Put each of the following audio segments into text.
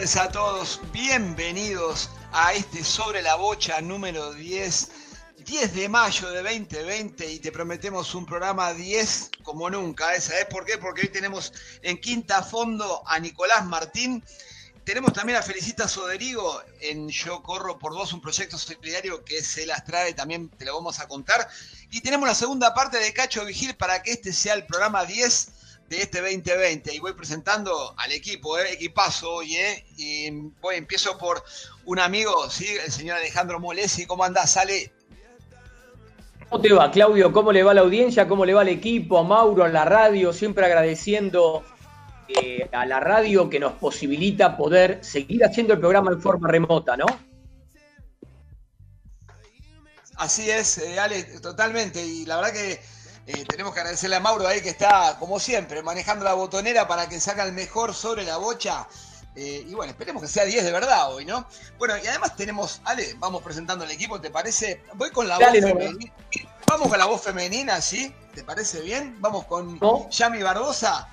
Tardes a todos, bienvenidos a este Sobre la Bocha número 10, 10 de mayo de 2020 y te prometemos un programa 10 como nunca. ¿sabes por qué? Porque hoy tenemos en quinta fondo a Nicolás Martín, tenemos también a Felicita Soderigo en Yo Corro por Vos, un proyecto solidario que se las trae, también te lo vamos a contar. Y tenemos la segunda parte de Cacho Vigil para que este sea el programa 10 de este 2020 y voy presentando al equipo, ¿eh? equipazo hoy, ¿eh? y voy, empiezo por un amigo, ¿sí? el señor Alejandro Molesi, ¿cómo andás, Sale? ¿Cómo te va, Claudio? ¿Cómo le va a la audiencia? ¿Cómo le va al equipo, a Mauro, a la radio? Siempre agradeciendo eh, a la radio que nos posibilita poder seguir haciendo el programa en forma remota, ¿no? Así es, eh, Ale, totalmente, y la verdad que eh, tenemos que agradecerle a Mauro ahí que está, como siempre, manejando la botonera para que saca el mejor sobre la bocha. Eh, y bueno, esperemos que sea 10 de verdad hoy, ¿no? Bueno, y además tenemos, Ale, vamos presentando el equipo, ¿te parece? Voy con la voz femenina. Vamos con la voz femenina, ¿sí? ¿Te parece bien? Vamos con Yami Barbosa.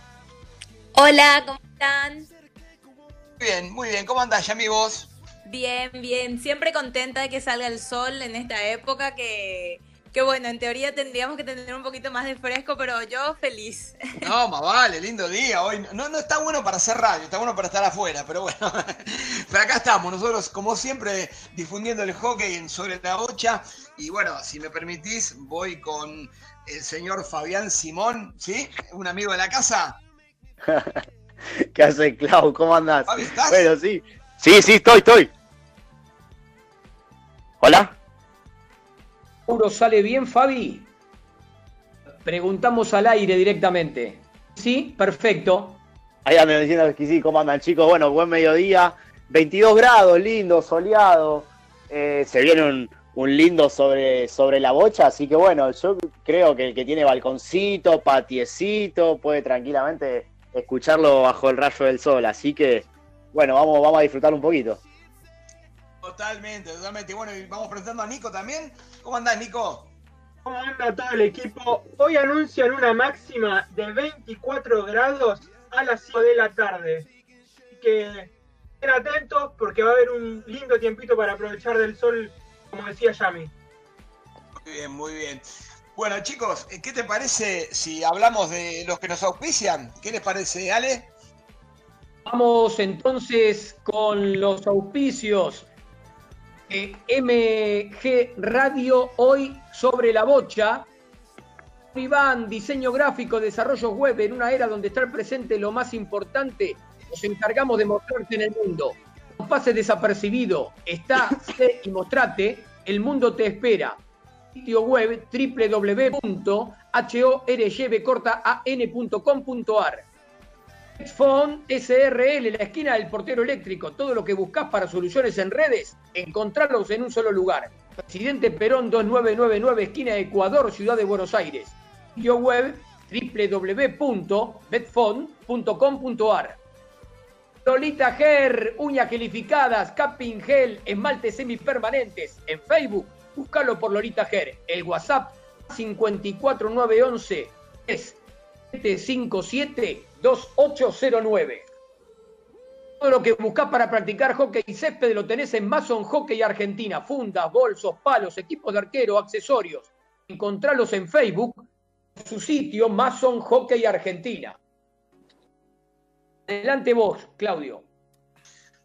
Hola, ¿cómo están? Muy bien, muy bien. ¿Cómo andás, Yami, vos? Bien, bien. Siempre contenta de que salga el sol en esta época que que bueno, en teoría tendríamos que tener un poquito más de fresco, pero yo feliz. No, más vale, lindo día. Hoy no, no está bueno para hacer radio, está bueno para estar afuera, pero bueno. Pero acá estamos, nosotros como siempre difundiendo el hockey sobre la bocha. Y bueno, si me permitís, voy con el señor Fabián Simón, ¿sí? Un amigo de la casa. ¿Qué hace, Clau? ¿Cómo andás? Bueno, sí. Sí, sí, estoy, estoy. ¿Hola? Mauro sale bien, Fabi? Preguntamos al aire directamente. Sí, perfecto. Ahí andan diciendo que sí, ¿cómo andan chicos? Bueno, buen mediodía. 22 grados, lindo, soleado. Eh, se viene un, lindo sobre, sobre la bocha, así que bueno, yo creo que el que tiene balconcito, patiecito, puede tranquilamente escucharlo bajo el rayo del sol. Así que, bueno, vamos, vamos a disfrutar un poquito. Totalmente, totalmente. Bueno, y vamos presentando a Nico también. ¿Cómo andás, Nico? ¿Cómo anda todo el equipo? Hoy anuncian una máxima de 24 grados a las 5 de la tarde. Así que estén atentos porque va a haber un lindo tiempito para aprovechar del sol, como decía Yami. Muy bien, muy bien. Bueno, chicos, ¿qué te parece si hablamos de los que nos auspician? ¿Qué les parece, Ale? Vamos entonces con los auspicios. MG Radio hoy sobre la bocha. Iván, diseño gráfico, desarrollo web en una era donde estar presente lo más importante, nos encargamos de mostrarte en el mundo. No pases desapercibido, está, sé y mostrate, el mundo te espera. Sitio web www.horyvcortaan.com.ar Phone SRL, la esquina del portero eléctrico. Todo lo que buscas para soluciones en redes, encontrarlos en un solo lugar. Presidente Perón 2999, esquina de Ecuador, Ciudad de Buenos Aires. Sitio web www.betfon.com.ar. Lolita Ger, uñas gelificadas, capping gel, esmaltes semipermanentes. En Facebook, búscalo por Lolita Ger. El WhatsApp 54911 es 757 2809. Todo lo que buscas para practicar hockey y césped lo tenés en Mason Hockey Argentina. Fundas, bolsos, palos, equipos de arquero, accesorios. Encontralos en Facebook, su sitio Mason Hockey Argentina. Adelante vos, Claudio.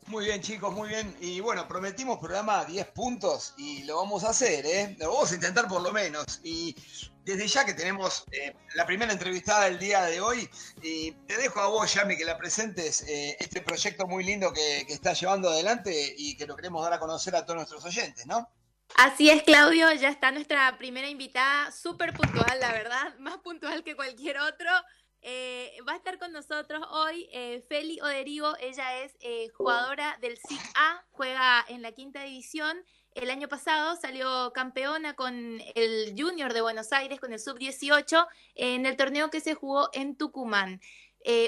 Muy bien, chicos, muy bien. Y bueno, prometimos programa 10 puntos y lo vamos a hacer, ¿eh? Lo vamos a intentar por lo menos. Y desde ya que tenemos eh, la primera entrevistada del día de hoy, y te dejo a vos, Yami, que la presentes eh, este proyecto muy lindo que, que estás llevando adelante y que lo queremos dar a conocer a todos nuestros oyentes, ¿no? Así es, Claudio, ya está nuestra primera invitada, súper puntual, la verdad, más puntual que cualquier otro. Eh, va a estar con nosotros hoy Feli Oderigo, ella es jugadora del SIC A, juega en la quinta división. El año pasado salió campeona con el Junior de Buenos Aires, con el Sub-18, en el torneo que se jugó en Tucumán.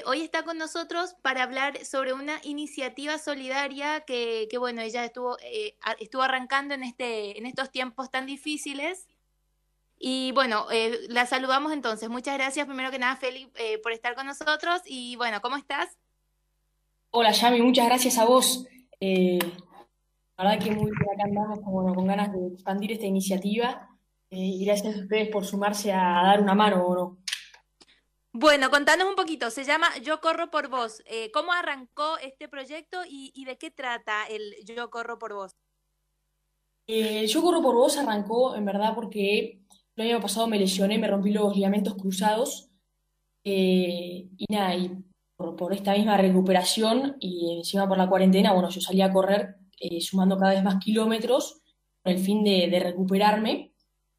hoy está con nosotros para hablar sobre una iniciativa solidaria que, bueno, ella estuvo, estuvo arrancando en, este, en estos tiempos tan difíciles y bueno, eh, la saludamos entonces. Muchas gracias primero que nada, Feli, eh, por estar con nosotros. Y bueno, ¿cómo estás? Hola Yami, muchas gracias a vos. La verdad que muy bien acá andamos con, con ganas de expandir esta iniciativa eh, y gracias a ustedes por sumarse a dar una mano, ¿o no? Bueno, contanos un poquito, se llama Yo Corro por Vos. Eh, ¿Cómo arrancó este proyecto y, y, de qué trata el Yo Corro por Vos? Eh, Yo Corro por Vos arrancó en verdad porque el año pasado me lesioné, me rompí los ligamentos cruzados eh, y nada, y por, por, esta misma recuperación y encima por la cuarentena, bueno, yo salí a correr eh, sumando cada vez más kilómetros con el fin de, recuperarme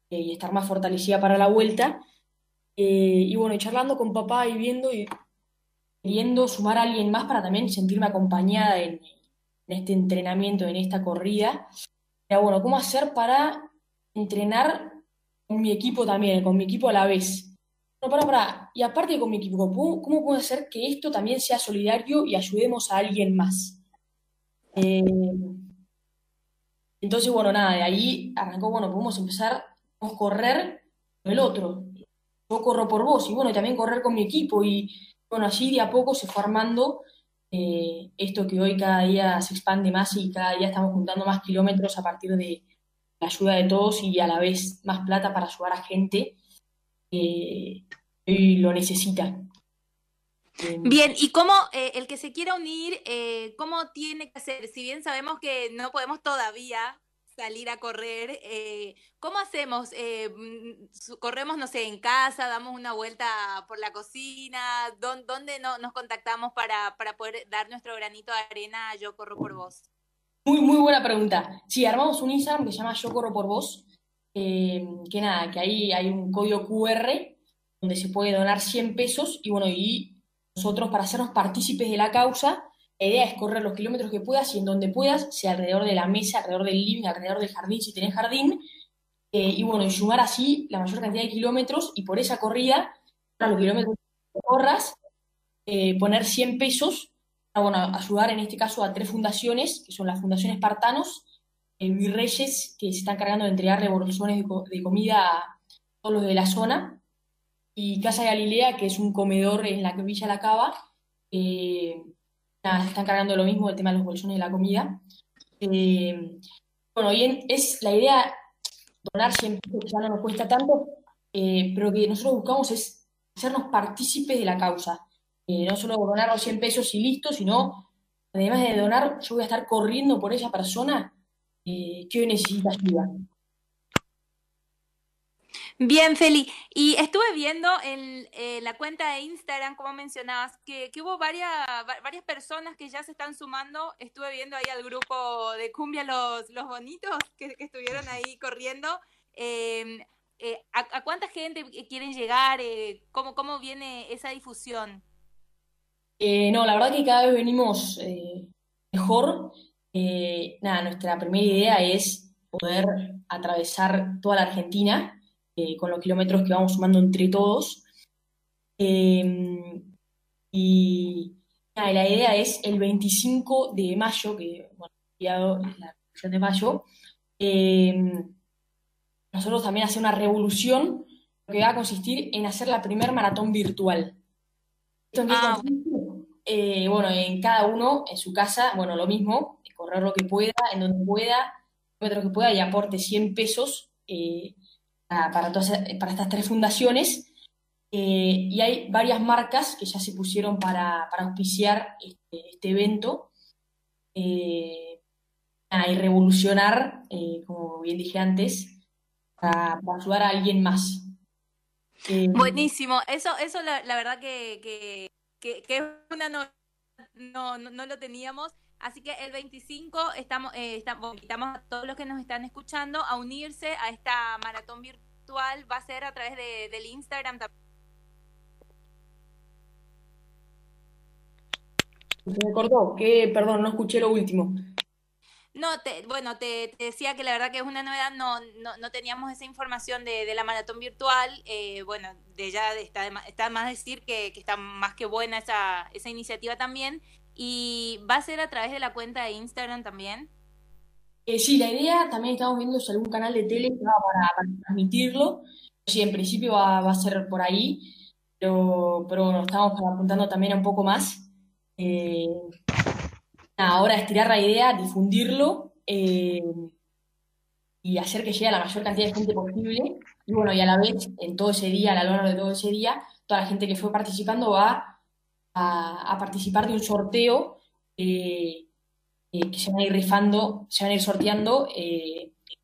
eh, y estar más fortalecida para la vuelta. Eh, y bueno, y charlando con papá y viendo y queriendo sumar a alguien más para también sentirme acompañada en, en este entrenamiento, en esta corrida. Era bueno, ¿cómo hacer para entrenar con mi equipo también, con mi equipo a la vez? No, para, para. Y aparte con mi equipo, ¿cómo, ¿cómo puedo hacer que esto también sea solidario y ayudemos a alguien más? Eh, entonces, bueno, nada, de ahí arrancó, bueno, podemos empezar a correr con el otro. Yo corro por vos y bueno, también correr con mi equipo. Y bueno, así de a poco se fue armando eh, esto que hoy cada día se expande más y cada día estamos juntando más kilómetros a partir de la ayuda de todos y a la vez más plata para ayudar a gente que hoy lo necesita. Bien, ¿y cómo eh, el que se quiera unir, eh, cómo tiene que hacer? Si bien sabemos que no podemos todavía salir a correr, eh, ¿cómo hacemos? Eh, ¿Corremos, no sé, en casa, damos una vuelta por la cocina? ¿Dónde, dónde no, nos contactamos para, para poder dar nuestro granito de arena Yo Corro por Vos? Muy, muy buena pregunta. Sí, armamos un Instagram que se llama Yo Corro por Vos, eh, que nada, que ahí hay un código QR donde se puede donar 100 pesos y bueno, y nosotros para hacernos partícipes de la causa, la idea es correr los kilómetros que puedas y en donde puedas, sea alrededor de la mesa, alrededor del living, alrededor del jardín, si tenés jardín, eh, y bueno, y sumar así la mayor cantidad de kilómetros y por esa corrida, para los kilómetros que corras, eh, poner 100 pesos para bueno, ayudar en este caso a tres fundaciones, que son la Fundación Espartanos, eh, Virreyes, que se están cargando de entregarle bolsones de, de comida a todos los de la zona, y Casa Galilea, que es un comedor en la Villa La Cava, eh, están cargando lo mismo el tema de los bolsones de la comida. Eh, bueno, bien, es la idea donar siempre, que ya no nos cuesta tanto, eh, pero que nosotros buscamos es hacernos partícipes de la causa. Eh, no solo donar los 100 pesos y listo, sino, además de donar, yo voy a estar corriendo por esa persona que hoy necesita ayuda. Bien, Feli. Y estuve viendo en eh, la cuenta de Instagram, como mencionabas, que, que, hubo varias, varias personas que ya se están sumando. Estuve viendo ahí al grupo de Cumbia Los, los Bonitos que, que estuvieron ahí corriendo. Eh, eh, ¿a, ¿a, cuánta gente quieren llegar? Eh, ¿cómo, ¿Cómo viene esa difusión? Eh, no, la verdad que cada vez venimos eh, mejor. nada, nuestra primera idea es poder atravesar toda la Argentina eh, con los kilómetros que vamos sumando entre todos. Eh, y nada, la idea es el 25 de mayo, que bueno, la revolución de mayo, eh, nosotros también hacer una revolución que va a consistir en hacer la primer maratón virtual. ¿Esto en qué ah. Eh, bueno, en cada uno, en su casa, bueno, lo mismo, correr lo que pueda, en donde pueda, kilómetros que pueda y aporte 100 pesos eh, para, todas, para estas tres fundaciones. Eh, y hay varias marcas que ya se pusieron para, para auspiciar este, este evento eh, y revolucionar, eh, como bien dije antes, para, ayudar a alguien más. Eh, Buenísimo, eso, eso la, verdad que, que, que, que, es una no, no, no lo teníamos. Así que el 25 estamos, eh, estamos, invitamos a todos los que nos están escuchando a unirse a esta maratón virtual. Va a ser a través de, del Instagram también. Se me cortó, que perdón, no escuché lo último. No, te, bueno, te, te, decía que la verdad que es una novedad, no, no, no teníamos esa información de, de la maratón virtual, eh, bueno, de ya está, de, está más decir que, que, está más que buena esa, esa iniciativa también, ¿Y va a ser a través de la cuenta de Instagram también? Eh, sí, la idea también estamos viendo algún canal de tele para, para transmitirlo. Sí, en principio va, va, a ser por ahí, pero, pero bueno, estamos apuntando también a un poco más. Eh, ahora estirar la idea, difundirlo eh, y hacer que llegue a la mayor cantidad de gente posible. Y bueno, y a la vez, en todo ese día, a lo largo de todo ese día, toda la gente que fue participando va a, participar de un sorteo eh, eh, que se van a ir rifando, se van a ir sorteando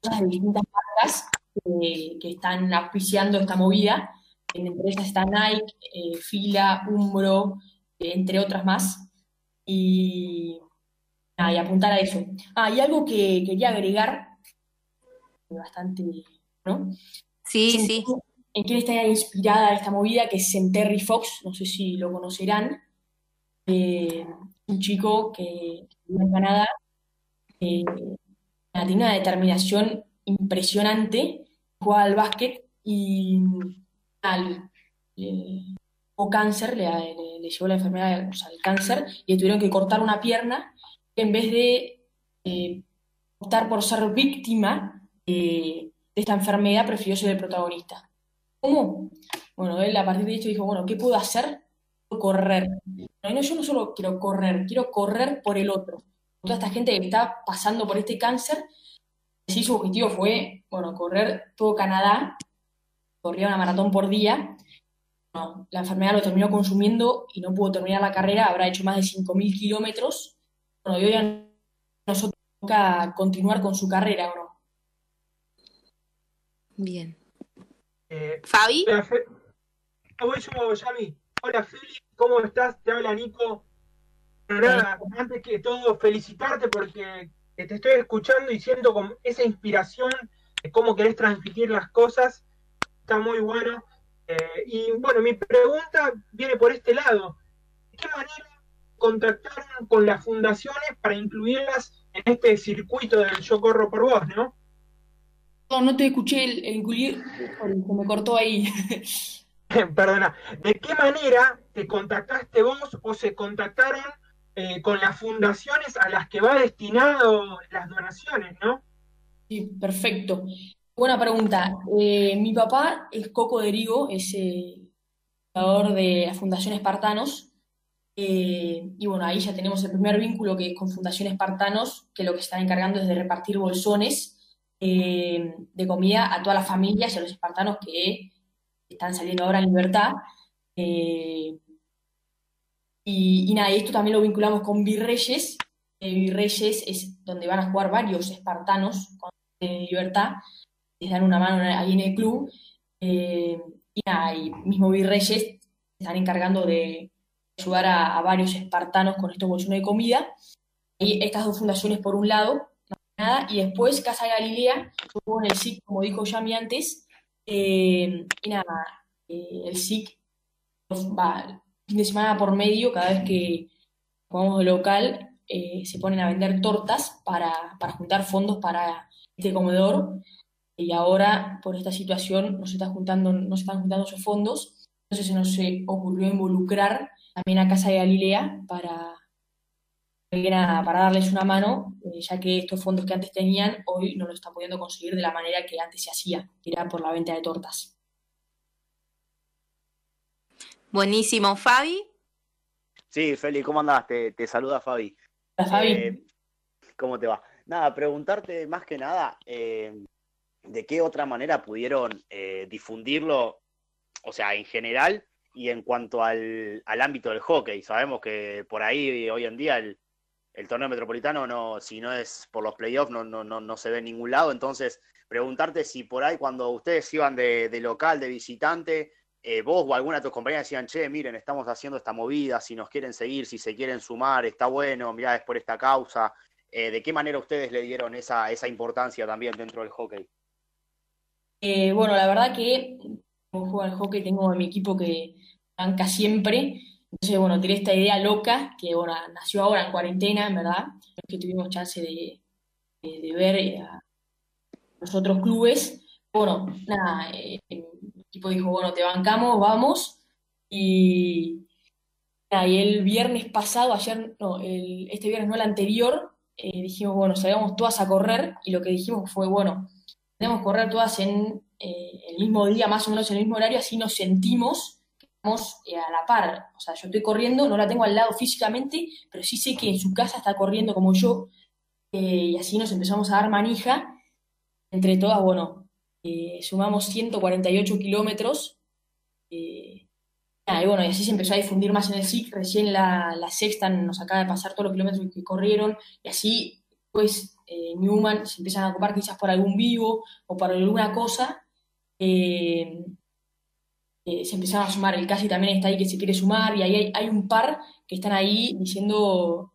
cosas de distintas marcas que están auspiciando esta movida. Entre ellas está Nike, Fila, Umbro, entre otras más. Y, y apuntar a eso. Ah, y algo que quería agregar, bastante, ¿no? Sí, sí. En quién está inspirada esta movida, que es en Terry Fox, no sé si lo conocerán. Eh, un chico que vive en Canadá, eh, tiene una determinación impresionante, juega al básquet y al, o cáncer, le, le, llevó la enfermedad, o cáncer, y le tuvieron que cortar una pierna, en vez de eh, optar por ser víctima de esta enfermedad, prefirió ser el protagonista. ¿Cómo? Bueno, él a partir de esto dijo, bueno, ¿qué puedo hacer? Correr. No, yo no solo quiero correr, quiero correr por el otro. Toda esta gente que está pasando por este cáncer, sí, su objetivo fue, bueno, correr todo Canadá, corría una maratón por día, la enfermedad lo terminó consumiendo y no pudo terminar la carrera, habrá hecho más de 5.000 kilómetros. Bueno, y hoy a nosotros toca continuar con su carrera, ¿no? Bien. Eh, ¿Fabi? Hola, Fe... Ah, voy yo, Yami. Hola, Feli, ¿cómo estás? Te habla Nico. Pero nada, antes que todo, felicitarte porque te estoy escuchando y siento como esa inspiración de cómo querés transmitir las cosas. Está muy bueno. Eh, y bueno, mi pregunta viene por este lado. ¿De qué manera contactaron con las fundaciones para incluirlas en este circuito del Yo Corro por Vos, no? No, no te escuché el, incluir, se me cortó ahí. Perdona, ¿de qué manera te contactaste vos o se contactaron eh, con las fundaciones a las que va destinado las donaciones, no? Sí, perfecto. Buena pregunta. Eh, mi papá es Coco Derigo, es el fundador de la Fundación Espartanos. Eh, y bueno, ahí ya tenemos el primer vínculo que es con Fundación Espartanos, que lo que están encargando es de repartir bolsones eh, de comida a todas las familias y a los espartanos que están saliendo ahora en libertad. y, y, nada, esto también lo vinculamos con Virreyes. Virreyes es donde van a jugar varios espartanos con libertad les dan una mano ahí en el club. Eh, y nada, y mismo Virreyes están encargando de ayudar a, varios espartanos con estos bolsones de comida. Y estas dos fundaciones por un lado, nada, y después Casa Galilea, con el SIC, como dijo Yami antes, eh, y nada, eh, el SIC va fin de semana por medio, cada vez que jugamos de local, se ponen a vender tortas para, para juntar fondos para este comedor y ahora por esta situación no se, está juntando, no se están juntando esos fondos, entonces se nos ocurrió involucrar también a Casa de Galilea para, para darles una mano, eh, ya que estos fondos que antes tenían hoy no lo están pudiendo conseguir de la manera que antes se hacía, que era por la venta de tortas. Buenísimo, Fabi. Sí, Feli, ¿cómo andás? Te, saluda Fabi. Hola, Fabi. Eh, ¿Cómo te va? Nada, preguntarte más que nada, eh, de qué otra manera pudieron eh, difundirlo, o sea, en general y en cuanto al, ámbito del hockey. Sabemos que por ahí hoy en día el, torneo metropolitano, no, si no es por los playoffs, no, se ve en ningún lado. Entonces, preguntarte si por ahí cuando ustedes iban de, local, de visitante, eh, vos o alguna de tus compañeras decían, che, miren, estamos haciendo esta movida, si nos quieren seguir, si se quieren sumar, está bueno, mirá, es por esta causa. Eh, ¿De qué manera ustedes le dieron esa, esa importancia también dentro del hockey? Eh, bueno, la verdad que como juego al hockey tengo a mi equipo que banca siempre. Entonces, bueno, tiré esta idea loca, que bueno, nació ahora en cuarentena, en verdad, que tuvimos chance de, ver eh, a los otros clubes. Bueno, nada, eh, el equipo dijo, bueno, te bancamos, vamos. Y, y el viernes pasado, ayer, no, este viernes no el anterior, dijimos, bueno, salgamos todas a correr y lo que dijimos fue, bueno, Podemos correr todas en eh, el mismo día, más o menos en el mismo horario, así nos sentimos eh, a la par. O sea, yo estoy corriendo, no la tengo al lado físicamente, pero sí sé que en su casa está corriendo como yo. eh, y así nos empezamos a dar manija. Entre todas, bueno, eh, sumamos 148 kilómetros. eh, y bueno, y así se empezó a difundir más en el SIC. Recién la, la sexta nos acaba de pasar todos los kilómetros que corrieron. Y así, pues, eh, Newman se empiezan a ocupar quizás por algún vivo o por alguna cosa. eh, eh, se empezaron a sumar, el Casi también está ahí que se quiere sumar, y ahí hay, un par que están ahí diciendo,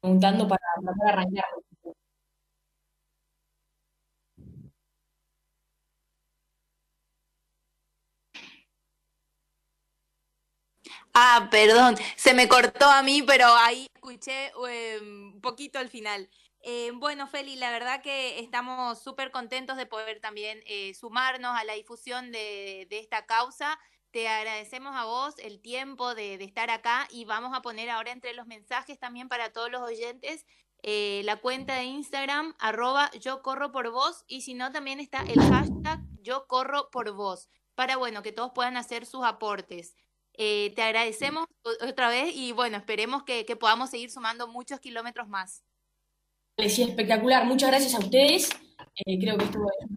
preguntando para de arrancar. Ah, perdón, se me cortó a mí, pero ahí escuché eh, un poquito al final. Eh, bueno, Feli, la verdad que estamos súper contentos de poder también eh, sumarnos a la difusión de, esta causa. Te agradecemos a vos el tiempo de, estar acá y vamos a poner ahora entre los mensajes también para todos los oyentes eh, la cuenta de Instagram, arroba yo corro por vos, y si no, también está el hashtag yo corro por vos, para bueno, que todos puedan hacer sus aportes. Eh, te agradecemos otra vez y bueno, esperemos que podamos seguir sumando muchos kilómetros más. Decía espectacular, muchas gracias a ustedes. Eh, creo que esto es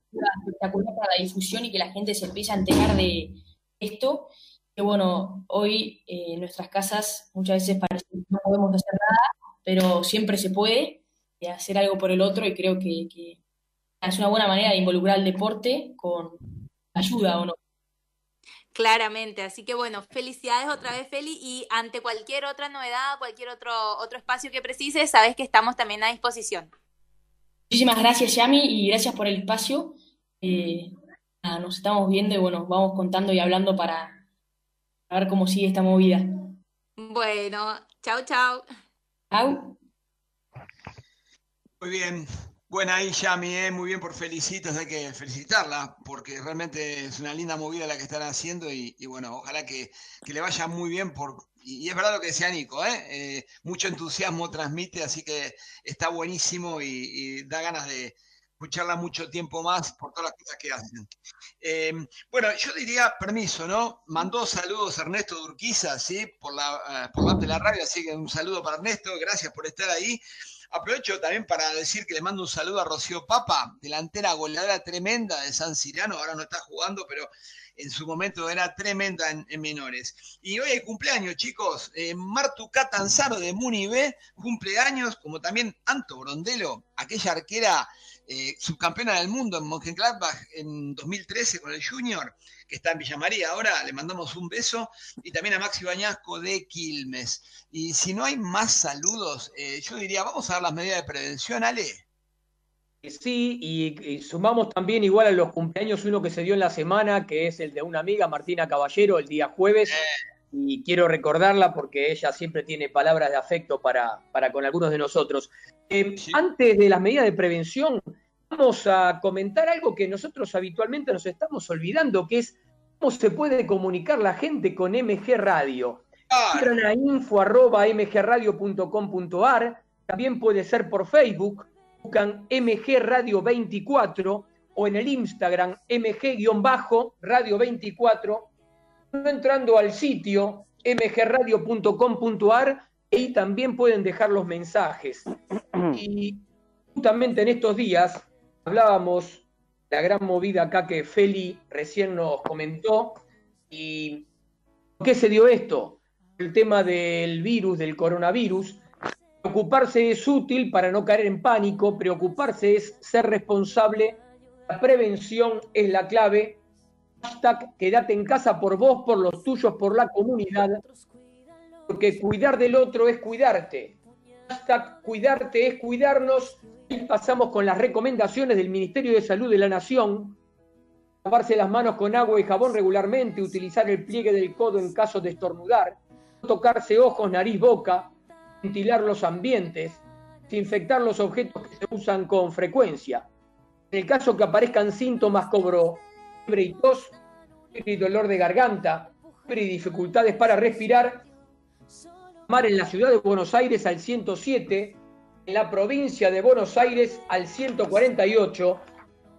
espectacular para la difusión y que la gente se empiece a enterar de esto. Que bueno, hoy eh, en nuestras casas muchas veces parece que no podemos hacer nada, pero siempre se puede eh, hacer algo por el otro y creo que, que es una buena manera de involucrar el deporte con ayuda o no. Claramente, así que bueno, felicidades otra vez, Feli, y ante cualquier otra novedad, cualquier otro, otro espacio que precises, sabes que estamos también a disposición. Muchísimas gracias, Yami, y gracias por el espacio. Eh, nos estamos viendo y bueno, vamos contando y hablando para, ver cómo sigue esta movida. Bueno, chao, chao. Chau. Muy bien. Buena ahí, Yami, ¿eh? muy bien por felicitos, hay que felicitarla, porque realmente es una linda movida la que están haciendo y, bueno, ojalá que, que le vaya muy bien. Por, y, es verdad lo que decía Nico, ¿eh? Eh, mucho entusiasmo transmite, así que está buenísimo y, da ganas de escucharla mucho tiempo más por todas las cosas que hacen. Eh, bueno, yo diría, permiso, ¿no? Mandó saludos Ernesto Durquiza, ¿sí? Por la, eh, por de la radio, así que un saludo para Ernesto, gracias por estar ahí. Aprovecho también para decir que le mando un saludo a Rocío Papa, delantera goleadora tremenda de San Cirano, ahora no está jugando, pero en su momento era tremenda en, en menores. Y hoy hay cumpleaños, chicos. Eh, Martu Catanzaro de Muni B, cumpleaños, como también Anto Brondelo, aquella arquera eh, subcampeona del mundo en Mönchengladbach en 2013 con el Junior, que está en Villa María. Ahora le mandamos un beso. Y también a Maxi Bañasco de Quilmes. Y si no hay más saludos, eh, yo diría, vamos a dar las medidas de prevención, Ale. Sí, y, y sumamos también igual a los cumpleaños uno que se dio en la semana, que es el de una amiga, Martina Caballero, el día jueves. Y quiero recordarla porque ella siempre tiene palabras de afecto para, para con algunos de nosotros. Eh, Sí. Antes de las medidas de prevención, vamos a comentar algo que nosotros habitualmente nos estamos olvidando, que es cómo se puede comunicar la gente con MG Radio. Entran a info arroba mgradio.com.ar, también puede ser por Facebook, buscan MG Radio 24 o en el Instagram MG-Radio 24, no entrando al sitio mgradio.com.ar, ahí también pueden dejar los mensajes. Y justamente en estos días hablábamos de la gran movida acá que Feli recién nos comentó y ¿por qué se dio esto? el tema del virus, del coronavirus. Preocuparse es útil para no caer en pánico, preocuparse es ser responsable, la prevención es la clave. Hashtag quédate en casa por vos, por los tuyos, por la comunidad, porque cuidar del otro es cuidarte. Hashtag cuidarte es cuidarnos. Pasamos con las recomendaciones del Ministerio de Salud de la Nación. Lavarse las manos con agua y jabón regularmente, utilizar el pliegue del codo en caso de estornudar, tocarse ojos, nariz, boca, ventilar los ambientes, desinfectar los objetos que se usan con frecuencia. En el caso que aparezcan síntomas como fiebre y tos, fiebre y dolor de garganta, fiebre y dificultades para respirar, llamar en la ciudad de Buenos Aires al 107, en la provincia de Buenos Aires al 148.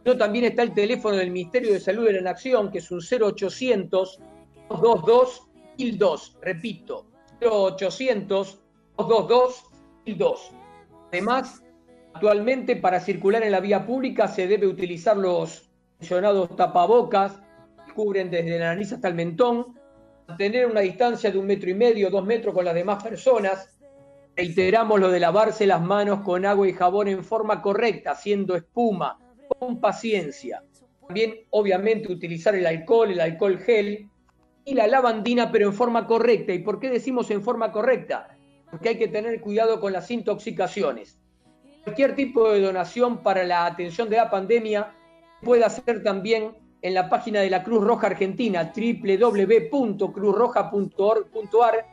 No, también está el teléfono del Ministerio de Salud de la Nación, que es un 0800 222 1002. Repito, 0800 222 1002. Además, actualmente para circular en la vía pública se debe utilizar los mencionados tapabocas que cubren desde la nariz hasta el mentón, mantener una distancia de un metro y medio, dos metros con las demás personas. Reiteramos lo de lavarse las manos con agua y jabón en forma correcta, haciendo espuma, con paciencia. También, obviamente, utilizar el alcohol, el alcohol gel y la lavandina, pero en forma correcta. ¿Y por qué decimos en forma correcta? Porque hay que tener cuidado con las intoxicaciones. Cualquier tipo de donación para la atención de la pandemia puede hacer también en la página de la Cruz Roja Argentina, www.cruzroja.org.ar.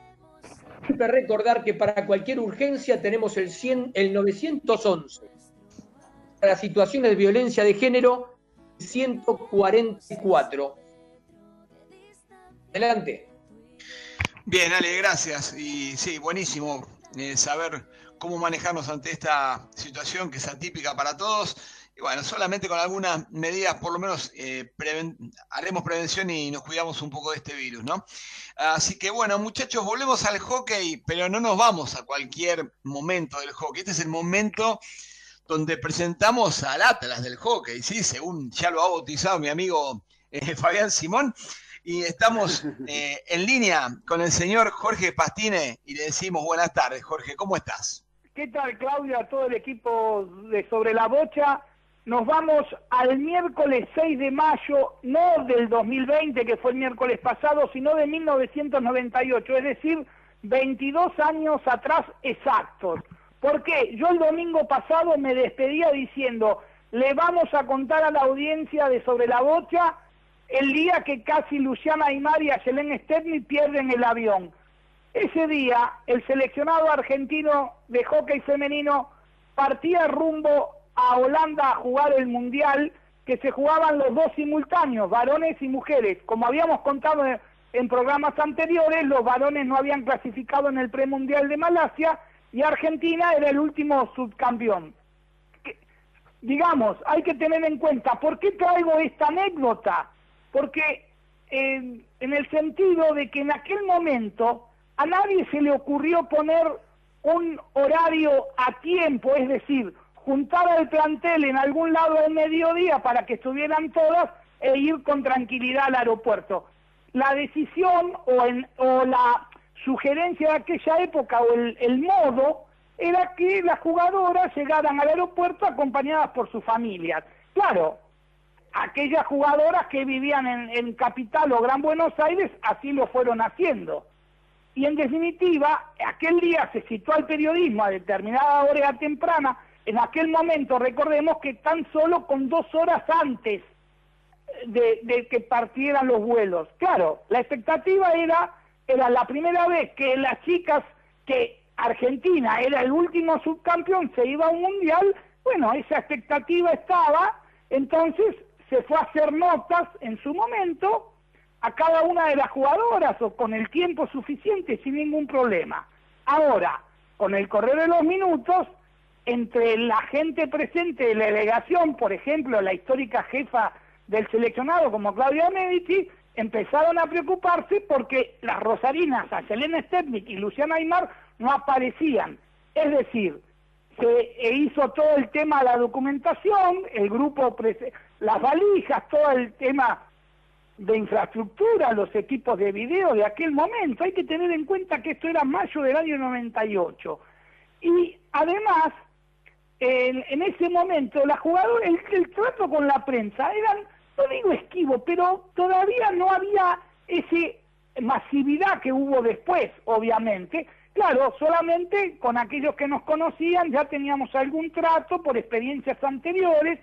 Siempre recordar que para cualquier urgencia tenemos el, 100, el 911. Para situaciones de violencia de género, 144. Adelante. Bien, Ale, gracias. Y sí, buenísimo eh, saber cómo manejarnos ante esta situación que es atípica para todos. Y bueno, solamente con algunas medidas, por lo menos eh, haremos prevención y nos cuidamos un poco de este virus, ¿no? Así que bueno, muchachos, volvemos al hockey, pero no nos vamos a cualquier momento del hockey. Este es el momento donde presentamos al Atlas del hockey, ¿sí? Según ya lo ha bautizado mi amigo eh, Fabián Simón. Y estamos eh, en línea con el señor Jorge Pastine y le decimos buenas tardes, Jorge, ¿cómo estás? ¿Qué tal, Claudia? Todo el equipo de Sobre la Bocha. Nos vamos al miércoles 6 de mayo, no del 2020, que fue el miércoles pasado, sino de 1998, es decir, 22 años atrás exactos. ¿Por qué? Yo el domingo pasado me despedía diciendo, le vamos a contar a la audiencia de Sobre la Bocha el día que casi Luciana Aymar y Ayelen Stepney pierden el avión. Ese día, el seleccionado argentino de hockey femenino partía rumbo a Holanda a jugar el Mundial, que se jugaban los dos simultáneos, varones y mujeres. Como habíamos contado en programas anteriores, los varones no habían clasificado en el premundial de Malasia y Argentina era el último subcampeón. digamos, hay que tener en cuenta, ¿por qué traigo esta anécdota? Porque en el sentido de que en aquel momento a nadie se le ocurrió poner un horario a tiempo, es decir, juntar al plantel en algún lado del mediodía para que estuvieran todas e ir con tranquilidad al aeropuerto. La decisión o, la sugerencia de aquella época o el, modo era que las jugadoras llegaran al aeropuerto acompañadas por sus familias. Claro, aquellas jugadoras que vivían en, Capital o Gran Buenos Aires así lo fueron haciendo. Y en definitiva, aquel día se citó al periodismo a determinada hora temprana, en aquel momento recordemos que tan solo con dos horas antes de, que partieran los vuelos. Claro, la expectativa era, era la primera vez que las chicas, que Argentina era el último subcampeón, se iba a un mundial, bueno, esa expectativa estaba, entonces se fue a hacer notas en su momento a cada una de las jugadoras o con el tiempo suficiente sin ningún problema. Ahora, con el correr de los minutos, entre la gente presente de la delegación, por ejemplo, la histórica jefa del seleccionado como Claudia Medici, empezaron a preocuparse porque las rosarinas, a Selena Stepnik y Luciana Aymar, no aparecían. Es decir, se hizo todo el tema de la documentación, el grupo, las valijas, todo el tema de infraestructura, los equipos de video de aquel momento. Hay que tener en cuenta que esto era mayo del año 98. Y además, en, ese momento, la jugadora, el, el trato con la prensa eran, no digo esquivo, pero todavía no había ese masividad que hubo después, obviamente, Claro, solamente con aquellos que nos conocían ya teníamos algún trato por experiencias anteriores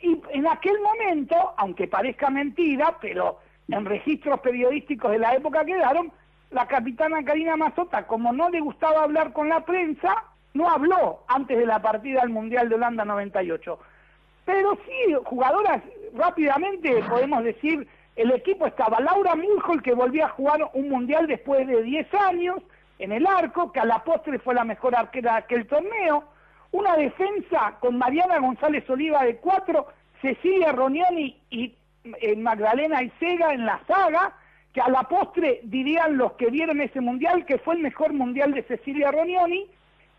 y en aquel momento, aunque parezca mentira, pero en registros periodísticos de la época quedaron, la capitana Karina Mazota, como no le gustaba hablar con la prensa, no habló antes de la partida al Mundial de Holanda 98. Pero sí, jugadoras, rápidamente podemos decir, el equipo estaba. Laura Mulhol, que volvía a jugar un Mundial después de 10 años, en el arco, que a la postre fue la mejor arquera de aquel torneo, una defensa con Mariana González Oliva de cuatro, Cecilia Roniani y eh, Magdalena Isega en la saga, que a la postre dirían los que vieron ese mundial que fue el mejor mundial de Cecilia Ronioni,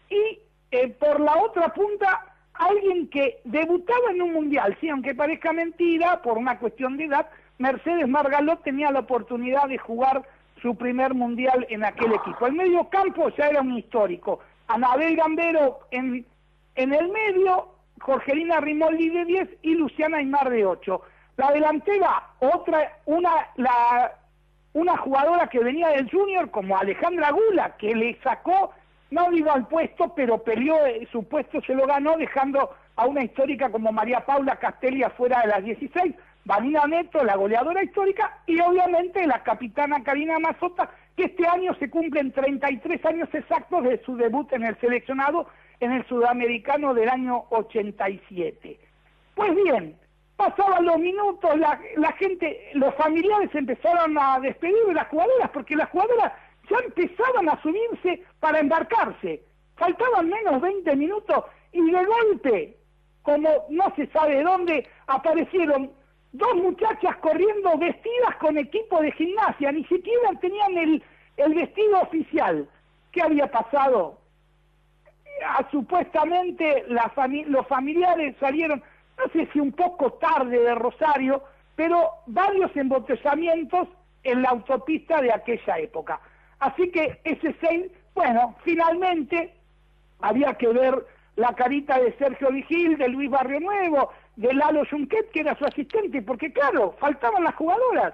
y eh, por la otra punta alguien que debutaba en un mundial, sí, aunque parezca mentira, por una cuestión de edad, Mercedes Margalot tenía la oportunidad de jugar su primer mundial en aquel equipo. El medio campo ya era un histórico. Anabel Gambero en, en el medio, Jorgelina Rimoldi de 10 y Luciana Aymar de 8. La delantera, otra, una, la, una jugadora que venía del Junior como Alejandra Gula, que le sacó no digo al puesto, pero peleó, eh, su puesto se lo ganó dejando a una histórica como María Paula Castelli afuera de las 16, Vanina Neto, la goleadora histórica, y obviamente la capitana Karina Mazota, que este año se cumplen 33 años exactos de su debut en el seleccionado en el sudamericano del año 87. Pues bien, pasaban los minutos, la, la gente, los familiares empezaron a despedir de las jugadoras, porque las jugadoras ya empezaban a subirse para embarcarse. Faltaban menos 20 minutos y de golpe, como no se sabe dónde, aparecieron dos muchachas corriendo vestidas con equipo de gimnasia, ni siquiera tenían el, el vestido oficial. ¿Qué había pasado? Ah, supuestamente los familiares salieron, no sé si un poco tarde de Rosario, pero varios embotellamientos en la autopista de aquella época. Así que ese 6, bueno, finalmente había que ver la carita de Sergio Vigil, de Luis Barrio Nuevo, de Lalo Junquet, que era su asistente, porque claro, faltaban las jugadoras.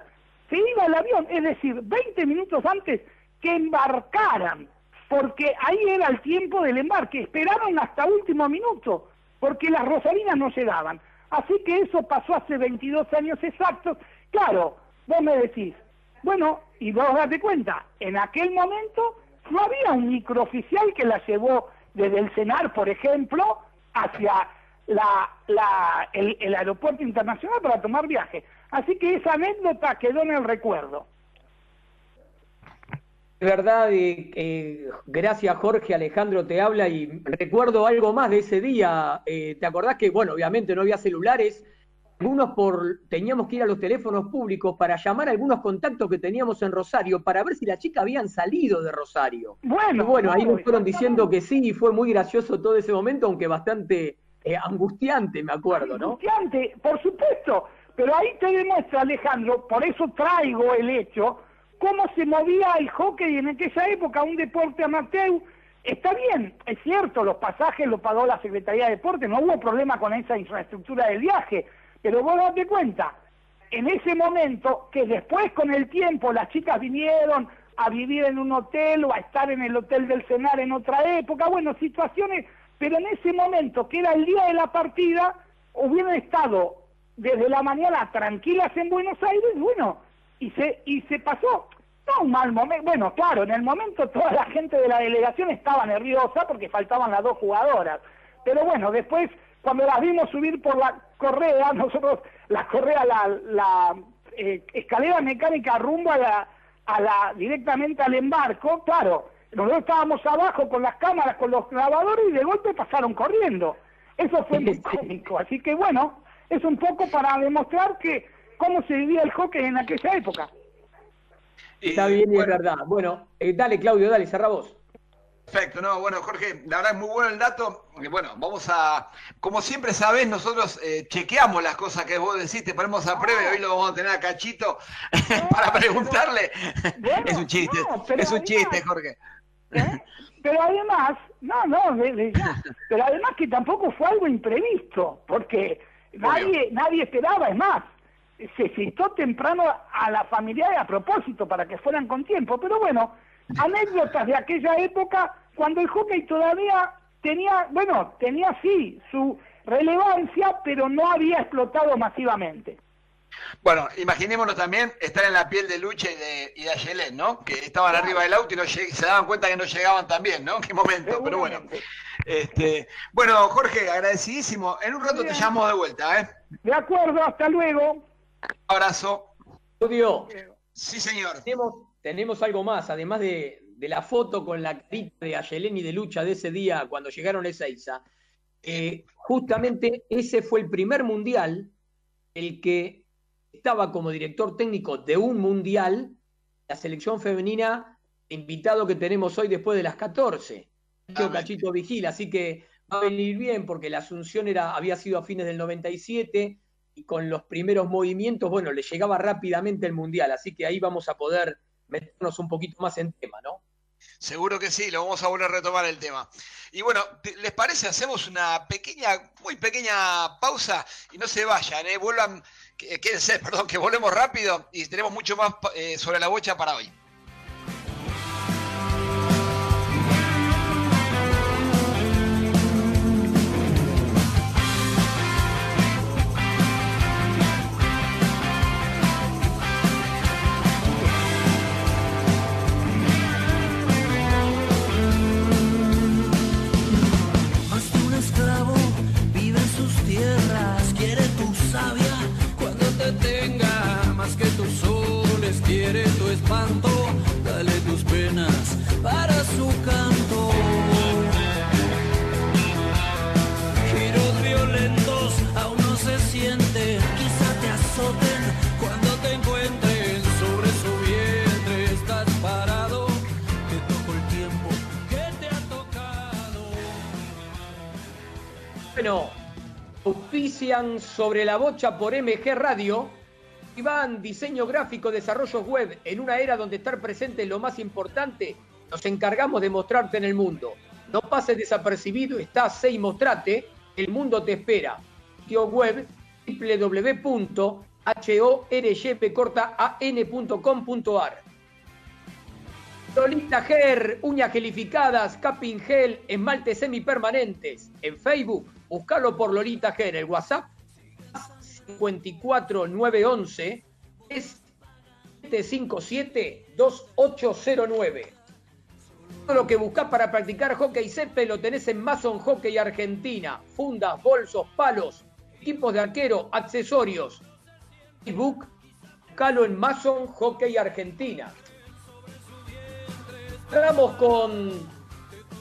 Se iba el avión, es decir, 20 minutos antes que embarcaran, porque ahí era el tiempo del embarque. Esperaron hasta último minuto, porque las rosarinas no llegaban. Así que eso pasó hace 22 años exactos. Claro, vos me decís, bueno, y vos date cuenta, en aquel momento no había un microoficial que la llevó desde el CENAR, por ejemplo, hacia la, el, aeropuerto internacional para tomar viaje. Así que esa anécdota quedó en el recuerdo. De verdad, eh, gracias Jorge, Alejandro te habla y recuerdo algo más de ese día. Eh, ¿Te acordás que, bueno, obviamente no había celulares, algunos por teníamos que ir a los teléfonos públicos para llamar a algunos contactos que teníamos en Rosario para ver si la chica habían salido de Rosario. Bueno, bueno, ahí nos fueron diciendo que sí y fue muy gracioso todo ese momento, aunque bastante eh, angustiante, me acuerdo, ¿no? Angustiante, por supuesto, pero ahí te demuestra, Alejandro, por eso traigo el hecho, cómo se movía el hockey en aquella época, un deporte amateur. Está bien, es cierto, los pasajes los pagó la Secretaría de Deporte, no hubo problema con esa infraestructura del viaje, pero vos date cuenta, en ese momento, que después con el tiempo las chicas vinieron a vivir en un hotel o a estar en el hotel del Cenar en otra época, bueno, situaciones, pero en ese momento, que era el día de la partida, hubieran estado desde la mañana tranquilas en Buenos Aires, bueno, y se, y se pasó. No un mal momento, bueno, claro, en el momento toda la gente de la delegación estaba nerviosa porque faltaban las dos jugadoras, pero bueno, después cuando las vimos subir por la correa, nosotros la correa, la, la eh, escalera mecánica rumbo a la, a la, directamente al embarco, claro, nosotros estábamos abajo con las cámaras, con los grabadores y de golpe pasaron corriendo. Eso fue muy cómico. Así que bueno, es un poco para demostrar que cómo se vivía el hockey en aquella época. Está bien y es verdad. Bueno, eh, dale Claudio, dale, cerra vos. Perfecto, no, bueno, Jorge, la verdad es muy bueno el dato. Bueno, vamos a, como siempre sabes, nosotros eh, chequeamos las cosas que vos decís, te ponemos a prueba y hoy lo vamos a tener a Cachito para preguntarle. es un chiste, es un chiste, Jorge. ¿eh? Pero además, no, no, pero además que tampoco fue algo imprevisto, porque nadie, nadie esperaba, es más, se citó temprano a la familia a propósito para que fueran con tiempo, pero bueno, anécdotas de aquella época cuando el hockey todavía tenía, bueno, tenía sí su relevancia, pero no había explotado masivamente. Bueno, imaginémonos también estar en la piel de Lucha y de, y de ¿no? Que estaban arriba del auto y no se daban cuenta que no llegaban también, ¿no? qué momento, pero bueno. Este, bueno, Jorge, agradecidísimo. En un rato te llamo de vuelta, ¿eh? De acuerdo, hasta luego. abrazo. Claudio. Sí, señor. Tenemos, tenemos algo más, además de, la foto con la carita de Ayelén y de Lucha de ese día cuando llegaron a Ezeiza. Eh, justamente ese fue el primer mundial el que estaba como director técnico de un mundial la selección femenina, invitado que tenemos hoy después de las 14. Cachito, Cachito Vigila, así que va a venir bien porque la Asunción era, había sido a fines del 97 y con los primeros movimientos, bueno, le llegaba rápidamente el Mundial, así que ahí vamos a poder meternos un poquito más en tema, ¿no? Seguro que sí, lo vamos a volver a retomar el tema. Y bueno, ¿les parece? Hacemos una pequeña, muy pequeña pausa y no se vayan, ¿eh? Vuelvan, quédense, perdón, que volvemos rápido y tenemos mucho más eh, sobre la bocha para hoy. Sobre la bocha por MG Radio Iván, diseño gráfico, desarrollos web, en una era donde estar presente es lo más importante, nos encargamos de mostrarte en el mundo. No pases desapercibido, estás y mostrate, el mundo te espera. Sitio web www.horgp.com.ar Lolita Ger, uñas gelificadas, capping gel, esmaltes semipermanentes. En Facebook, búscalo por Lolita Ger, el WhatsApp 54 911 es 757 2809. Todo lo que buscas para practicar hockey césped lo tenés en Mason Hockey Argentina. Fundas, bolsos, palos, equipos de arquero, accesorios. Facebook, calo en Mason Hockey Argentina. Vamos con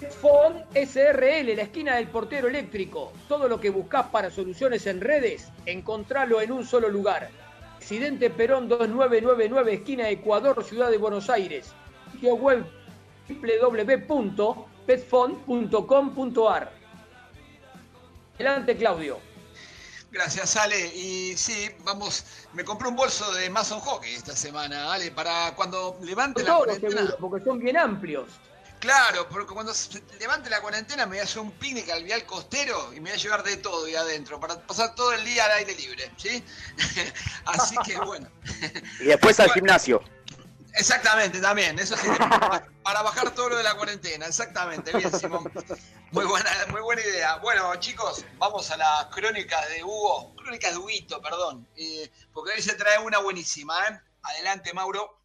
Phone SRL, la esquina del portero eléctrico. Todo lo que buscas para soluciones en redes, encontralo en un solo lugar. Presidente Perón 2999, esquina Ecuador, Ciudad de Buenos Aires. Sitio web www.petfond.com.ar. Adelante, Claudio. Gracias, Ale. Y sí, vamos, me compré un bolso de Mason Hockey esta semana, Ale, para cuando levante la cuarentena. porque son bien amplios. Claro, porque cuando se levante la cuarentena me voy a hacer un picnic al vial costero y me voy a llevar de todo ahí adentro para pasar todo el día al aire libre, ¿sí? Así que bueno. Y después al gimnasio. Exactamente, también, eso sí, para bajar todo lo de la cuarentena, exactamente, bien Simón. Muy buena, muy buena idea. Bueno, chicos, vamos a las crónicas de Hugo, crónicas de Huguito, perdón, eh, porque hoy se trae una buenísima, ¿eh? Adelante, Mauro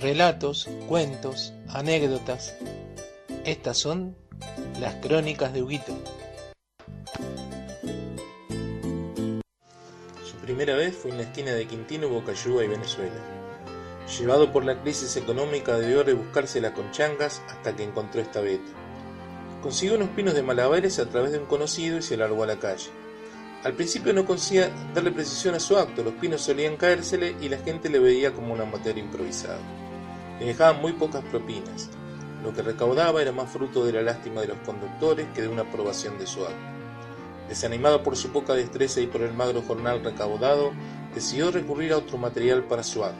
relatos, cuentos, anécdotas. Estas son las crónicas de Huguito. Su primera vez fue en la esquina de Quintino, Bocayuba y Venezuela. Llevado por la crisis económica debió rebuscárselas con changas hasta que encontró esta beta. Consiguió unos pinos de malabares a través de un conocido y se largó a la calle. Al principio no conseguía darle precisión a su acto, los pinos solían caérsele y la gente le veía como una materia improvisada le dejaban muy pocas propinas. Lo que recaudaba era más fruto de la lástima de los conductores que de una aprobación de su acto. Desanimado por su poca destreza y por el magro jornal recaudado, decidió recurrir a otro material para su acto.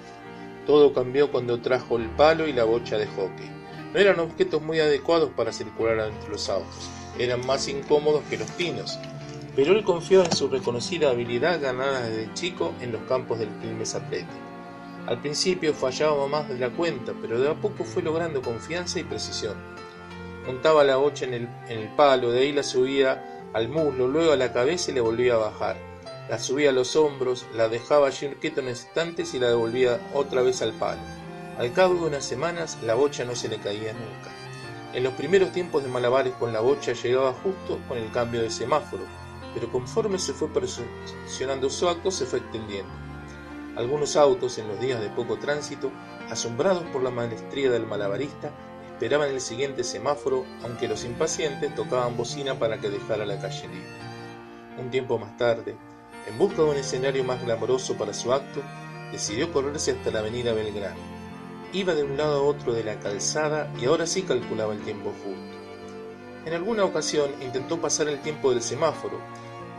Todo cambió cuando trajo el palo y la bocha de hockey. No eran objetos muy adecuados para circular entre los autos, eran más incómodos que los pinos, pero él confió en su reconocida habilidad ganada desde chico en los campos del Quilmes Atlético. Al principio fallaba más de la cuenta, pero de a poco fue logrando confianza y precisión. Montaba la bocha en el, palo, de ahí la subía al muslo, luego a la cabeza y le volvía a bajar. La subía a los hombros, la dejaba allí quieto en instantes y la devolvía otra vez al palo. Al cabo de unas semanas la bocha no se le caía nunca. En los primeros tiempos de malabares con la bocha llegaba justo con el cambio de semáforo, pero conforme se fue perfeccionando su acto se fue extendiendo. Algunos autos en los días de poco tránsito, asombrados por la maestría del malabarista, esperaban el siguiente semáforo, aunque los impacientes tocaban bocina para que dejara la calle libre. Un tiempo más tarde, en busca de un escenario más glamoroso para su acto, decidió correrse hasta la avenida Belgrano. Iba de un lado a otro de la calzada y ahora sí calculaba el tiempo justo. En alguna ocasión intentó pasar el tiempo del semáforo,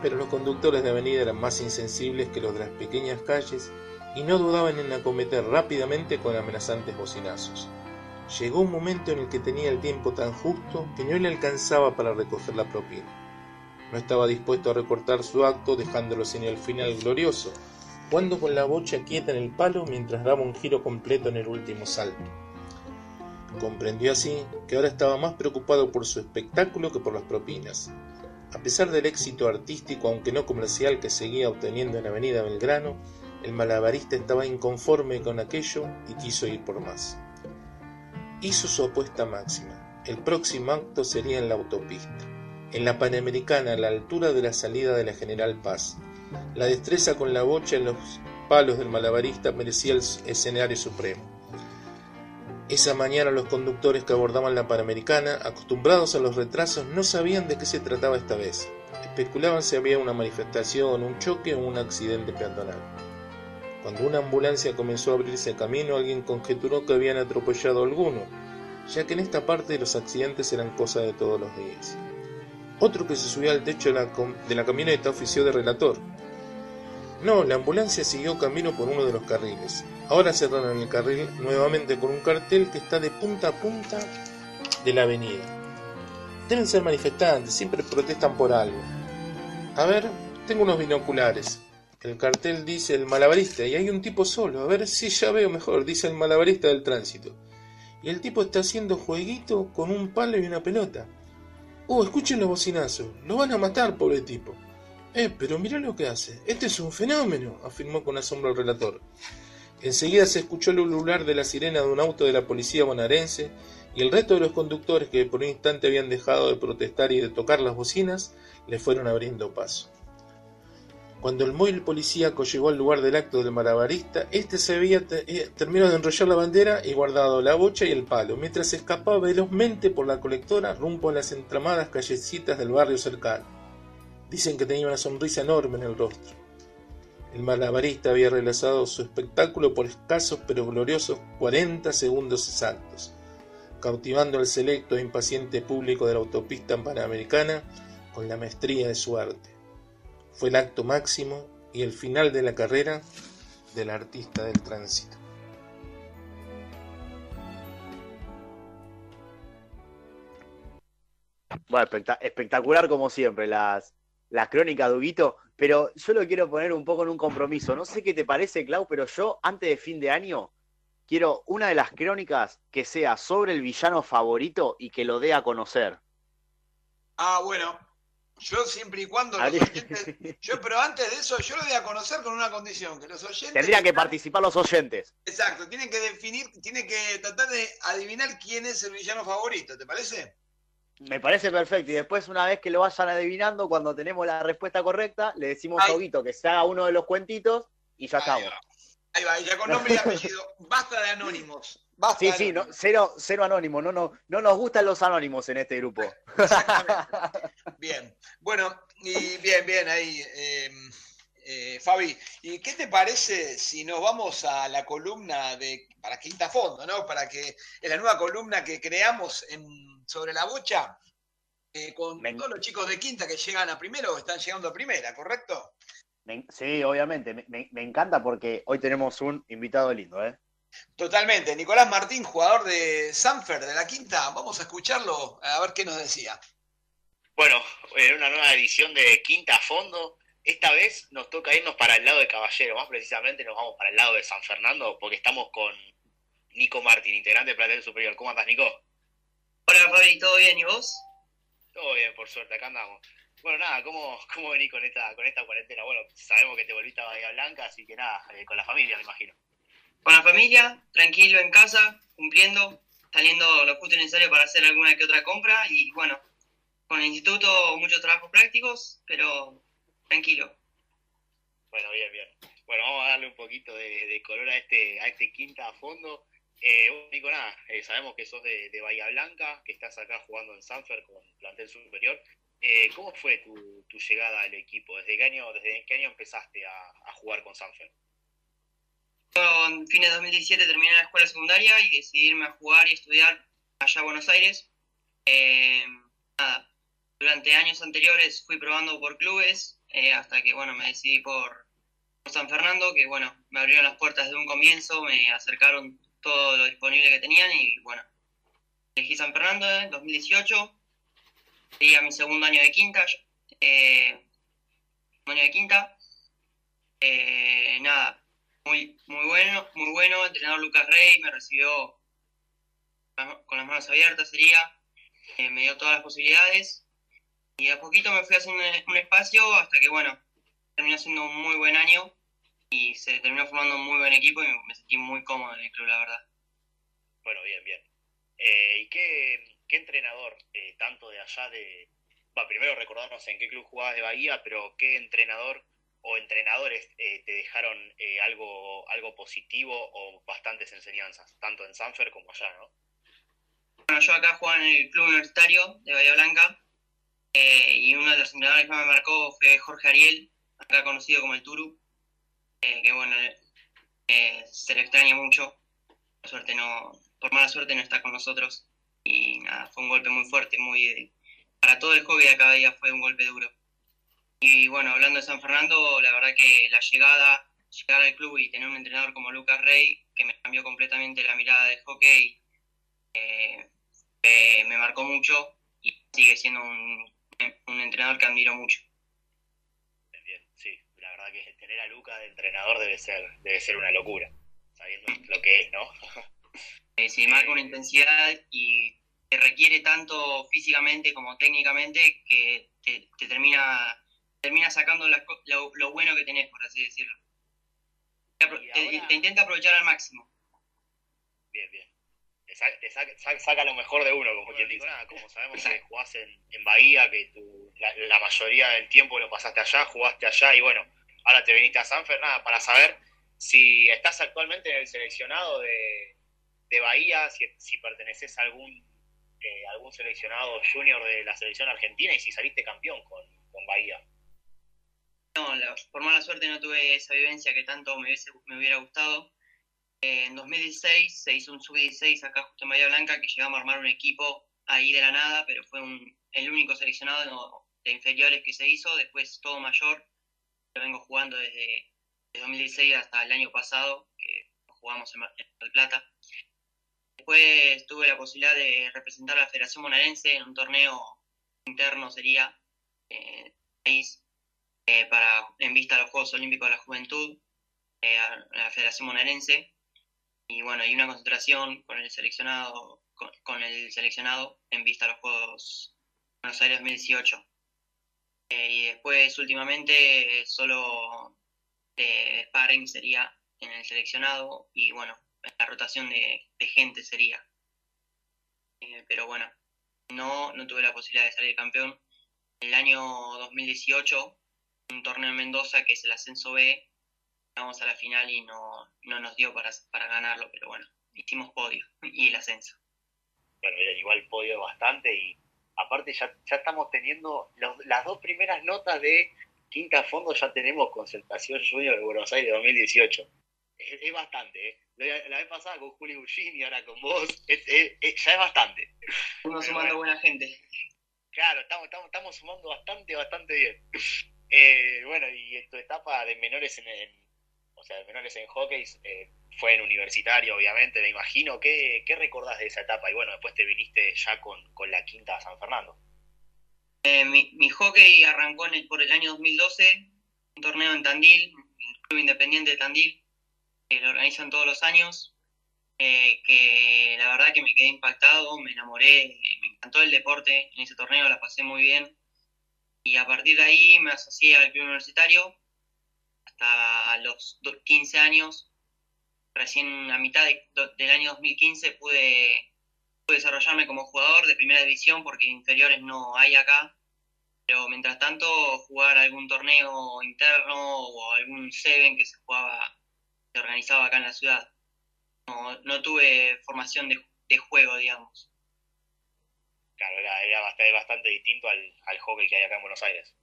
pero los conductores de avenida eran más insensibles que los de las pequeñas calles y no dudaban en acometer rápidamente con amenazantes bocinazos. Llegó un momento en el que tenía el tiempo tan justo que no le alcanzaba para recoger la propina. No estaba dispuesto a recortar su acto dejándolo sin el final glorioso, jugando con la bocha quieta en el palo mientras daba un giro completo en el último salto. Comprendió así que ahora estaba más preocupado por su espectáculo que por las propinas. A pesar del éxito artístico, aunque no comercial, que seguía obteniendo en Avenida Belgrano, el malabarista estaba inconforme con aquello y quiso ir por más. Hizo su apuesta máxima. El próximo acto sería en la autopista, en la Panamericana, a la altura de la salida de la General Paz. La destreza con la bocha en los palos del malabarista merecía el escenario supremo. Esa mañana los conductores que abordaban la Panamericana, acostumbrados a los retrasos, no sabían de qué se trataba esta vez. Especulaban si había una manifestación, un choque o un accidente peatonal. Cuando una ambulancia comenzó a abrirse camino, alguien conjeturó que habían atropellado a alguno, ya que en esta parte los accidentes eran cosa de todos los días. Otro que se subió al techo de la, camioneta ofició de relator. No, la ambulancia siguió camino por uno de los carriles. Ahora cerraron el carril nuevamente con un cartel que está de punta a punta de la avenida. Deben ser manifestantes, siempre protestan por algo. A ver, tengo unos binoculares. El cartel dice el malabarista y hay un tipo solo. A ver si ya veo mejor, dice el malabarista del tránsito. Y el tipo está haciendo jueguito con un palo y una pelota. Oh, escuchen los bocinazos. Lo van a matar, pobre tipo. Eh, pero mira lo que hace. Este es un fenómeno, afirmó con asombro el relator. Enseguida se escuchó el ulular de la sirena de un auto de la policía bonaerense y el resto de los conductores que por un instante habían dejado de protestar y de tocar las bocinas le fueron abriendo paso. Cuando el móvil policíaco llegó al lugar del acto del malabarista, este se había eh, terminado de enrollar la bandera y guardado la bocha y el palo, mientras escapaba velozmente por la colectora rumbo a las entramadas callecitas del barrio cercano. Dicen que tenía una sonrisa enorme en el rostro. El malabarista había realizado su espectáculo por escasos pero gloriosos 40 segundos exactos, cautivando al selecto e impaciente público de la autopista panamericana con la maestría de su arte. Fue el acto máximo y el final de la carrera del artista del tránsito. Bueno, espectacular como siempre las, las crónicas de Huguito, pero yo lo quiero poner un poco en un compromiso. No sé qué te parece, Clau, pero yo antes de fin de año quiero una de las crónicas que sea sobre el villano favorito y que lo dé a conocer. Ah, bueno. Yo siempre y cuando los oyentes, yo, pero antes de eso, yo lo doy a conocer con una condición, que los oyentes. Tendrían que participar los oyentes. Exacto, tienen que definir, tienen que tratar de adivinar quién es el villano favorito, ¿te parece? Me parece perfecto. Y después, una vez que lo vayan adivinando, cuando tenemos la respuesta correcta, le decimos a Huguito que se haga uno de los cuentitos y ya estamos. Ahí va, ya con nombre y apellido. Basta de anónimos. Basta sí, sí, no, cero, cero anónimo. No, no, no nos gustan los anónimos en este grupo. Exactamente. bien. Bueno, y bien, bien, ahí. Em, eh, Fabi, ¿y qué te parece si nos vamos a la columna de para Quinta Fondo, ¿no? Para que es la nueva columna que creamos en, sobre la bocha eh, con todos los chicos de Quinta que llegan a primero o están llegando a primera, ¿correcto? sí, obviamente. Me, me, encanta porque hoy tenemos un invitado lindo, ¿eh? Totalmente. Nicolás Martín, jugador de Sanfer de la Quinta. Vamos a escucharlo a ver qué nos decía. Bueno, en una nueva edición de Quinta Fondo esta vez nos toca irnos para el lado de Caballero, más precisamente nos vamos para el lado de San Fernando, porque estamos con Nico Martín, integrante del plantel superior. ¿Cómo andas, Nico? Hola, Fabi, ¿todo bien? ¿Y vos? Todo bien, por suerte, acá andamos. Bueno, nada, ¿cómo, cómo venís con esta, con esta cuarentena? Bueno, sabemos que te volviste a Bahía Blanca, así que nada, eh, con la familia, me imagino. Con la familia, tranquilo en casa, cumpliendo, saliendo lo justo necesario para hacer alguna que otra compra y bueno, con el instituto muchos trabajos prácticos, pero tranquilo. Bueno, bien, bien. Bueno, vamos a darle un poquito de, color a este, a este quinta a fondo. Eh, Nico, nada, eh, sabemos que sos de, Bahía Blanca, que estás acá jugando en Sanfer con plantel superior. Eh, ¿Cómo fue tu, tu, llegada al equipo? ¿Desde qué año, desde qué año empezaste a, a jugar con Sanfer? En fines de 2017 terminé la escuela secundaria y decidí irme a jugar y estudiar allá a Buenos Aires. Eh, nada, durante años anteriores fui probando por clubes eh, hasta que bueno me decidí por, San Fernando, que bueno, me abrieron las puertas de un comienzo, me acercaron todo lo disponible que tenían y bueno, elegí San Fernando en 2018, sería mi segundo año de quinta, eh, año de quinta, eh, nada, muy, muy bueno, muy bueno, entrenador Lucas Rey me recibió con las manos abiertas sería, eh, me dio todas las posibilidades y a poquito me fui haciendo un, espacio hasta que bueno, terminó siendo un muy buen año y se terminó formando un muy buen equipo y me sentí muy cómodo en el club, la verdad. Bueno, bien, bien. Eh, ¿Y qué, qué entrenador, eh, tanto de allá de... Va, primero recordarnos en qué club jugabas de Bahía, pero qué entrenador o entrenadores eh, te dejaron algo, algo positivo o bastantes enseñanzas, tanto en Sanfer como allá, ¿no? Bueno, yo acá jugaba en el club universitario de Bahía Blanca eh, y uno de los entrenadores que me marcó fue Jorge Ariel, acá conocido como el Turu, eh, que bueno, eh, se le extraña mucho, por suerte no, por mala suerte no está con nosotros y nada, fue un golpe muy fuerte, muy para todo el hobby de acá día fue un golpe duro. Y bueno, hablando de San Fernando, la verdad que la llegada, llegar al club y tener un entrenador como Lucas Rey, que me cambió completamente la mirada del hockey, me marcó mucho y sigue siendo un, un entrenador que admiro mucho. Bien, sí, la verdad que tener a Luca de entrenador debe ser, debe ser una locura, sabiendo lo que es, ¿no? Eh, sí, marca una intensidad y te requiere tanto físicamente como técnicamente que te, te termina, termina sacando las lo, lo bueno que tenés, por así decirlo. Te intenta aprovechar al máximo. Bien, bien. Te, sa- te saca, sa- saca lo mejor de uno, como quien dice. Nada, como sabemos que jugás en, en Bahía, que tu, la, la mayoría del tiempo lo pasaste allá, jugaste allá y bueno, ahora te viniste a Sanfer, nada, para saber si estás actualmente en el seleccionado de, de Bahía, si, si perteneces a algún, eh, algún seleccionado junior de la selección argentina y si saliste campeón con, con Bahía. No, la- por mala suerte no tuve esa vivencia que tanto me, hubiese- me hubiera gustado. En 2016 se hizo un sub-16 acá justo en Bahía Blanca que llegamos a armar un equipo ahí de la nada, pero fue un- el único seleccionado de inferiores que se hizo, después todo mayor. Lo vengo jugando desde, desde 2016 hasta el año pasado, que jugamos en Mar del Plata. Después tuve la posibilidad de representar a la Federación Bonaerense en un torneo interno, sería, eh, país, eh, para, en vista a los Juegos Olímpicos de la Juventud, eh, a la Federación Bonaerense, y bueno, y una concentración con el seleccionado, con, el seleccionado en vista a los Juegos Buenos Aires 2018. Eh, y después, últimamente, eh, solo de sparring sería en el seleccionado, y bueno, la rotación de, gente sería. Eh, pero bueno, no, no tuve la posibilidad de salir campeón. El año 2018 un torneo en Mendoza que es el ascenso B. Llegamos a la final y no, no nos dio para, para ganarlo, pero bueno, hicimos podio y el ascenso. Bueno, igual podio bastante y aparte ya, ya estamos teniendo los- las dos primeras notas de Quinta Fondo, ya tenemos concentración junior de Buenos Aires 2018. Es, es bastante, ¿eh? La, la vez pasada con Juli Bullín y ahora con vos, es- es- es- ya es bastante. Estamos sumando buena gente. Claro, estamos, estamos, estamos sumando bastante, bastante bien. Eh, bueno, y tu etapa de menores en, en- o sea, de menores en hockey eh, fue en universitario, obviamente, me imagino. ¿Qué, ¿Qué recordás de esa etapa? Y bueno, después te viniste ya con, con la quinta a San Fernando. Eh, mi, mi hockey arrancó en el- por el año 2012, un torneo en Tandil, el Club Independiente de Tandil, que lo organizan todos los años, eh, que la verdad que me quedé impactado, me enamoré, me encantó el deporte en ese torneo, la pasé muy bien. Y a partir de ahí me asocié al club universitario hasta los do- 15 años. Recién a mitad de- del año 2015 pude, pude desarrollarme como jugador de primera división porque inferiores no hay acá. Pero mientras tanto jugar algún torneo interno o algún Seven que se jugaba, se organizaba acá en la ciudad. No, no tuve formación de, de juego, digamos. Claro, era, era bastante, bastante distinto al, al hockey que hay acá en Buenos Aires.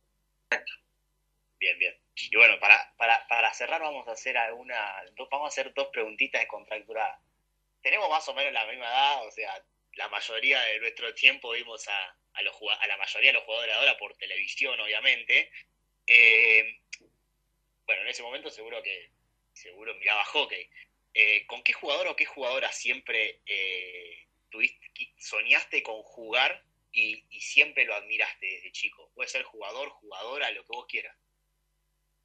Bien, bien. Y bueno, para, para, para cerrar vamos a hacer alguna, vamos a hacer dos preguntitas descontracturadas. Tenemos más o menos la misma edad, o sea, la mayoría de nuestro tiempo vimos a, a, los, a la mayoría de los jugadores ahora por televisión, obviamente. Eh, bueno, en ese momento seguro que seguro miraba hockey. Eh, ¿Con qué jugador o qué jugadora siempre eh, tuviste, soñaste con jugar y siempre lo admiraste desde chico? Puede ser jugador, jugadora, lo que vos quieras.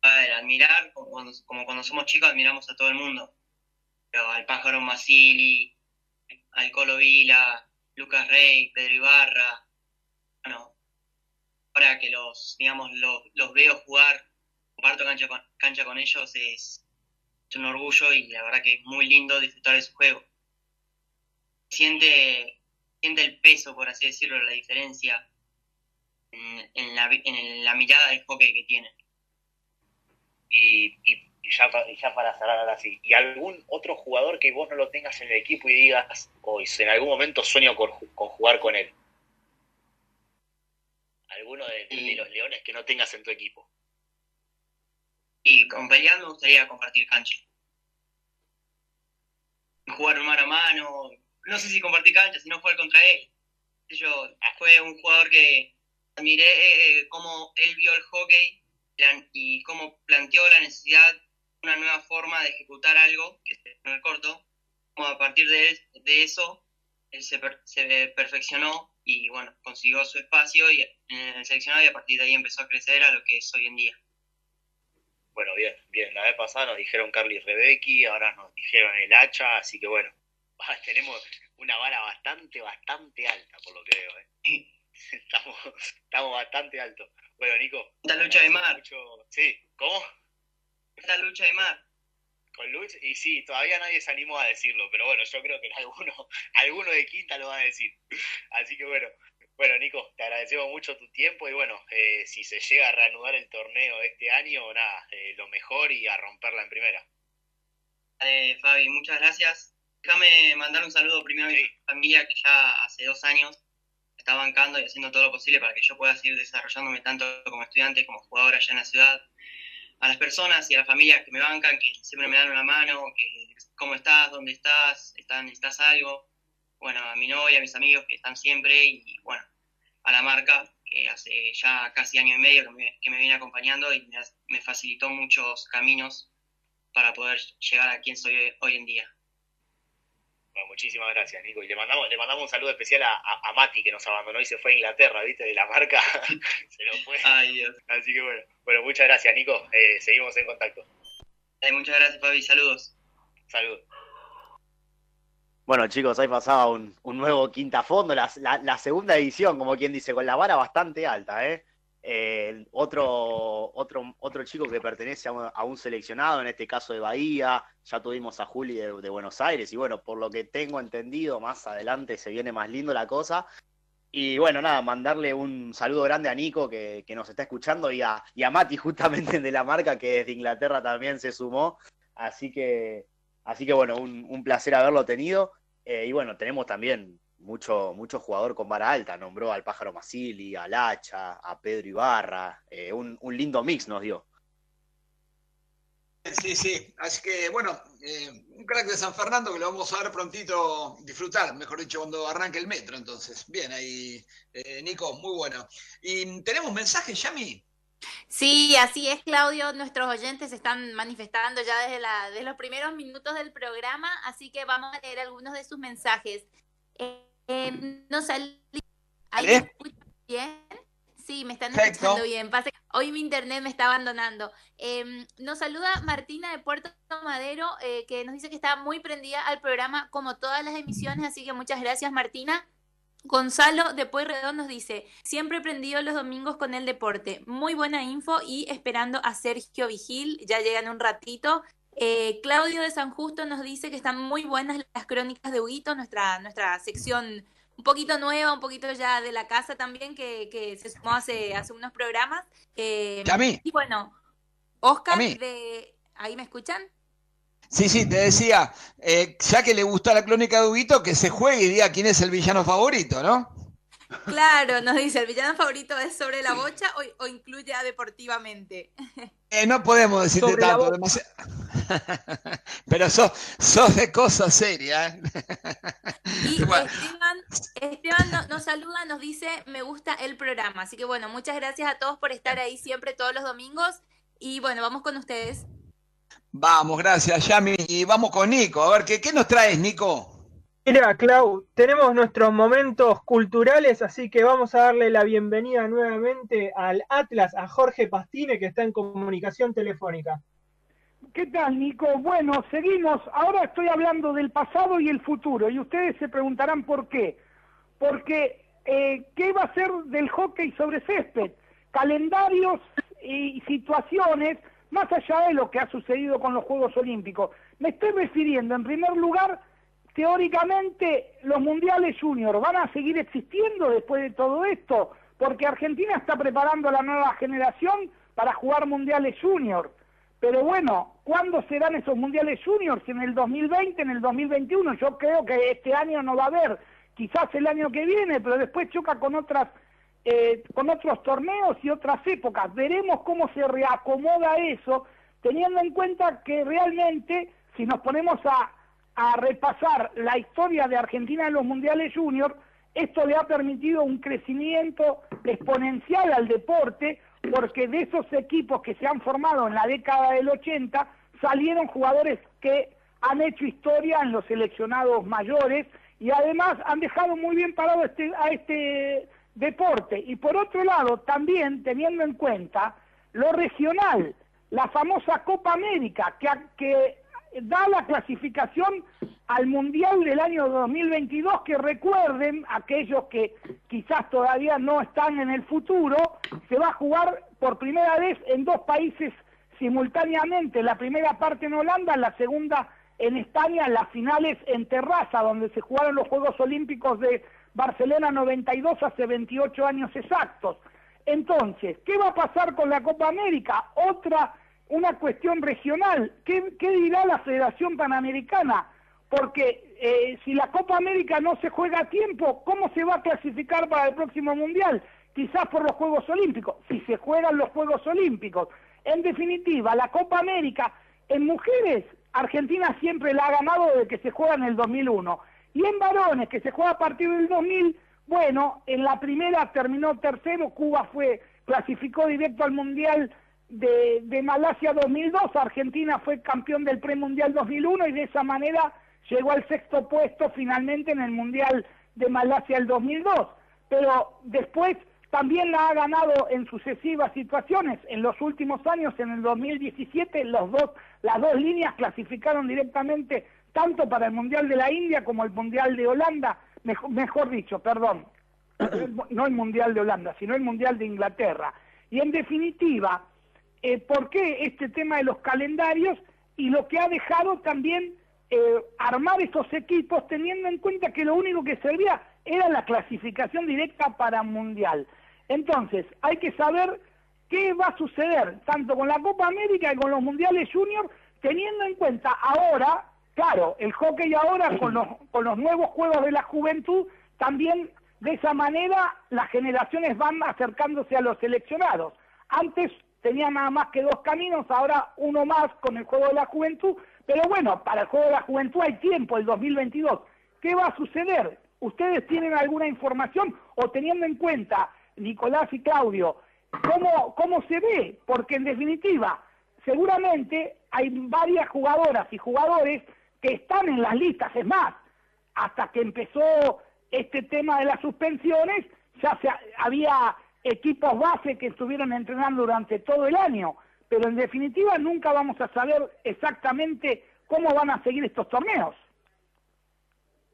Ver, admirar, como cuando, como cuando somos chicos, admiramos a todo el mundo. Pero al pájaro Masili, al Colo Vila, Lucas Rey, Pedro Ibarra. Bueno, ahora que los, digamos, los, los veo jugar, comparto cancha con, cancha con ellos, es, un orgullo y la verdad que es muy lindo disfrutar de su juego. Siente, siente el peso, por así decirlo, la diferencia en, la, en la mirada del hockey que tienen. Y, y- y ya, y ya para cerrar ahora sí, ¿y algún otro jugador que vos no lo tengas en el equipo y digas, hoy en algún momento sueño con, con jugar con él? ¿Alguno de, de los leones que no tengas en tu equipo? Y con pelear me gustaría compartir cancha. Jugar mano a mano, no sé si compartir cancha, sino jugar contra él. Yo, fue un jugador que admiré eh, cómo él vio el hockey plan- y cómo planteó la necesidad de una nueva forma de ejecutar algo, que es en el corto, como a partir de, de eso él se, per- se perfeccionó y bueno, consiguió su espacio y, en el seleccionado y a partir de ahí empezó a crecer a lo que es hoy en día. Bueno, bien, bien. La vez pasada nos dijeron Carly Rebecki, ahora nos dijeron el hacha, así que bueno, tenemos una vara bastante, bastante alta, por lo que veo. ¿eh? Estamos, estamos bastante altos. Bueno, Nico. Esta lucha de mar. mucho- Sí, ¿cómo? Esta lucha de mar. Con Luch, y sí, todavía nadie se animó a decirlo, pero bueno, yo creo que alguno, alguno de quinta lo va a decir. Así que bueno, bueno, Nico, te agradecemos mucho tu tiempo y bueno, eh, si se llega a reanudar el torneo este año, nada, eh, lo mejor y a romperla en primera. Dale, Fabi, muchas gracias. Déjame mandar un saludo primero a mi familia que ya hace dos años está bancando y haciendo todo lo posible para que yo pueda seguir desarrollándome tanto como estudiante como jugador allá en la ciudad. A las personas y a las familias que me bancan, que siempre me dan una mano, que cómo estás, dónde estás, están, necesitas algo. Bueno, a mi novia, a mis amigos que están siempre y bueno, a la marca que hace ya casi año y medio que me, que me viene acompañando y me, me facilitó muchos caminos para poder llegar a quien soy hoy en día. Bueno, muchísimas gracias, Nico. Y le mandamos, le mandamos un saludo especial a, a- a Mati, que nos abandonó y se fue a Inglaterra, ¿viste? De la marca. se lo fue. Ay, Dios. Así que bueno, bueno, muchas gracias, Nico. Eh, seguimos en contacto. Muchas gracias, Fabi. Saludos. Saludos. Bueno, chicos, ahí pasaba un, un nuevo quinta fondo, la, la- la segunda edición, como quien dice, con la vara bastante alta, ¿eh? Otro, otro, otro chico que pertenece a un, seleccionado, en este caso de Bahía, ya tuvimos a Juli de, Buenos Aires, y bueno, por lo que tengo entendido, más adelante se viene más lindo la cosa. Y bueno, nada, mandarle un saludo grande a Nico que, nos está escuchando y a, y a Mati justamente de la marca que desde Inglaterra también se sumó. Así que, así que bueno, un, un placer haberlo tenido. Eh, y bueno, tenemos también mucho, mucho jugador con vara alta. Nombró al Pájaro Masili, al Hacha, a Pedro Ibarra. Eh, un, un lindo mix nos dio. Sí, sí. Así que, bueno, eh, un crack de San Fernando que lo vamos a ver prontito disfrutar, mejor dicho, cuando arranque el metro. Entonces, bien, ahí, eh, Nico, muy bueno. ¿Y tenemos mensajes, Yami? Sí, así es, Claudio. Nuestros oyentes se están manifestando ya desde, la, desde los primeros minutos del programa, así que vamos a leer algunos de sus mensajes. Eh, eh, nos sal- ¿Ahí me ¿Eh? escuchan bien? Sí, me están Perfecto. escuchando bien. Pasa que hoy mi internet me está abandonando. Eh, nos saluda Martina de Puerto Madero, eh, que nos dice que está muy prendida al programa como todas las emisiones, así que muchas gracias, Martina. Gonzalo de Pueyrredón nos dice, siempre prendido los domingos con el deporte. Muy buena info y esperando a Sergio Vigil, ya llegan un ratito. Eh, Claudio de San Justo nos dice que están muy buenas las crónicas de Huguito, nuestra, nuestra sección un poquito nueva, un poquito ya de la casa también, que, que se sumó hace, hace unos programas. Eh, Yami. y bueno, Oscar de... ¿Ahí me escuchan? Sí, sí, te decía, eh, ya que le gustó la crónica de Huguito, que se juegue y diga quién es el villano favorito, ¿no? Claro, nos dice, ¿el villano favorito es sobre la bocha o, o incluye a deportivamente? Eh, no podemos decirte Sobre tanto, demasiado. Pero sos, sos de cosas serias. ¿eh? Y Bueno. Esteban, Esteban no- nos saluda, nos dice, me gusta el programa. Así que bueno, muchas gracias a todos por estar ahí siempre todos los domingos. Y bueno, vamos con ustedes. Vamos, gracias, Yami. Y vamos con Nico. A ver, ¿qué, qué nos traes, Nico? Mira, Clau, tenemos nuestros momentos culturales, así que vamos a darle la bienvenida nuevamente al Atlas, a Jorge Pastine, que está en comunicación telefónica. ¿Qué tal, Nico? Bueno, seguimos. Ahora estoy hablando del pasado y el futuro, y ustedes se preguntarán por qué. Porque, eh, ¿qué va a ser del hockey sobre césped? Calendarios y situaciones, más allá de lo que ha sucedido con los Juegos Olímpicos. Me estoy refiriendo, en primer lugar, teóricamente, los mundiales junior van a seguir existiendo después de todo esto, porque Argentina está preparando a la nueva generación para jugar mundiales junior. Pero bueno, ¿cuándo serán esos mundiales juniors? ¿En el 2020, en el 2021? Yo creo que este año no va a haber, quizás el año que viene, pero después choca con otras eh, con otros torneos y otras épocas. Veremos cómo se reacomoda eso, teniendo en cuenta que realmente, si nos ponemos a, a repasar la historia de Argentina en los mundiales junior, esto le ha permitido un crecimiento exponencial al deporte, porque de esos equipos que se han formado en la década del 80 salieron jugadores que han hecho historia en los seleccionados mayores y además han dejado muy bien parado este, a este deporte. Y por otro lado, también teniendo en cuenta lo regional, la famosa Copa América, que, que da la clasificación al Mundial del año 2022, que recuerden, aquellos que quizás todavía no están en el futuro, se va a jugar por primera vez en dos países simultáneamente, la primera parte en Holanda, la segunda en España, las finales en Terraza, donde se jugaron los Juegos Olímpicos de Barcelona 92 hace 28 años exactos. Entonces, ¿qué va a pasar con la Copa América? Otra, una cuestión regional. ¿Qué, dirá la Federación Panamericana? Porque eh, si la Copa América no se juega a tiempo, ¿cómo se va a clasificar para el próximo Mundial? Quizás por los Juegos Olímpicos, si se juegan los Juegos Olímpicos. En definitiva, la Copa América en mujeres, Argentina siempre la ha ganado desde que se juega en el 2001. Y en varones, que se juega a partir del 2000, bueno, en la primera terminó tercero, Cuba fue clasificó directo al Mundial de, Malasia 2002, Argentina fue campeón del premundial 2001 y de esa manera llegó al sexto puesto finalmente en el Mundial de Malasia el 2002. Pero después también la ha ganado en sucesivas situaciones. En los últimos años, en el 2017, los dos, las dos líneas clasificaron directamente tanto para el Mundial de la India como el Mundial de Holanda, mejor dicho, perdón, no el Mundial de Holanda, sino el Mundial de Inglaterra. Y en definitiva, eh, ¿por qué este tema de los calendarios y lo que ha dejado también eh, armar estos equipos teniendo en cuenta que lo único que servía era la clasificación directa para Mundial? Entonces, hay que saber qué va a suceder tanto con la Copa América y con los Mundiales Junior, teniendo en cuenta ahora, claro, el hockey ahora con los, con los nuevos Juegos de la Juventud, también de esa manera las generaciones van acercándose a los seleccionados. Antes tenían nada más que dos caminos, ahora uno más con el Juego de la Juventud, pero bueno, para el Juego de la Juventud hay tiempo, el 2022. ¿Qué va a suceder? ¿Ustedes tienen alguna información o teniendo en cuenta Nicolás y Claudio, ¿cómo, ¿cómo se ve? Porque en definitiva, seguramente hay varias jugadoras y jugadores que están en las listas, es más, hasta que empezó este tema de las suspensiones, ya se, había equipos base que estuvieron entrenando durante todo el año, pero en definitiva nunca vamos a saber exactamente cómo van a seguir estos torneos.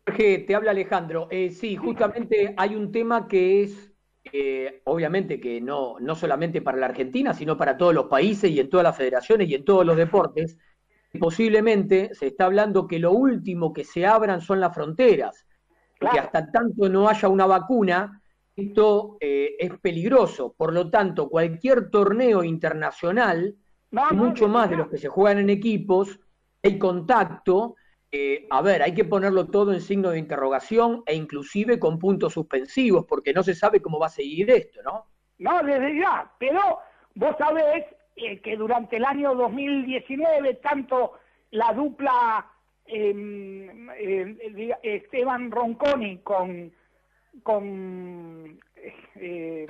Jorge, te habla Alejandro. Eh, sí, justamente hay un tema que es eh, obviamente que no, no solamente para la Argentina, sino para todos los países y en todas las federaciones y en todos los deportes, posiblemente se está hablando que lo último que se abran son las fronteras, claro. que hasta tanto no haya una vacuna, esto eh, es peligroso. Por lo tanto, cualquier torneo internacional, no, no, mucho más de los que se juegan en equipos, hay contacto, eh, a ver, hay que ponerlo todo en signo de interrogación e inclusive con puntos suspensivos, porque no se sabe cómo va a seguir esto, ¿no? No, desde ya, pero vos sabés eh, que durante el año 2019 tanto la dupla em, eh, Esteban Ronconi con, con eh,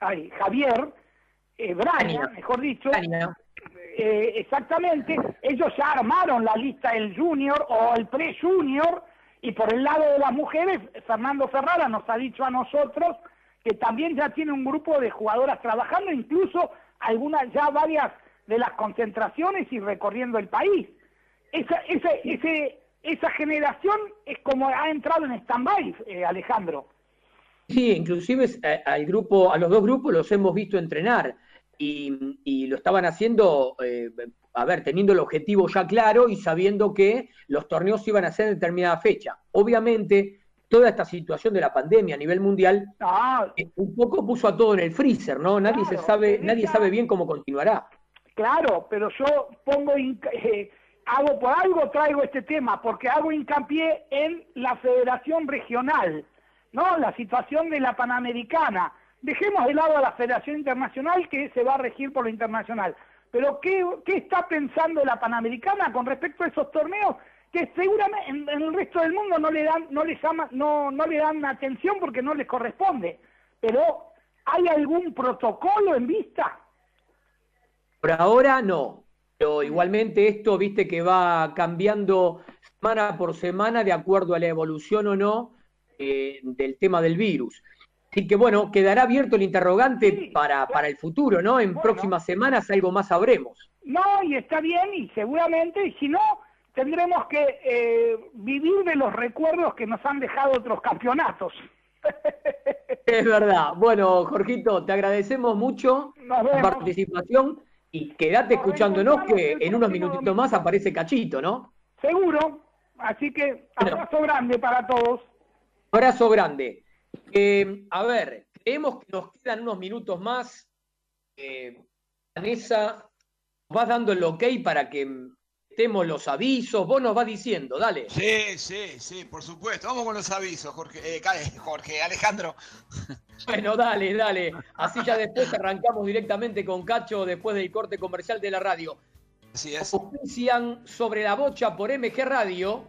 ay, Javier eh, Braña, mejor dicho, eh, exactamente, ellos ya armaron la lista del junior o el pre-junior y por el lado de las mujeres, Fernando Ferrara nos ha dicho a nosotros que también ya tiene un grupo de jugadoras trabajando, incluso algunas ya varias de las concentraciones y recorriendo el país. Esa, esa, ese, esa generación es como ha entrado en stand-by, eh, Alejandro. Sí, inclusive eh, al grupo, a los dos grupos los hemos visto entrenar y, y lo estaban haciendo, eh, a ver, teniendo el objetivo ya claro y sabiendo que los torneos iban a ser en determinada fecha. Obviamente, toda esta situación de la pandemia a nivel mundial Ah, eh, un poco puso a todo en el freezer, ¿no? Nadie se sabe, nadie sabe bien cómo continuará. Claro, pero yo pongo, eh, hago por algo traigo este tema, porque hago hincapié en la Federación Regional, ¿no? La situación de la Panamericana. Dejemos de lado a la Federación Internacional que se va a regir por lo internacional. Pero ¿qué, qué está pensando la Panamericana con respecto a esos torneos que seguramente en, el resto del mundo no le dan, no les llama, no, no le dan atención porque no les corresponde? Pero ¿hay algún protocolo en vista? Por ahora no, pero igualmente esto, viste que va cambiando semana por semana de acuerdo a la evolución o no eh, del tema del virus. Así que bueno, quedará abierto el interrogante Sí, para, para el futuro, ¿no? En Bueno. próximas semanas algo más sabremos. No, y está bien, y seguramente, y si no, tendremos que eh, vivir de los recuerdos que nos han dejado otros campeonatos. Es verdad. Bueno, Jorgito, te agradecemos mucho la participación y quédate Nos escuchándonos que en unos minutitos más aparece Cachito, ¿no? Seguro. Así que Bueno. abrazo grande para todos. Abrazo grande. Eh, a ver, creemos que nos quedan unos minutos más. Eh, Vanessa, nos vas dando el ok para que estemos los avisos. Vos nos vas diciendo, dale. Sí, sí, sí, por supuesto. Vamos con los avisos, Jorge, eh, Jorge, Alejandro. Bueno, dale, dale. Así ya después arrancamos directamente con Cacho después del corte comercial de la radio. Así es. Ofician sobre la bocha por MG Radio.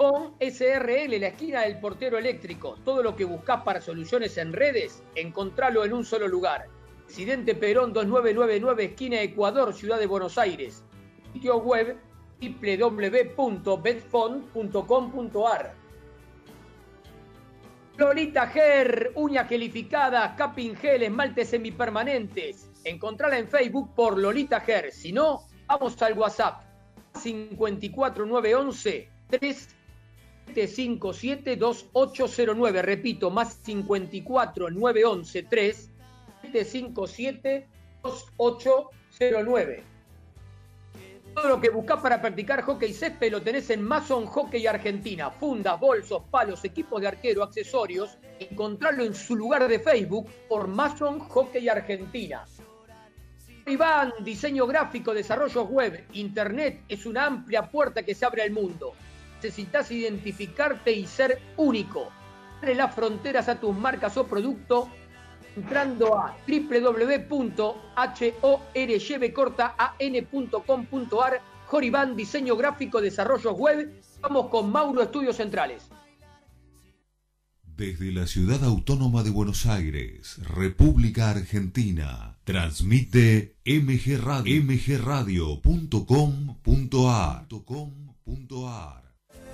Phone SRL, la esquina del portero eléctrico. Todo lo que buscas para soluciones en redes, encontralo en un solo lugar. Presidente Perón 2999, esquina Ecuador, Ciudad de Buenos Aires. Sitio web www.betfond.com.ar. Lolita Ger, uñas gelificadas, capping gel, esmaltes semipermanentes. Encontrala en Facebook por Lolita Ger. Si no, vamos al WhatsApp. 54911 3757 2809. Repito, más 54911 3757 2809. Todo lo que buscas para practicar hockey césped lo tenés en Mason Hockey Argentina. Fundas, bolsos, palos, equipos de arquero, accesorios. Encontrarlo en su lugar de Facebook por Mason Hockey Argentina. Iván, diseño gráfico, desarrollo web, internet es una amplia puerta que se abre al mundo. Necesitas identificarte y ser único. Abre las fronteras a tus marcas o producto entrando a www.horyvcortaan.com.ar Joribán, diseño gráfico, desarrollo web. Vamos con Mauro Estudios Centrales. Desde la ciudad autónoma de Buenos Aires, República Argentina, transmite MG Radio, mgradio.com.ar.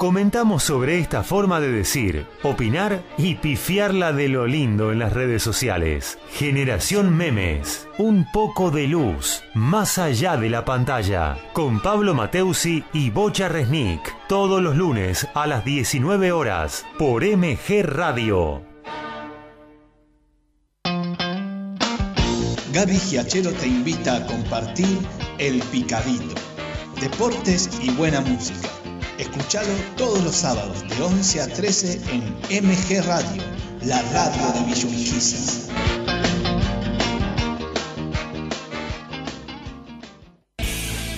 comentamos sobre esta forma de decir, opinar y pifiarla de lo lindo en las redes sociales. Generación Memes, un poco de luz, más allá de la pantalla, con Pablo Mateusi y Bocha Resnick, todos los lunes a las 19 horas, por MG Radio. Gaby Giachero te invita a compartir El Picadito. Deportes y buena música. Escuchalo todos los sábados de 11 a 13 en MG Radio, la radio de Villa Urquiza.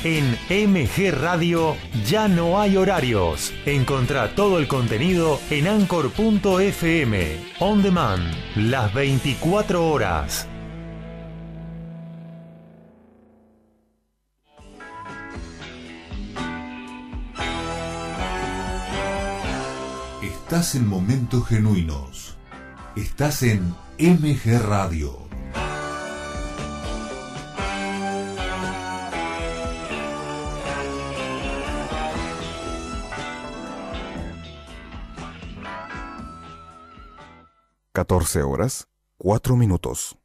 En MG Radio ya no hay horarios. Encontrá todo el contenido en anchor.fm. On demand, las 24 horas. Estás en momentos genuinos. Estás en MG Radio. Catorce horas, cuatro minutos.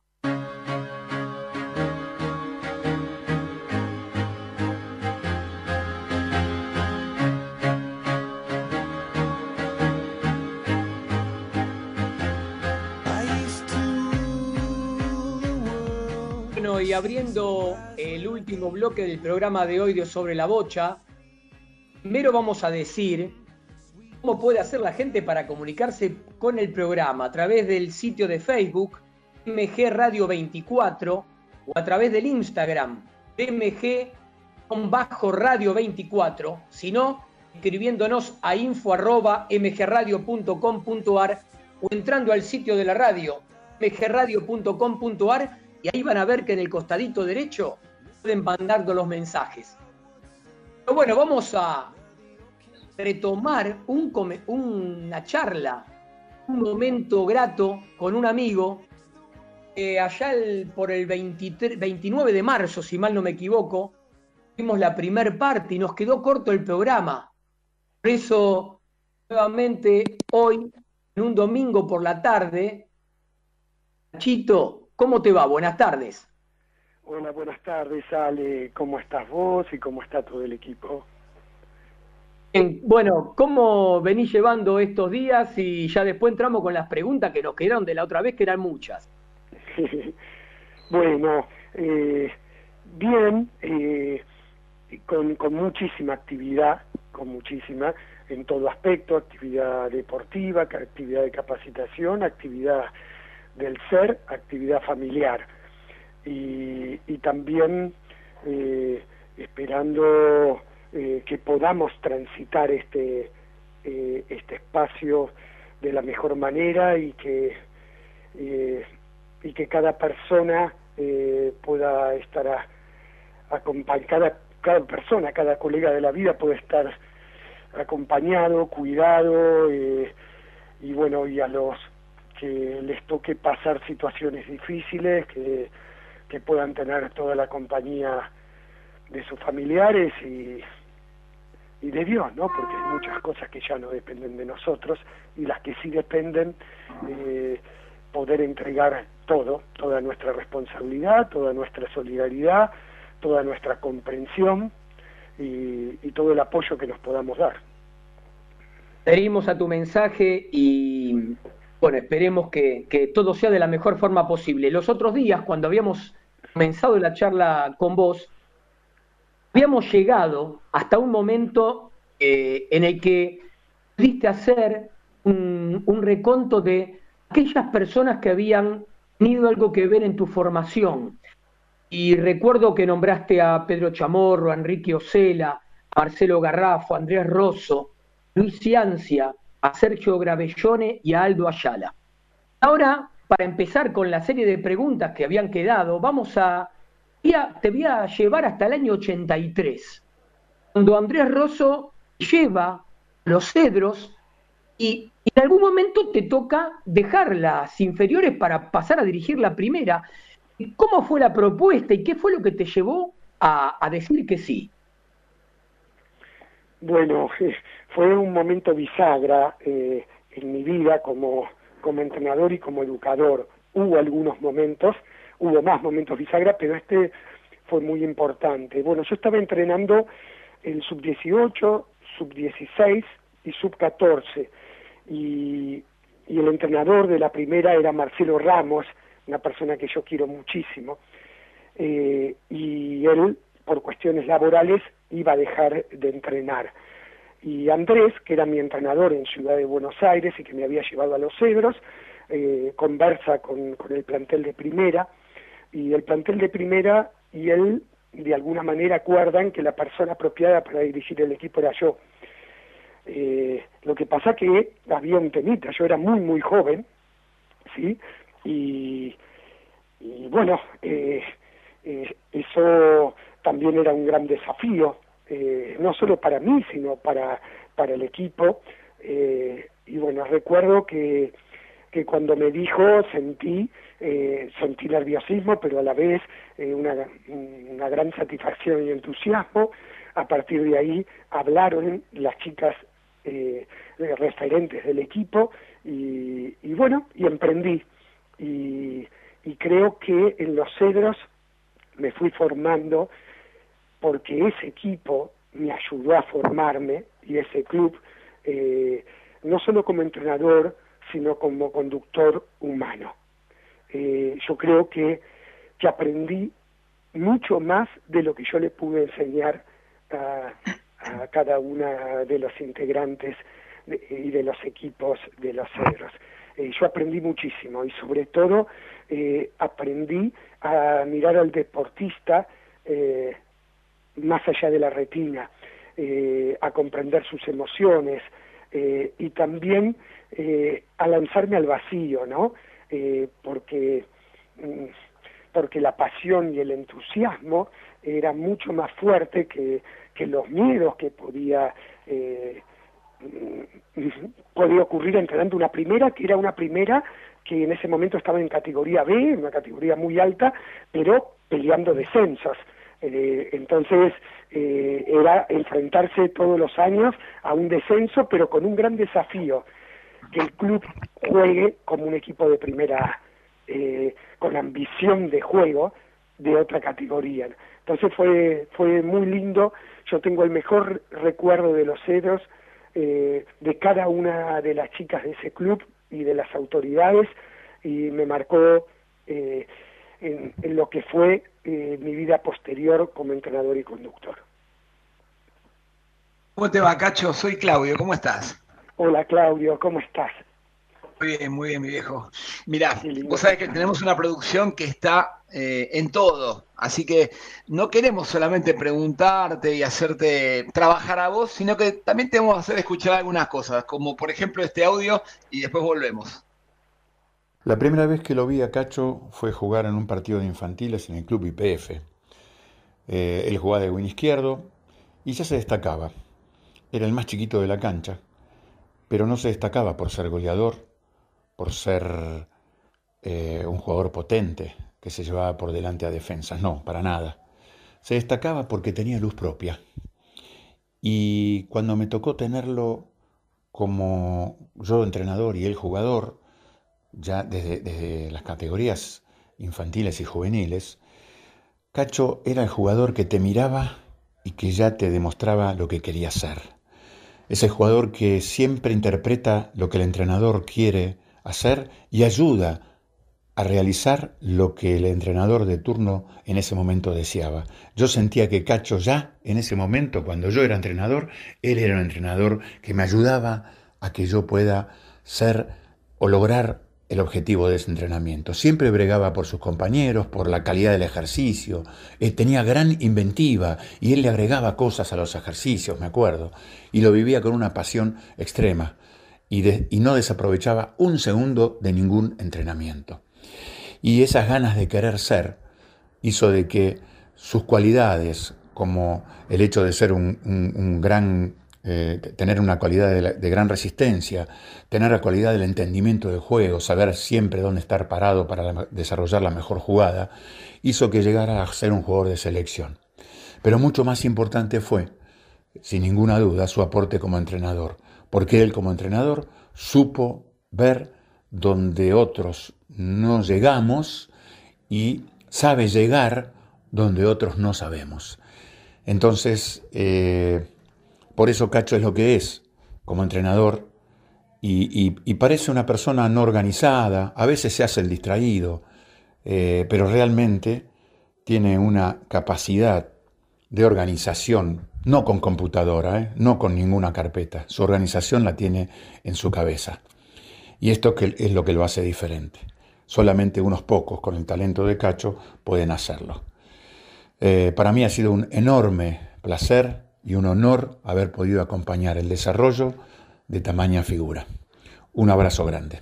Abriendo el último bloque del programa de hoy de Sobre la Bocha, primero vamos a decir cómo puede hacer la gente para comunicarse con el programa a través del sitio de Facebook MG Radio 24 o a través del Instagram MG bajo Radio 24, si no, escribiéndonos a info arroba mgradio.com.ar o entrando al sitio de la radio mgradio.com.ar y ahí van a ver que en el costadito derecho pueden mandarnos los mensajes. Pero bueno, vamos a retomar una charla, un momento grato con un amigo. allá por el 23 29 de marzo, si mal no me equivoco, tuvimos la primer parte y nos quedó corto el programa. Por eso, nuevamente, hoy, en un domingo por la tarde, Chito, ¿cómo te va? Buenas tardes. Hola, buenas tardes, Ale. ¿Cómo estás vos y cómo está todo el equipo? Bien, bueno, ¿cómo venís llevando estos días? Y ya después entramos con las preguntas que nos quedaron de la otra vez, que eran muchas. bueno, eh, bien, eh, con, con muchísima actividad, con muchísima, en todo aspecto, actividad deportiva, actividad de capacitación, actividad del ser, actividad familiar. Y, y también eh, esperando eh, que podamos transitar este, eh, este espacio de la mejor manera y que, eh, y que cada persona pueda estar acompañada, cada, persona, cada colega de la vida pueda estar acompañado, cuidado y bueno, y a los que les toque pasar situaciones difíciles, que, que puedan tener toda la compañía de sus familiares y, y de Dios, ¿no? Porque hay muchas cosas que ya no dependen de nosotros y las que sí dependen, eh, poder entregar todo, toda nuestra responsabilidad, toda nuestra solidaridad, toda nuestra comprensión y, todo el apoyo que nos podamos dar. Adherimos a tu mensaje y bueno, esperemos que, todo sea de la mejor forma posible. Los otros días, cuando habíamos comenzado la charla con vos, habíamos llegado hasta un momento eh, en el que pudiste hacer un, un reconto de aquellas personas que habían tenido algo que ver en tu formación. Y recuerdo que nombraste a Pedro Chamorro, a Enrique Osela, a Marcelo Garrafo, a Andrés Rosso, Luis Ciancia, a Sergio Gravellone y a Aldo Ayala. Ahora, para empezar con la serie de preguntas que habían quedado, vamos a te voy a llevar hasta el año 83, cuando Andrés Rosso lleva los cedros y, en algún momento te toca dejar las inferiores para pasar a dirigir la primera. ¿Cómo fue la propuesta y qué fue lo que te llevó a decir que sí? Bueno, fue un momento bisagra eh, en mi vida como, como entrenador y como educador. Hubo algunos momentos, hubo más momentos bisagra, pero este fue muy importante. Bueno, yo estaba entrenando el sub-18, sub-16 y sub-14 y, y el entrenador de la primera era Marcelo Ramos, una persona que yo quiero muchísimo, eh, y él, por cuestiones laborales, iba a dejar de entrenar. Y Andrés, que era mi entrenador en Ciudad de Buenos Aires y que me había llevado a los Cedros, eh, conversa con, con el plantel de primera, y el plantel de primera y él de alguna manera acuerdan que la persona apropiada para dirigir el equipo era yo. Eh, lo que pasa que había un temita, yo era muy muy joven, ¿sí? Y, y bueno, eh, eh, eso también era un gran desafío, eh, no solo para mí, sino para, para el equipo. Eh, y bueno, recuerdo que, que cuando me dijo sentí eh, sentí nerviosismo, pero a la vez eh, una, una gran satisfacción y entusiasmo. A partir de ahí hablaron las chicas eh, referentes del equipo y, y bueno, y emprendí. Y, y creo que en los cedros me fui formando porque ese equipo me ayudó a formarme y ese club, eh, no solo como entrenador, sino como conductor humano. Eh, yo creo que, que aprendí mucho más de lo que yo le pude enseñar a, a cada una de los integrantes de, y de los equipos de los cedros. Eh, yo aprendí muchísimo y sobre todo eh, aprendí a mirar al deportista eh, más allá de la retina, eh, a comprender sus emociones eh, y también eh, a lanzarme al vacío, ¿no? Eh, porque, mm, porque la pasión y el entusiasmo era mucho más fuerte que, que los miedos que podía mm, podía ocurrir entrenando una primera, que era una primera que en ese momento estaba en categoría B, una categoría muy alta, pero peleando descensos. Eh, entonces eh, era enfrentarse todos los años a un descenso, pero con un gran desafío, que el club juegue como un equipo de primera, eh, con ambición de juego, de otra categoría. Entonces fue, fue muy lindo, yo tengo el mejor recuerdo de los ceros, eh, de cada una de las chicas de ese club y de las autoridades, y me marcó eh, en, en, lo que fue eh, mi vida posterior como entrenador y conductor. ¿Cómo te va, Cacho? Soy Claudio, ¿cómo estás? Hola, Claudio, ¿cómo estás? Muy bien, muy bien, mi viejo. Mirá, vos sabés que tenemos una producción que está eh, en todo, así que no queremos solamente preguntarte y hacerte trabajar a vos, sino que también te vamos a hacer escuchar algunas cosas, como por ejemplo este audio y después volvemos. La primera vez que lo vi a Cacho fue jugar en un partido de infantiles en el club IPF. Eh, él jugaba de win izquierdo y ya se destacaba. Era el más chiquito de la cancha, pero no se destacaba por ser goleador, por ser eh, un jugador potente que se llevaba por delante a defensas, no, para nada. Se destacaba porque tenía luz propia. Y cuando me tocó tenerlo como yo entrenador y él jugador, ya desde, desde las categorías infantiles y juveniles, Cacho era el jugador que te miraba y que ya te demostraba lo que quería ser. Ese jugador que siempre interpreta lo que el entrenador quiere hacer y ayuda a realizar lo que el entrenador de turno en ese momento deseaba. Yo sentía que Cacho ya, en ese momento, cuando yo era entrenador, él era un entrenador que me ayudaba a que yo pueda ser o lograr el objetivo de ese entrenamiento. Siempre bregaba por sus compañeros, por la calidad del ejercicio, eh, tenía gran inventiva y él le agregaba cosas a los ejercicios, me acuerdo, y lo vivía con una pasión extrema y, no desaprovechaba un segundo de ningún entrenamiento. Y esas ganas de querer ser hizo de que sus cualidades, como el hecho de ser un, un gran eh, tener una cualidad de, gran resistencia, tener la cualidad del entendimiento del juego, saber siempre dónde estar parado para la, desarrollar la mejor jugada, hizo que llegara a ser un jugador de selección. Pero mucho más importante fue, sin ninguna duda, su aporte como entrenador, porque él como entrenador supo ver donde otros no llegamos y sabe llegar donde otros no sabemos. Entonces, eh, por eso Cacho es lo que es como entrenador y, parece una persona no organizada, a veces se hace el distraído, eh, pero realmente tiene una capacidad de organización, no con computadora, eh, no con ninguna carpeta, su organización la tiene en su cabeza. Y esto es lo que lo hace diferente. Solamente unos pocos con el talento de Cacho pueden hacerlo. Eh, para mí ha sido un enorme placer y un honor haber podido acompañar el desarrollo de tamaña figura. Un abrazo grande.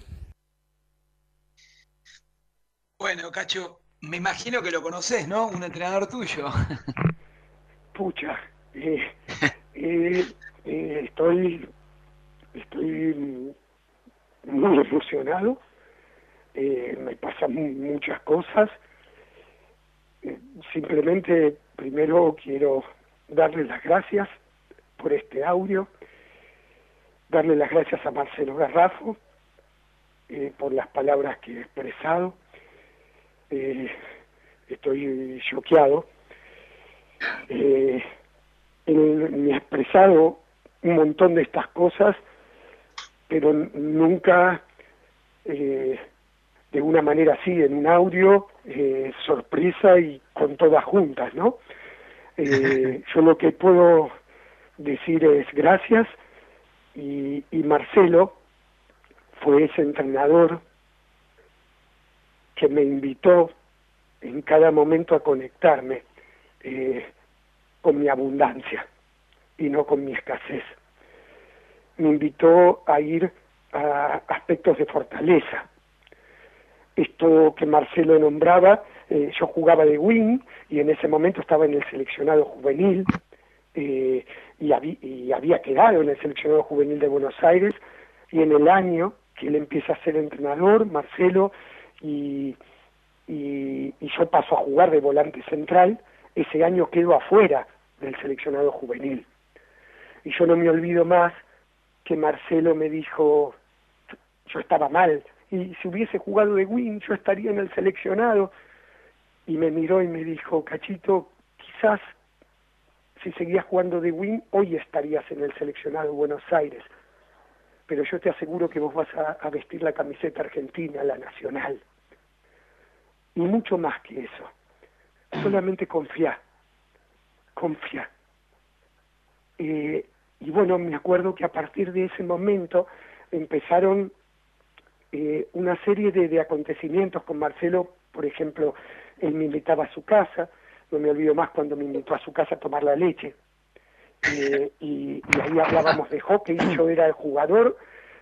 Bueno, Cacho, me imagino que lo conoces, ¿no? Un entrenador tuyo. Pucha, eh, eh, eh, estoy, estoy muy emocionado, me pasan muchas cosas. simplemente, primero quiero darle las gracias por este audio, darle las gracias a Marcelo Garrafo eh, por las palabras que he expresado. Eh, estoy choqueado. Eh, me ha expresado un montón de estas cosas, pero nunca eh, de una manera así, en un audio, eh, sorpresa y con todas juntas, ¿no? Eh, yo lo que puedo decir es gracias y, y, Marcelo fue ese entrenador que me invitó en cada momento a conectarme eh, con mi abundancia y no con mi escasez. Me invitó a ir a aspectos de fortaleza. Esto que Marcelo nombraba eh, yo jugaba de wing y en ese momento estaba en el seleccionado juvenil eh, y, habí, y, había quedado en el seleccionado juvenil de Buenos Aires y en el año que él empieza a ser entrenador, Marcelo, y, y, y yo paso a jugar de volante central, ese año quedo afuera del seleccionado juvenil. Y yo no me olvido más que Marcelo me dijo, yo estaba mal, y si hubiese jugado de wing yo estaría en el seleccionado, y me miró y me dijo, Cachito, quizás si seguías jugando de win, hoy estarías en el seleccionado de Buenos Aires. Pero yo te aseguro que vos vas a, vestir la camiseta argentina, la nacional. Y mucho más que eso. Solamente confía. Confía. Eh, y bueno, me acuerdo que a partir de ese momento empezaron eh, una serie de, de acontecimientos con Marcelo, por ejemplo, él me invitaba a su casa, no me olvido más cuando me invitó a su casa a tomar la leche. Eh, y, y ahí hablábamos de hockey, yo era el jugador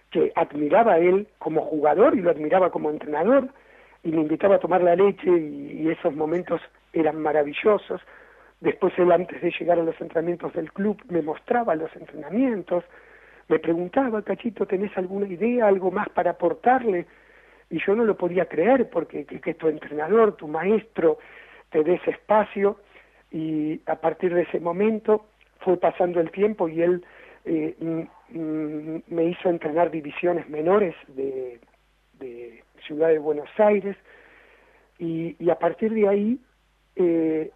que admiraba a él como jugador y lo admiraba como entrenador, y me invitaba a tomar la leche y, y esos momentos eran maravillosos. Después él antes de llegar a los entrenamientos del club me mostraba los entrenamientos, me preguntaba, Cachito, ¿tenés alguna idea, algo más para aportarle? Y yo no lo podía creer porque que, que tu entrenador, tu maestro, te dé ese espacio y a partir de ese momento fue pasando el tiempo y él eh, me hizo entrenar divisiones menores de, de Ciudad de Buenos Aires y, y a partir de ahí eh,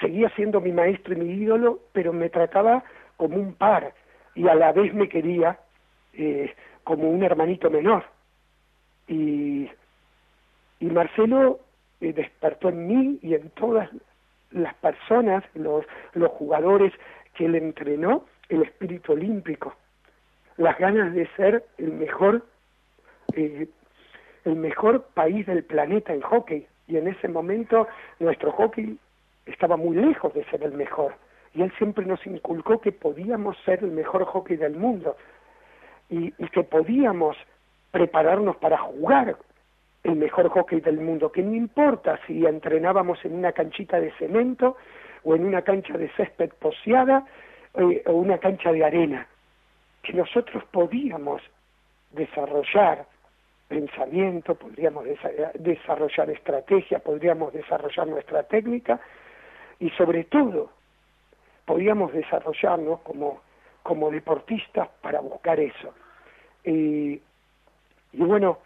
seguía siendo mi maestro y mi ídolo, pero me trataba como un par y a la vez me quería eh, como un hermanito menor. Y, y Marcelo eh, despertó en mí y en todas las personas, los, los jugadores que él entrenó, el espíritu olímpico, las ganas de ser el mejor, eh, el mejor país del planeta en hockey. Y en ese momento nuestro hockey estaba muy lejos de ser el mejor. Y él siempre nos inculcó que podíamos ser el mejor hockey del mundo y, y que podíamos prepararnos para jugar el mejor hockey del mundo, que no importa si entrenábamos en una canchita de cemento o en una cancha de césped poseada eh, o una cancha de arena, que nosotros podíamos desarrollar pensamiento, podríamos desa- desarrollar estrategia, podríamos desarrollar nuestra técnica y sobre todo podíamos desarrollarnos como, como deportistas para buscar eso. Eh, y bueno,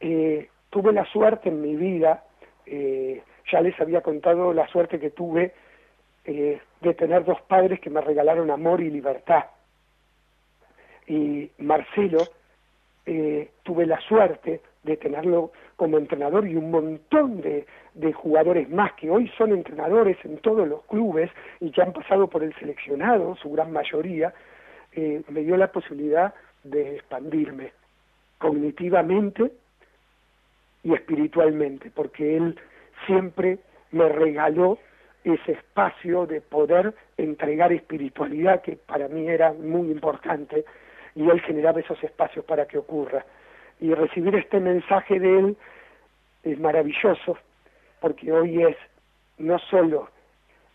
eh, tuve la suerte en mi vida, eh, ya les había contado la suerte que tuve eh, de tener dos padres que me regalaron amor y libertad. Y Marcelo, eh, tuve la suerte de tenerlo como entrenador y un montón de, de jugadores más que hoy son entrenadores en todos los clubes y que han pasado por el seleccionado, su gran mayoría, eh, me dio la posibilidad de expandirme cognitivamente y espiritualmente, porque él siempre me regaló ese espacio de poder entregar espiritualidad que para mí era muy importante y él generaba esos espacios para que ocurra. Y recibir este mensaje de él es maravilloso, porque hoy es no solo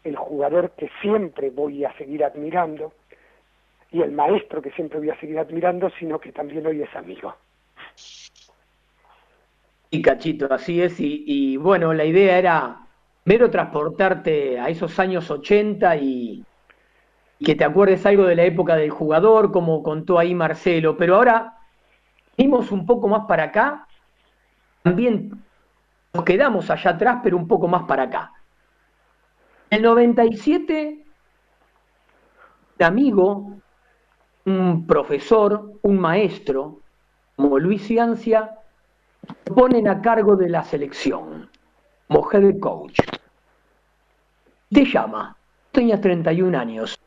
el jugador que siempre voy a seguir admirando y el maestro que siempre voy a seguir admirando, sino que también hoy es amigo. Y cachito, así es. Y, bueno, la idea era mero transportarte a esos años 80 y, que te acuerdes algo de la época del jugador, como contó ahí Marcelo. Pero ahora venimos un poco más para acá. También nos quedamos allá atrás, pero un poco más para acá. El 97, un amigo, un profesor, un maestro, como Luis Ciancia, ponen a cargo de la selección, head coach. Te llama, tenías 31 años.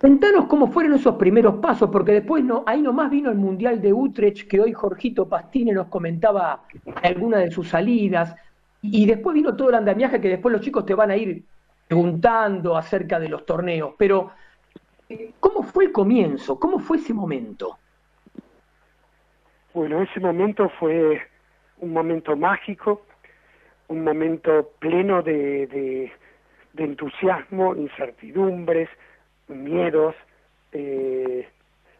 Cuéntanos cómo fueron esos primeros pasos, porque después no, ahí nomás vino el Mundial de Utrecht, que hoy Jorgito Pastine nos comentaba alguna de sus salidas, y después vino todo el andamiaje que después los chicos te van a ir preguntando acerca de los torneos. Pero, ¿cómo fue el comienzo? ¿Cómo fue ese momento? Bueno, ese momento fue un momento mágico, un momento pleno de, de, de entusiasmo, incertidumbres, miedos, eh,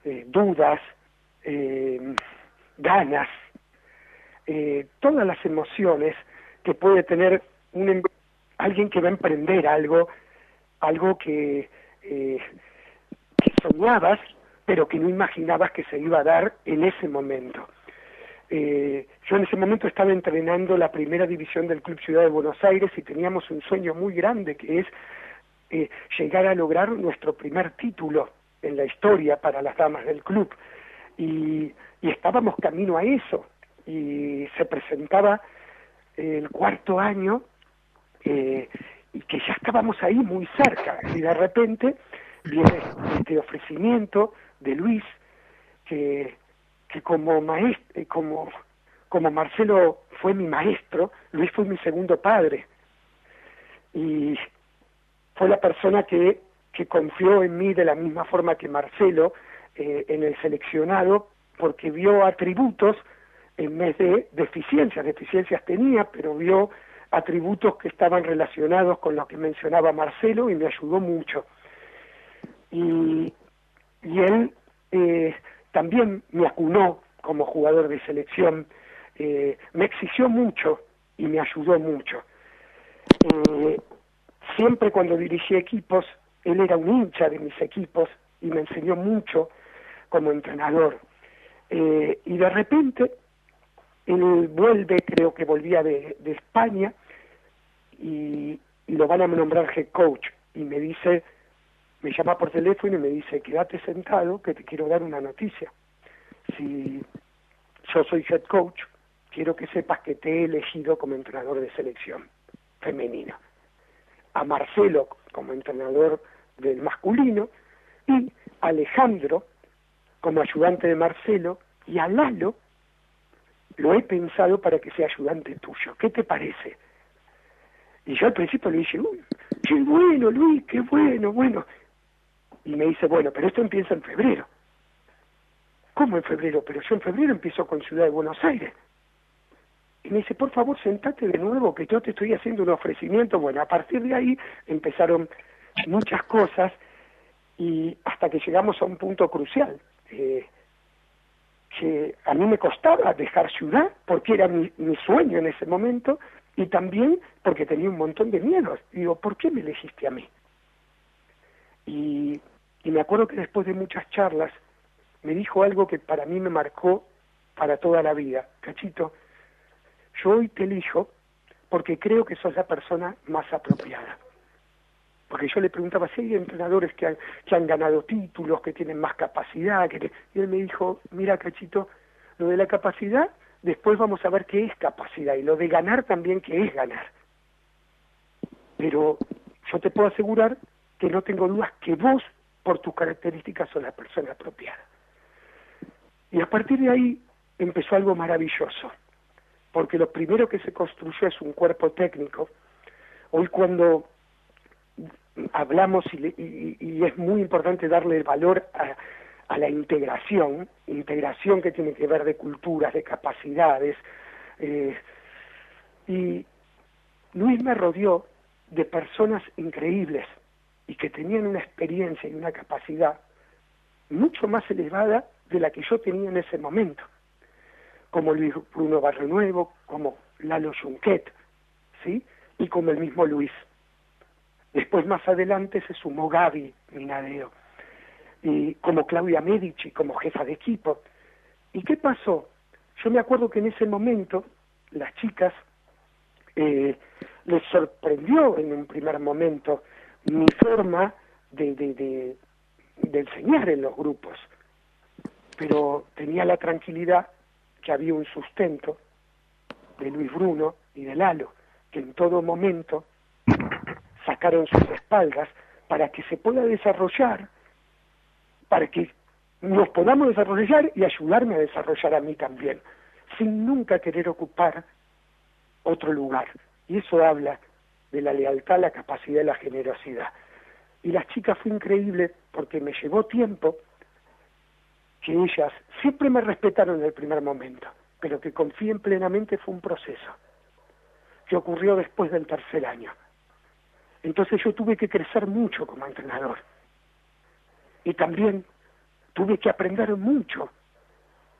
eh, dudas, eh, ganas, eh, todas las emociones que puede tener un, em- alguien que va a emprender algo, algo que, eh, que soñabas, pero que no imaginabas que se iba a dar en ese momento. eh, yo en ese momento estaba entrenando la primera división del Club Ciudad de Buenos Aires y teníamos un sueño muy grande que es eh, llegar a lograr nuestro primer título en la historia para las damas del club. Y, estábamos camino a eso. Y se presentaba el cuarto año eh, y que ya estábamos ahí muy cerca. Y de repente viene este ofrecimiento de Luis que, que como maestro, como, como Marcelo fue mi maestro, Luis fue mi segundo padre. Y fue la persona que, que confió en mí de la misma forma que Marcelo eh, en el seleccionado, porque vio atributos en vez de deficiencias. Deficiencias tenía, pero vio atributos que estaban relacionados con lo que mencionaba Marcelo y me ayudó mucho. Y, y él eh, también me acunó como jugador de selección, eh, me exigió mucho y me ayudó mucho. Eh, siempre cuando dirigí equipos, él era un hincha de mis equipos y me enseñó mucho como entrenador. Eh, y de repente, él vuelve, creo que volvía de, de España, y, y lo van a nombrar head coach, y me dice, me llama por teléfono y me dice, quédate sentado que te quiero dar una noticia. Si yo soy head coach, quiero que sepas que te he elegido como entrenador de selección femenina. A Marcelo como entrenador del masculino y Alejandro como ayudante de Marcelo y a Lalo lo he pensado para que sea ayudante tuyo. ¿Qué te parece? Y yo al principio le dije, uy, qué bueno, Luis, qué bueno, bueno. Y me dice, bueno, pero esto empieza en febrero. ¿Cómo en febrero? Pero yo en febrero empiezo con Ciudad de Buenos Aires. Y me dice, por favor, sentate de nuevo, que yo te estoy haciendo un ofrecimiento. Bueno, a partir de ahí empezaron muchas cosas y hasta que llegamos a un punto crucial. Eh, que a mí me costaba dejar ciudad porque era mi, mi sueño en ese momento y también porque tenía un montón de miedos. Digo, ¿por qué me elegiste a mí? Y, y me acuerdo que después de muchas charlas me dijo algo que para mí me marcó para toda la vida. Cachito, yo hoy te elijo porque creo que sos la persona más apropiada. Porque yo le preguntaba si hay entrenadores que han, que han ganado títulos, que tienen más capacidad, que y él me dijo, mira Cachito, lo de la capacidad, después vamos a ver qué es capacidad, y lo de ganar también qué es ganar. Pero yo te puedo asegurar que no tengo dudas que vos, por tus características, sos la persona apropiada. Y a partir de ahí empezó algo maravilloso, porque lo primero que se construyó es un cuerpo técnico. Hoy cuando hablamos y, y- y es muy importante darle el valor a, a la integración, integración que tiene que ver de culturas, de capacidades, eh, y Luis me rodeó de personas increíbles y que tenían una experiencia y una capacidad mucho más elevada de la que yo tenía en ese momento, como Luis Bruno Barrio Nuevo, como Lalo Junquet, ¿sí? Y como el mismo Luis. Después más adelante se sumó Gaby Minadeo, y como Claudia Medici, como jefa de equipo. ¿Y qué pasó? Yo me acuerdo que en ese momento las chicas eh, les sorprendió en un primer momento mi forma de, de, de, enseñar en los grupos, pero tenía la tranquilidad que había un sustento de Luis Bruno y de Lalo, que en todo momento sacaron sus espaldas para que se pueda desarrollar, para que nos podamos desarrollar y ayudarme a desarrollar a mí también, sin nunca querer ocupar otro lugar. Y eso habla de la lealtad, la capacidad y la generosidad. Y las chicas fue increíble porque me llevó tiempo que ellas siempre me respetaron en el primer momento, pero que confíen plenamente fue un proceso que ocurrió después del tercer año. Entonces yo tuve que crecer mucho como entrenador. Y también tuve que aprender mucho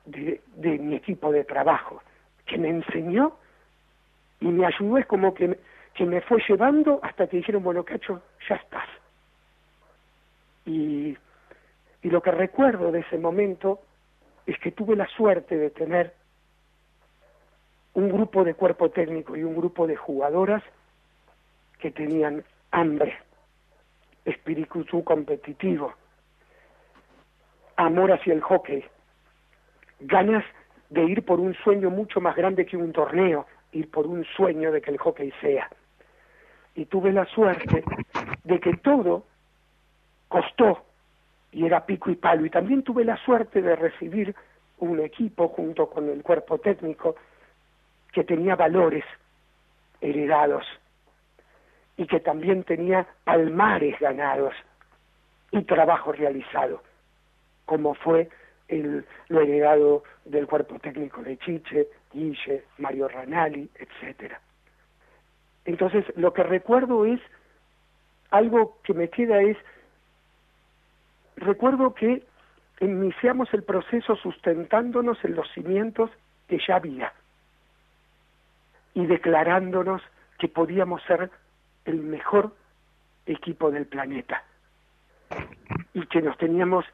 de, de mi equipo de trabajo, que me enseñó y me ayudó, es como que, que me fue llevando hasta que dijeron, bueno, Cacho, ya estás. Y, y lo que recuerdo de ese momento es que tuve la suerte de tener un grupo de cuerpo técnico y un grupo de jugadoras que tenían hambre, espíritu competitivo, amor hacia el hockey, ganas de ir por un sueño mucho más grande que un torneo, ir por un sueño de que el hockey sea. Y tuve la suerte de que todo costó y era pico y palo. Y también tuve la suerte de recibir un equipo junto con el cuerpo técnico que tenía valores heredados y que también tenía palmares ganados y trabajo realizado, como fue el, lo heredado del cuerpo técnico de Chiche, Guille, Mario Ranali, etcétera. Entonces, lo que recuerdo es, algo que me queda es, recuerdo que iniciamos el proceso sustentándonos en los cimientos que ya había y declarándonos que podíamos ser el mejor equipo del planeta y que nos teníamos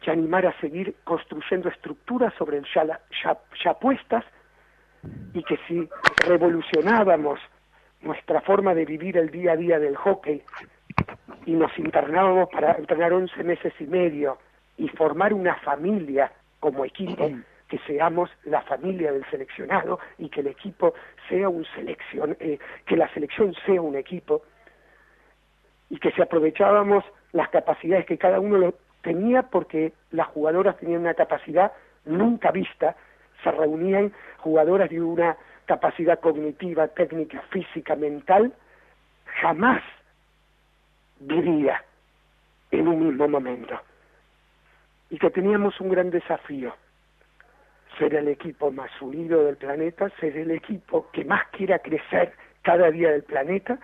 que animar a seguir construyendo estructuras sobre el ya, ya, ya puestas y que si revolucionábamos nuestra forma de vivir el día a día del hockey. Y nos internábamos para entrenar 11 meses y medio y formar una familia como equipo, que seamos la familia del seleccionado y que el equipo sea un selección, eh, que la selección sea un equipo. Y que si aprovechábamos las capacidades que cada uno lo tenía porque las jugadoras tenían una capacidad nunca vista, se reunían jugadoras de una capacidad cognitiva, técnica, física, mental, jamás vivía en un mismo momento. Y que teníamos un gran desafío, ser el equipo más unido del planeta, ser el equipo que más quiera crecer cada día del planeta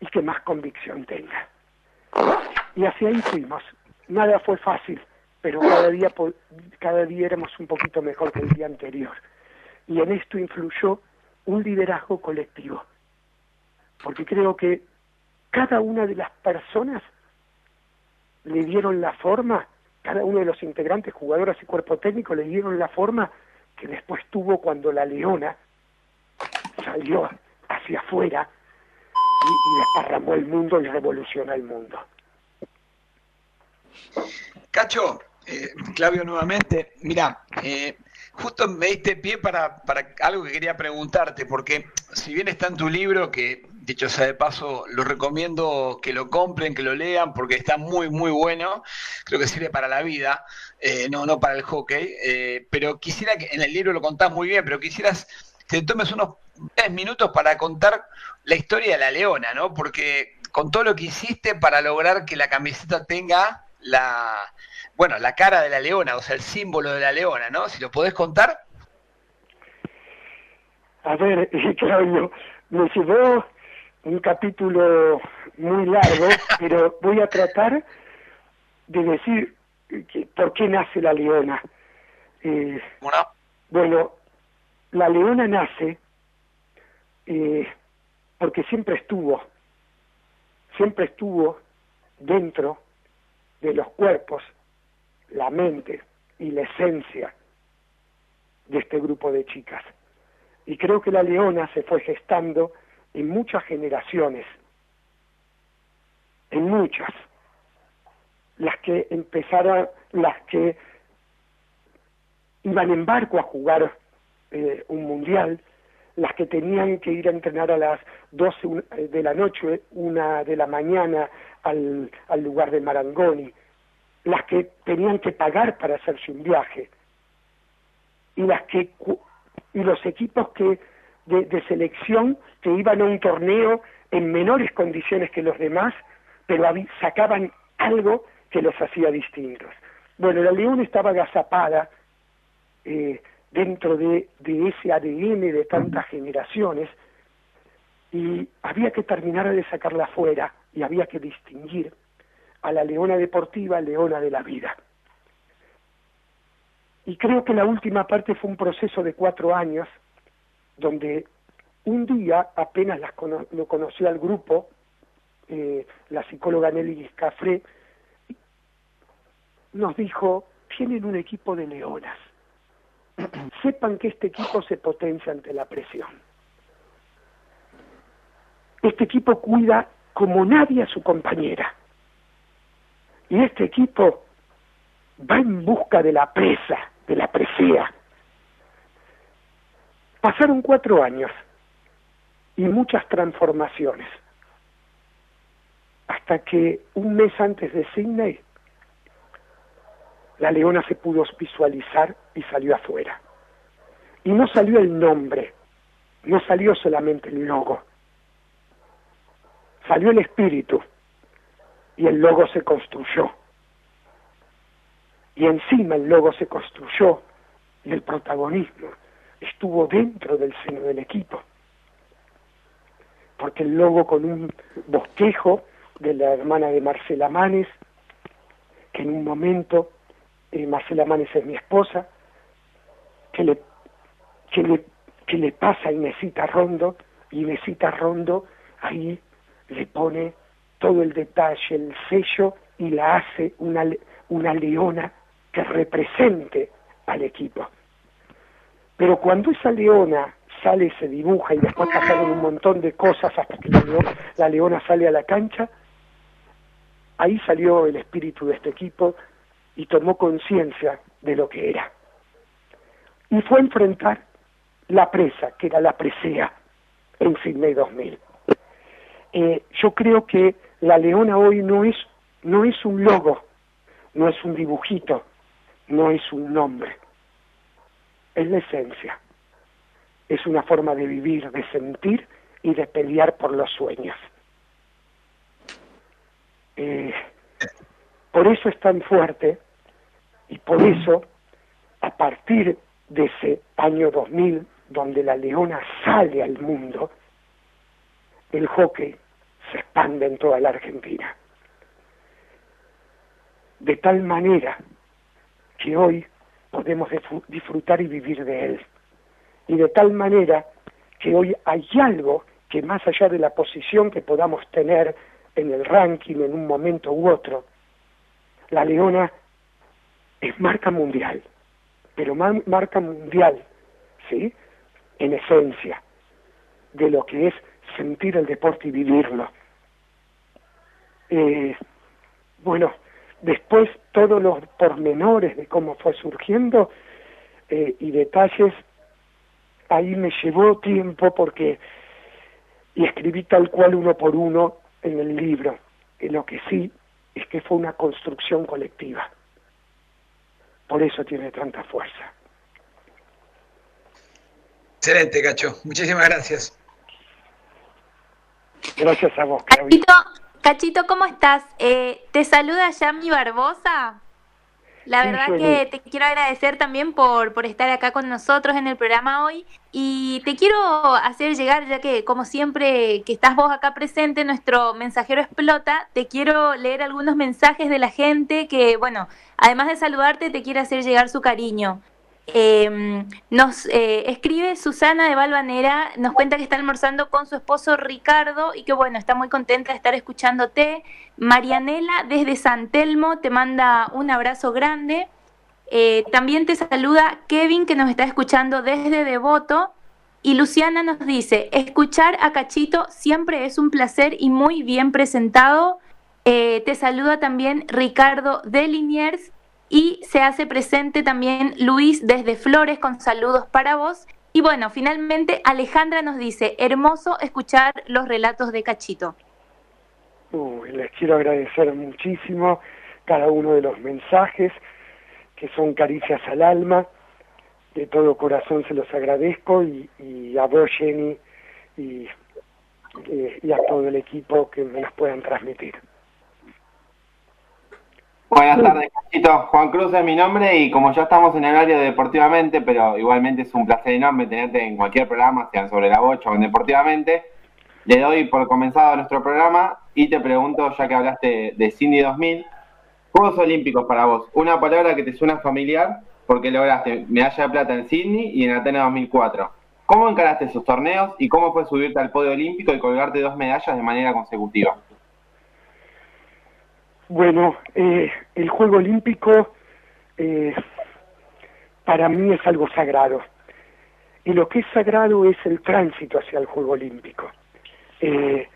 y que más convicción tenga. Y así ahí fuimos. Nada fue fácil, pero cada día, cada día éramos un poquito mejor que el día anterior. Y en esto influyó un liderazgo colectivo, porque creo que cada una de las personas le dieron la forma, cada uno de los integrantes, jugadoras y cuerpo técnico, le dieron la forma que después tuvo cuando la leona salió hacia afuera y, y desparramó el mundo y revolucionó el mundo. Cacho, eh, Claudio nuevamente, mira, eh, justo me diste pie para, algo que quería preguntarte, porque si bien está en tu libro, que dicho sea de paso, lo recomiendo que lo compren, que lo lean, porque está muy, muy bueno, creo que sirve para la vida, eh, no, no para el hockey, eh, pero quisiera que en el libro lo contás muy bien, pero quisieras que te tomes unos 10 minutos para contar la historia de la leona, ¿no? Porque con todo lo que hiciste para lograr que la camiseta tenga la, bueno, la cara de la leona, o sea, el símbolo de la leona, ¿no? Si lo podés contar. A ver, Claudio, me llevó un capítulo muy largo, pero voy a tratar de decir que, por qué nace la leona. Eh, bueno, la leona nace eh, porque siempre estuvo, siempre estuvo dentro de los cuerpos, la mente y la esencia de este grupo de chicas. Y creo que la leona se fue gestando en muchas generaciones, en muchas, las que empezaron, las que iban en barco a jugar eh, un mundial, las que tenían que ir a entrenar a las 12 de la noche, una de la mañana al, al lugar de Marangoni, las que tenían que pagar para hacerse un viaje, y las que y los equipos que de, de, selección que iban a un torneo en menores condiciones que los demás, pero sacaban algo que los hacía distintos. Bueno, la León estaba agazapada eh, dentro de, de ese ADN de tantas generaciones y había que terminar de sacarla afuera y había que distinguir a la leona deportiva, leona de la vida. Y creo que la última parte fue un proceso de cuatro años, donde un día apenas las cono lo conoció al grupo, eh, la psicóloga Nelly Cafré, nos dijo, tienen un equipo de leonas. sepan que este equipo se potencia ante la presión. Este equipo cuida como nadie a su compañera. Y este equipo va en busca de la presa, de la presea. Pasaron cuatro años y muchas transformaciones. Hasta que un mes antes de Sydney, la leona se pudo visualizar y salió afuera. Y no salió el nombre, no salió solamente el logo, salió el espíritu y el logo se construyó. Y encima el logo se construyó y el protagonismo estuvo dentro del seno del equipo. Porque el logo con un bosquejo de la hermana de Marcela Manes, que en un momento, eh, Marcela Manes es mi esposa, que le, que le, que le pasa a Inesita Rondo, y Inesita Rondo ahí le pone todo el detalle, el sello, y la hace una, una leona que represente al equipo. Pero cuando esa leona sale, se dibuja y después pasaron un montón de cosas hasta que la leona, sale a la cancha, ahí salió el espíritu de este equipo y tomó conciencia de lo que era. Y fue a enfrentar la presa, que era la presea, en Sydney 2000. Eh, yo creo que la leona hoy no es, no es un logo, no es un dibujito, no es un nombre, es la esencia. Es una forma de vivir, de sentir y de pelear por los sueños. Eh, por eso es tan fuerte y por eso, a partir de ese año 2000, donde la leona sale al mundo, el hockey se expande en toda la Argentina. De tal manera que hoy podemos disfrutar y vivir de él. Y de tal manera que hoy hay algo que más allá de la posición que podamos tener en el ranking en un momento u otro, la Leona es marca mundial, pero marca mundial, ¿sí? En esencia, de lo que es sentir el deporte y vivirlo. Eh, bueno, después todos los pormenores de cómo fue surgiendo eh, y detalles, ahí me llevó tiempo porque y escribí tal cual uno por uno en el libro. Y lo que sí es que fue una construcción colectiva. Por eso tiene tanta fuerza. Excelente, Cacho. Muchísimas gracias. Gracias a vos, Cachito, Cachito ¿cómo estás? Eh, te saluda Yami Barbosa. La verdad que te quiero agradecer también por, por estar acá con nosotros en el programa hoy y te quiero hacer llegar, ya que como siempre que estás vos acá presente, nuestro mensajero explota, te quiero leer algunos mensajes de la gente que, bueno, además de saludarte, te quiere hacer llegar su cariño. Eh, nos eh, escribe Susana de Valvanera, nos cuenta que está almorzando con su esposo Ricardo y que bueno, está muy contenta de estar escuchándote. Marianela desde San Telmo te manda un abrazo grande. Eh, también te saluda Kevin que nos está escuchando desde Devoto. Y Luciana nos dice, escuchar a Cachito siempre es un placer y muy bien presentado. Eh, te saluda también Ricardo de Liniers y se hace presente también Luis desde Flores con saludos para vos. Y bueno, finalmente Alejandra nos dice, hermoso escuchar los relatos de Cachito. les quiero agradecer muchísimo cada uno de los mensajes que son caricias al alma. De todo corazón se los agradezco y, a vos, Jenny, y, y a todo el equipo que me los puedan transmitir. Buenas tardes, Cachito. Juan Cruz es mi nombre y como ya estamos en el horario de Deportivamente, pero igualmente es un placer enorme tenerte en cualquier programa, sean sobre la bocha o en Deportivamente, le doy por comenzado nuestro programa y te pregunto, ya que hablaste de Cindy 2000, Juegos Olímpicos para vos, una palabra que te suena familiar porque lograste medalla de plata en Sydney y en Atenas 2004. ¿Cómo encaraste esos torneos y cómo fue subirte al podio olímpico y colgarte dos medallas de manera consecutiva? Bueno, eh, el Juego Olímpico, eh, para mí es algo sagrado. Y lo que es sagrado es el tránsito hacia el Juego Olímpico. Eh,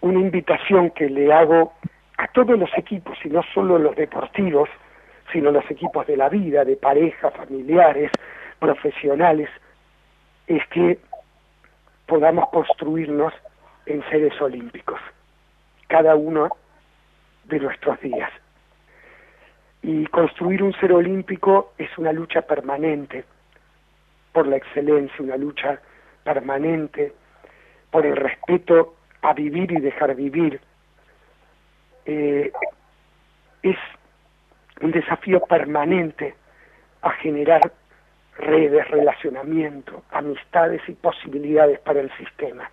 una invitación que le hago a todos los equipos, y no solo los deportivos, sino los equipos de la vida, de pareja, familiares, profesionales, es que podamos construirnos en seres olímpicos, cada uno de nuestros días. Y construir un ser olímpico es una lucha permanente por la excelencia, una lucha permanente por el respeto a vivir y dejar vivir. Eh, es un desafío permanente a generar redes, relacionamiento, amistades y posibilidades para el sistema.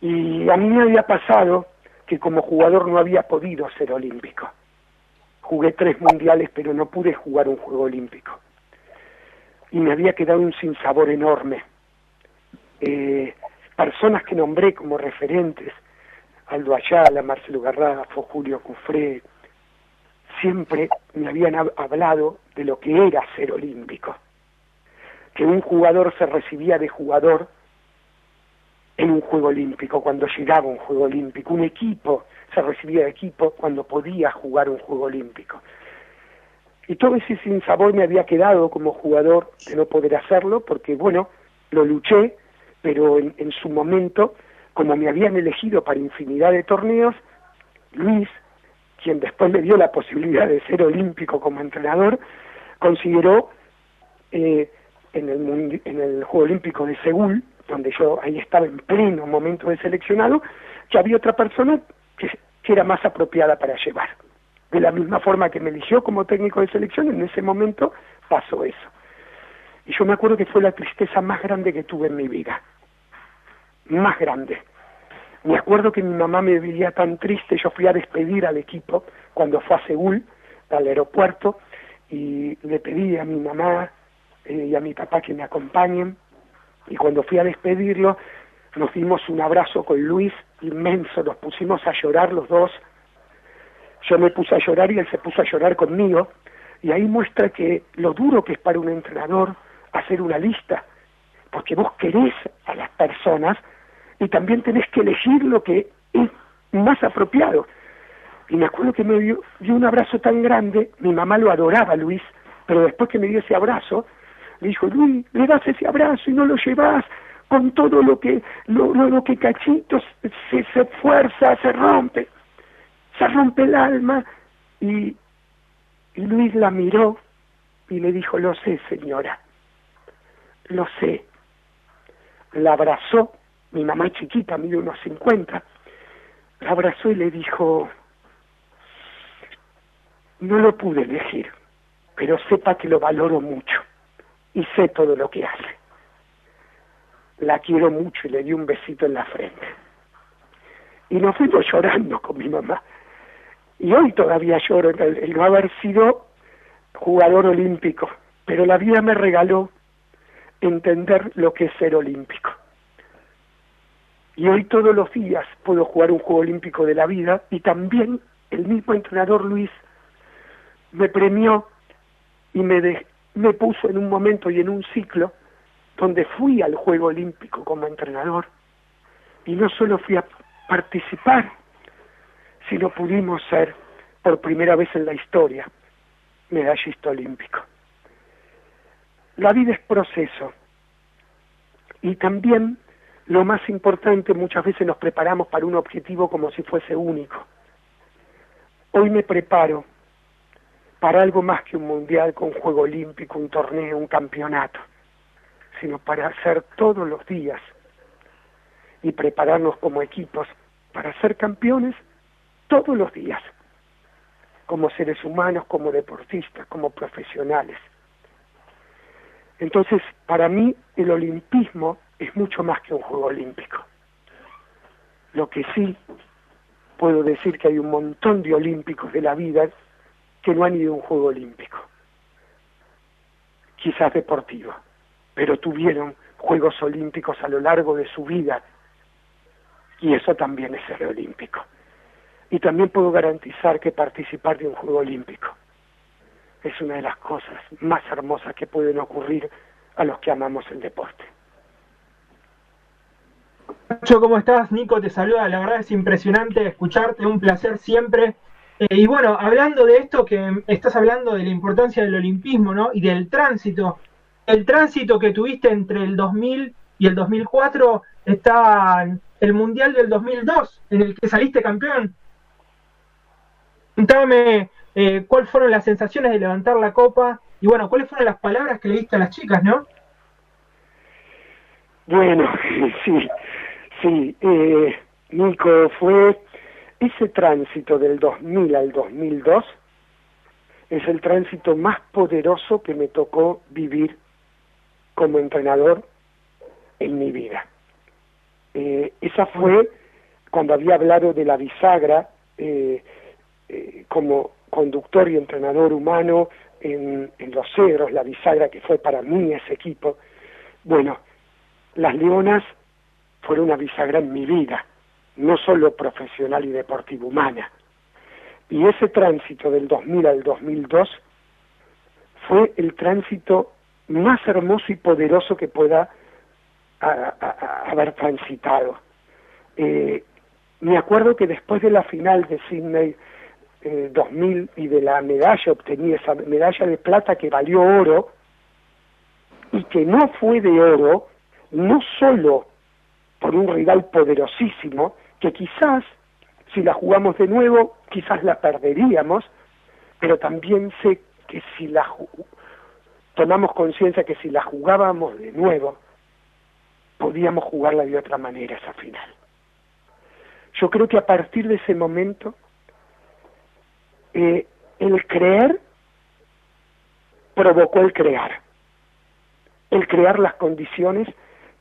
Y a mí me había pasado que como jugador no había podido ser olímpico. Jugué tres mundiales, pero no pude jugar un juego olímpico. Y me había quedado un sinsabor enorme. Eh, personas que nombré como referentes, Aldo Ayala, Marcelo Garrafo, Julio Cufré, siempre me habían hablado de lo que era ser olímpico, que un jugador se recibía de jugador en un juego olímpico, cuando llegaba un juego olímpico, un equipo se recibía de equipo cuando podía jugar un juego olímpico. Y todo ese sinsabor me había quedado como jugador de no poder hacerlo, porque bueno, lo luché, pero en, en su momento, como me habían elegido para infinidad de torneos, Luis, quien después me dio la posibilidad de ser olímpico como entrenador, consideró eh, en, el, en el Juego Olímpico de Seúl, donde yo ahí estaba en pleno momento de seleccionado, que había otra persona que, era más apropiada para llevar. De la misma forma que me eligió como técnico de selección, en ese momento pasó eso. Y yo me acuerdo que fue la tristeza más grande que tuve en mi vida. Más grande. Me acuerdo que mi mamá me veía tan triste, yo fui a despedir al equipo cuando fue a Seúl, al aeropuerto, y le pedí a mi mamá eh, y a mi papá que me acompañen. Y cuando fui a despedirlo, nos dimos un abrazo con Luis inmenso, nos pusimos a llorar los dos. Yo me puse a llorar y él se puso a llorar conmigo. Y ahí muestra que lo duro que es para un entrenador hacer una lista, porque vos querés a las personas y también tenés que elegir lo que es más apropiado. Y me acuerdo que me dio, un abrazo tan grande, mi mamá lo adoraba, Luis, pero después que me dio ese abrazo, le dijo, Luis, le das ese abrazo y no lo llevas con todo lo que, lo, lo, que cachitos se, se fuerza, se rompe, se rompe el alma. Y, y Luis la miró y le dijo, lo sé, señora, lo sé. La abrazó, mi mamá chiquita, mide unos 50, la abrazó y le dijo, no lo pude elegir, pero sepa que lo valoro mucho y sé todo lo que hace. La quiero mucho y le di un besito en la frente. Y nos fuimos llorando con mi mamá. Y hoy todavía lloro el, no haber sido jugador olímpico, pero la vida me regaló entender lo que es ser olímpico. Y hoy todos los días puedo jugar un juego olímpico de la vida y también el mismo entrenador Luis me premió y me, de, me puso en un momento y en un ciclo donde fui al Juego Olímpico como entrenador y no solo fui a participar, sino pudimos ser por primera vez en la historia medallista olímpico. La vida es proceso y también lo más importante, muchas veces nos preparamos para un objetivo como si fuese único. Hoy me preparo para algo más que un mundial con un juego olímpico, un torneo, un campeonato, sino para hacer todos los días y prepararnos como equipos para ser campeones todos los días, como seres humanos, como deportistas, como profesionales. Entonces, para mí el olimpismo es mucho más que un juego olímpico. Lo que sí puedo decir que hay un montón de olímpicos de la vida que no han ido a un juego olímpico, quizás deportivo, pero tuvieron Juegos Olímpicos a lo largo de su vida y eso también es ser olímpico. Y también puedo garantizar que participar de un Juego Olímpico es una de las cosas más hermosas que pueden ocurrir a los que amamos el deporte. ¿cómo estás? Nico te saluda, la verdad es impresionante escucharte, un placer siempre. Eh, y bueno, hablando de esto que estás hablando de la importancia del olimpismo, ¿no? Y del tránsito. El tránsito que tuviste entre el 2000 y el 2004 está el Mundial del 2002, en el que saliste campeón. Contame eh, cuáles fueron las sensaciones de levantar la copa y bueno, cuáles fueron las palabras que le diste a las chicas, ¿no? Bueno, sí, sí, eh, Nico, fue ese tránsito del 2000 al 2002 es el tránsito más poderoso que me tocó vivir como entrenador en mi vida. Eh, esa fue cuando había hablado de la bisagra eh, eh, como conductor y entrenador humano en, en Los Cedros, la bisagra que fue para mí ese equipo. Bueno, las Leonas fueron una bisagra en mi vida, no solo profesional y deportiva humana. Y ese tránsito del 2000 al 2002 fue el tránsito más hermoso y poderoso que pueda haber transitado. Eh, me acuerdo que después de la final de Sydney eh, 2000 y de la medalla, obtení esa medalla de plata que valió oro y que no fue de oro, no solo por un rival poderosísimo, que quizás si la jugamos de nuevo, quizás la perderíamos, pero también sé que si la tomamos conciencia que si la jugábamos de nuevo, podíamos jugarla de otra manera esa final. Yo creo que a partir de ese momento, eh, el creer provocó el crear, el crear las condiciones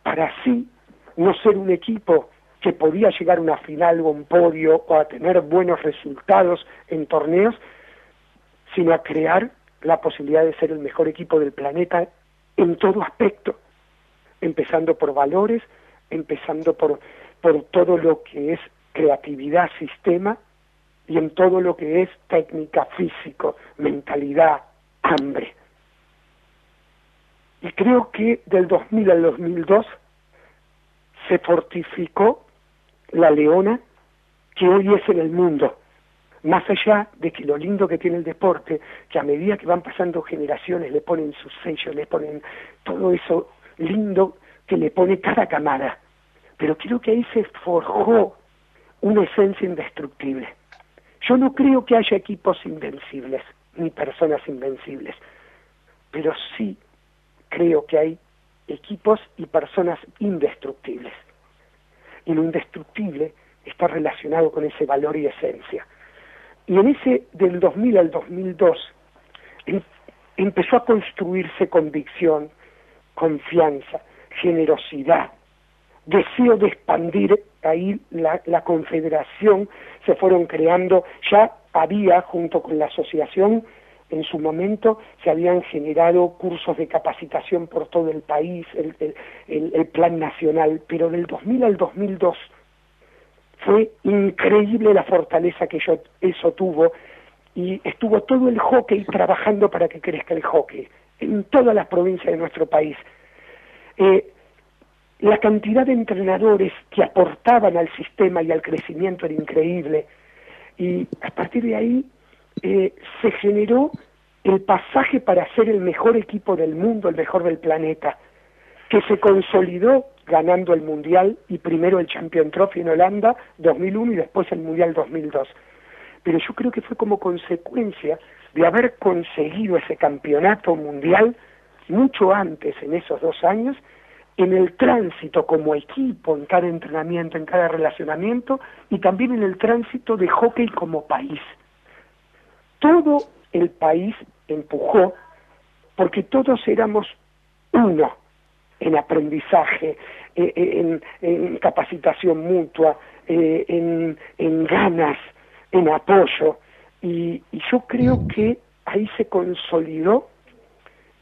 para así no ser un equipo que podía llegar a una final o un podio o a tener buenos resultados en torneos, sino a crear la posibilidad de ser el mejor equipo del planeta en todo aspecto empezando por valores, empezando por, por todo lo que es creatividad, sistema, y en todo lo que es técnica, físico, mentalidad, hambre. Y creo que del 2000 al 2002 se fortificó la leona que hoy es en el mundo, más allá de que lo lindo que tiene el deporte, que a medida que van pasando generaciones le ponen sus sellos, le ponen todo eso lindo que le pone cada camada. Pero creo que ahí se forjó una esencia indestructible. Yo no creo que haya equipos invencibles, ni personas invencibles, pero sí creo que hay equipos y personas indestructibles. Y lo indestructible está relacionado con ese valor y esencia. Y en ese del 2000 al 2002 em, empezó a construirse convicción, confianza, generosidad, deseo de expandir ahí la, la, confederación, se fueron creando, ya había junto con la asociación, en su momento se habían generado cursos de capacitación por todo el país, el, el, el plan nacional, pero del 2000 al 2002 fue increíble la fortaleza que yo, eso tuvo y estuvo todo el hockey trabajando para que crezca el hockey en todas las provincias de nuestro país. Eh, la cantidad de entrenadores que aportaban al sistema y al crecimiento era increíble y a partir de ahí eh, se generó el pasaje para ser el mejor equipo del mundo, el mejor del planeta, que se consolidó ganando el Mundial y primero el Champion Trophy en Holanda 2001 y después el Mundial 2002. Pero yo creo que fue como consecuencia de haber conseguido ese campeonato mundial mucho antes, en esos dos años, en el tránsito como equipo, en cada entrenamiento, en cada relacionamiento, y también en el tránsito de hockey como país. Todo el país empujó porque todos éramos uno en aprendizaje, eh, en, en, capacitación mutua, eh, en, en, ganas, en apoyo. Y, y, yo creo que ahí se consolidó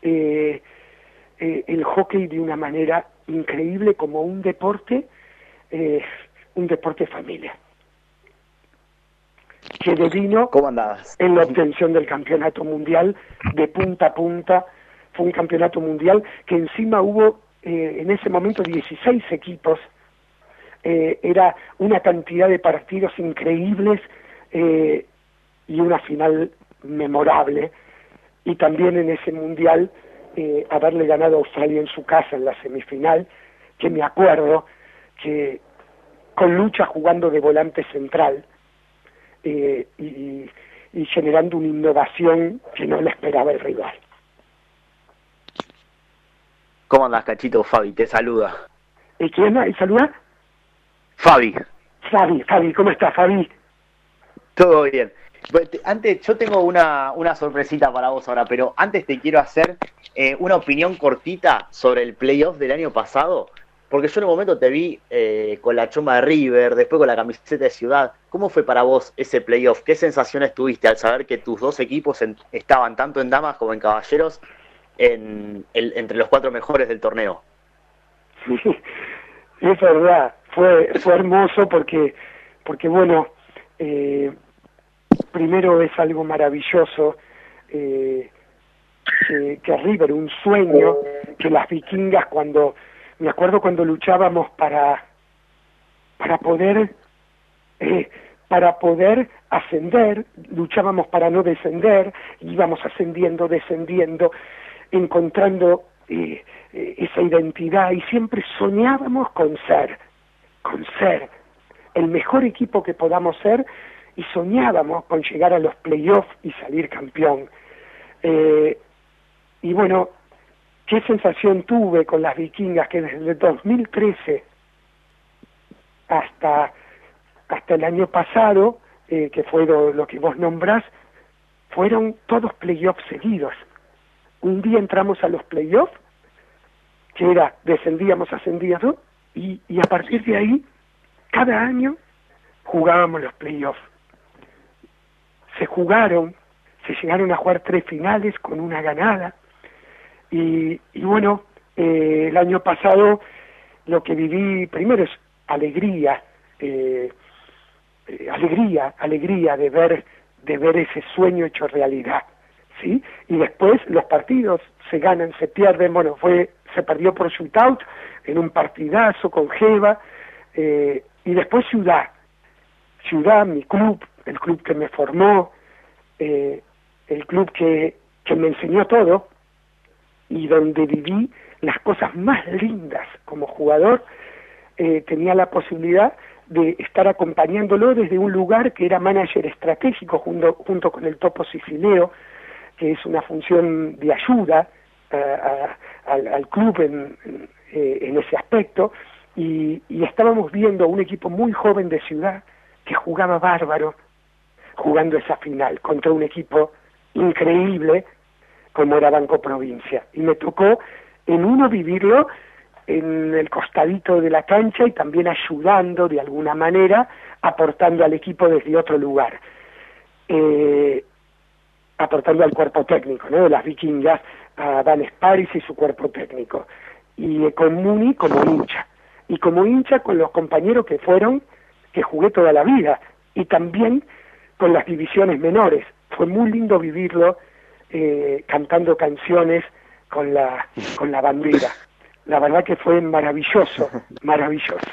eh, eh, el hockey de una manera increíble como un deporte, eh, un deporte familia. Que devino ¿Cómo andabas? en la obtención del campeonato mundial de punta a punta. Fue un campeonato mundial que encima hubo eh, en ese momento 16 equipos. Eh, era una cantidad de partidos increíbles eh, y una final memorable. Y también en ese mundial eh, haberle ganado a Australia en su casa en la semifinal, que me acuerdo que con lucha jugando de volante central eh, y, y generando una innovación que no le esperaba el rival. ¿Cómo andás, Cachito? Fabi, te saluda. ¿Y quién hay? ¿Saluda? Fabi, Fabi, Fabi, ¿cómo estás, Fabi? todo bien. Antes, yo tengo una, una sorpresita para vos ahora, pero antes te quiero hacer eh, una opinión cortita sobre el playoff del año pasado, porque yo en un momento te vi eh, con la choma de River, después con la camiseta de Ciudad. ¿Cómo fue para vos ese playoff? ¿Qué sensaciones tuviste al saber que tus dos equipos estaban tanto en damas como en caballeros entre los cuatro mejores del torneo? Es verdad, fue, fue hermoso porque, porque bueno, eh, primero es algo maravilloso eh, que River, un sueño, que las vikingas cuando, me acuerdo cuando luchábamos para, para poder, eh, para poder ascender, luchábamos para no descender, íbamos ascendiendo, descendiendo, encontrando eh, eh, esa identidad y siempre soñábamos con ser, con ser el mejor equipo que podamos ser y soñábamos con llegar a los playoffs y salir campeón. Eh, y bueno, qué sensación tuve con las vikingas que desde el 2013 hasta, hasta el año pasado, eh, que fue lo, lo que vos nombrás, fueron todos playoffs seguidos. Un día entramos a los playoffs, que era descendíamos, ascendíamos, y, y a partir de ahí, cada año jugábamos los playoffs. Se jugaron, se llegaron a jugar tres finales con una ganada, y, y bueno, eh, el año pasado lo que viví primero es alegría, eh, eh, alegría, alegría de ver, de ver ese sueño hecho realidad, ¿sí? Y después los partidos se ganan, se pierden, bueno, fue, se perdió por shootout en un partidazo con Jeva, eh, y después Ciudad, Ciudad, mi club, el club que me formó, eh, el club que, que me enseñó todo, y donde viví las cosas más lindas como jugador, eh, tenía la posibilidad de estar acompañándolo desde un lugar que era manager estratégico junto, junto con el Topo Sicileo, que es una función de ayuda a- a- al, club en, en, eh, en ese aspecto, y, y estábamos viendo a un equipo muy joven de ciudad que jugaba bárbaro, jugando esa final contra un equipo increíble como era Banco Provincia. Y me tocó en uno vivirlo en el costadito de la cancha y también ayudando de alguna manera, aportando al equipo desde otro lugar. Eh, aportando al cuerpo técnico, ¿no? Las vikingas, a Dan Sparis y su cuerpo técnico. Y con Muni como hincha. Y como hincha con los compañeros que fueron, que jugué toda la vida. Y también con las divisiones menores. Fue muy lindo vivirlo eh, cantando canciones con la, con la bandera. La verdad que fue maravilloso, maravilloso.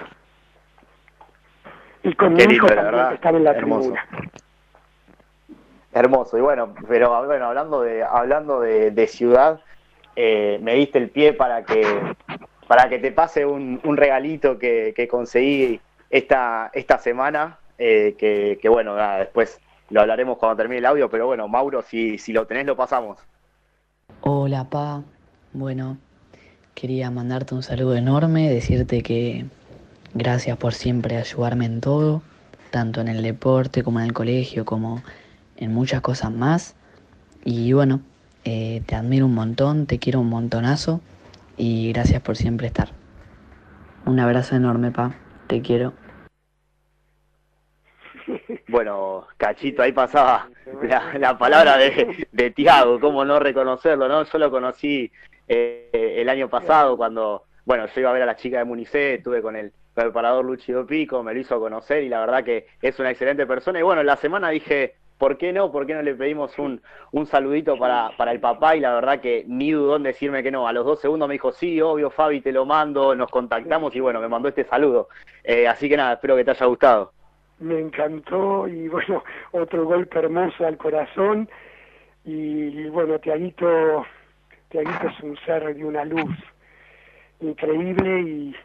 Y con Qué mi hijo lindo, también que estaba en la Hermoso. tribuna. Hermoso, y bueno, pero bueno, hablando de, hablando de, de ciudad, eh, me diste el pie para que, para que te pase un, un regalito que, que conseguí esta, esta semana, eh, que, que bueno, nada, después lo hablaremos cuando termine el audio, pero bueno, Mauro, si, si lo tenés, lo pasamos. Hola, Pa. Bueno, quería mandarte un saludo enorme, decirte que gracias por siempre ayudarme en todo, tanto en el deporte como en el colegio, como en muchas cosas más. Y bueno, eh, te admiro un montón, te quiero un montonazo y gracias por siempre estar. Un abrazo enorme, Pa. Te quiero. Bueno, Cachito, ahí pasaba la, la palabra de, de Tiago, cómo no reconocerlo, ¿no? Yo lo conocí eh, el año pasado cuando, bueno, yo iba a ver a la chica de Municé, estuve con el, preparador Luchido Pico, me lo hizo conocer y la verdad que es una excelente persona. Y bueno, la semana dije, ¿por qué no? ¿Por qué no le pedimos un, un saludito para, para el papá? Y la verdad que ni dudó en decirme que no. A los dos segundos me dijo, sí, obvio, Fabi, te lo mando, nos contactamos y bueno, me mandó este saludo. Eh, así que nada, espero que te haya gustado. Me encantó y bueno, otro golpe hermoso al corazón. Y bueno, Tiaguito, Tiaguito es un ser de una luz increíble y,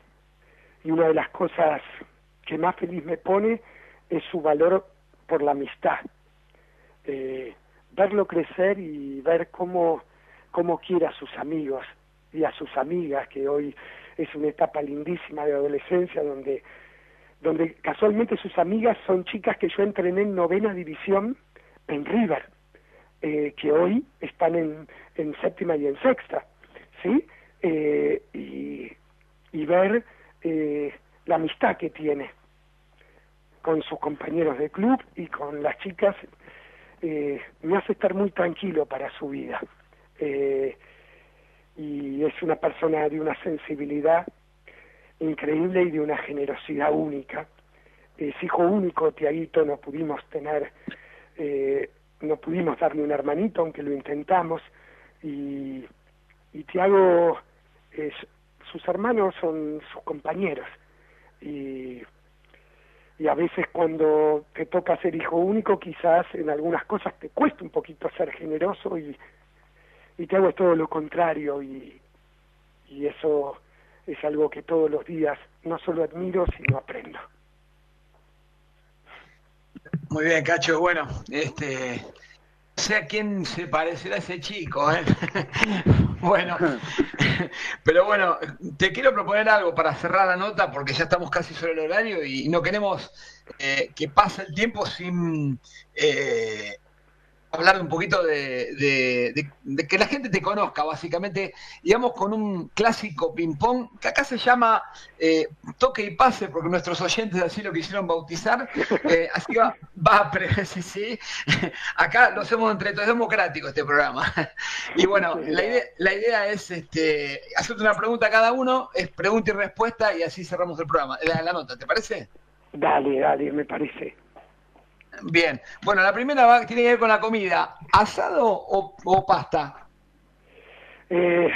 y una de las cosas que más feliz me pone es su valor por la amistad. Eh, verlo crecer y ver cómo, cómo quiere a sus amigos y a sus amigas, que hoy es una etapa lindísima de adolescencia donde, donde casualmente sus amigas son chicas que yo entrené en novena división en River, eh, que hoy están en, séptima y en sexta, ¿sí? Eh, y, y ver eh, la amistad que tiene con sus compañeros de club y con las chicas eh, me hace estar muy tranquilo para su vida. Eh, y es una persona de una sensibilidad increíble y de una generosidad única. Es hijo único, Tiaguito, no pudimos tener, eh, no pudimos darle un hermanito, aunque lo intentamos. Y, y Tiago, es, sus hermanos son sus compañeros. Y y a veces cuando te toca ser hijo único quizás en algunas cosas te cuesta un poquito ser generoso y, y te hago todo lo contrario y, y eso es algo que todos los días no solo admiro sino aprendo. Muy bien, Cacho. Bueno, este, no sé a quién se parecerá ese chico, ¿eh? bueno, pero bueno, te quiero proponer algo para cerrar la nota porque ya estamos casi sobre el horario y no queremos eh, que pase el tiempo sin eh, hablar un poquito de, de- de- de que la gente te conozca, básicamente, digamos, con un clásico ping-pong que acá se llama eh, toque y pase, porque nuestros oyentes así lo quisieron bautizar. Eh, así va, va a pre- sí, sí. Acá lo hacemos entre todos, es democrático este programa. Y bueno, la idea, la idea es este, hacerte una pregunta a cada uno, es pregunta y respuesta, y así cerramos el programa, la, la nota, ¿te parece? Dale, dale, me parece. Bien. Bueno, la primera va, tiene que ver con la comida. ¿Asado o, o pasta? Eh,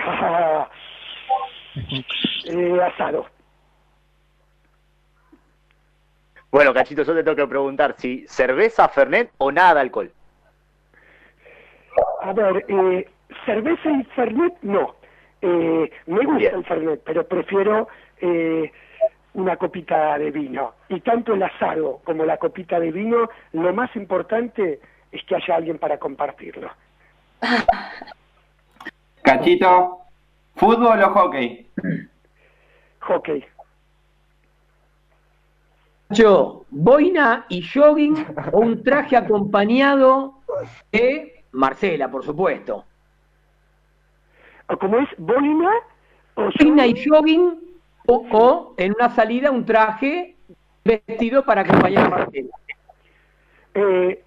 eh, asado. Bueno, Cachito, yo te tengo que preguntar si cerveza, Fernet o nada de alcohol. A ver, eh, cerveza y Fernet no. Eh, me gusta el Fernet, pero prefiero eh, una copita de vino. Y tanto el asado como la copita de vino, lo más importante es que haya alguien para compartirlo. Cachito, ¿fútbol o hockey? Hockey. Yo, boina y jogging o un traje acompañado de Marcela, por supuesto. ¿Cómo es? ¿Boina o Boina y jogging o, o en una salida un traje vestido para acompañar a Marcela. Eh,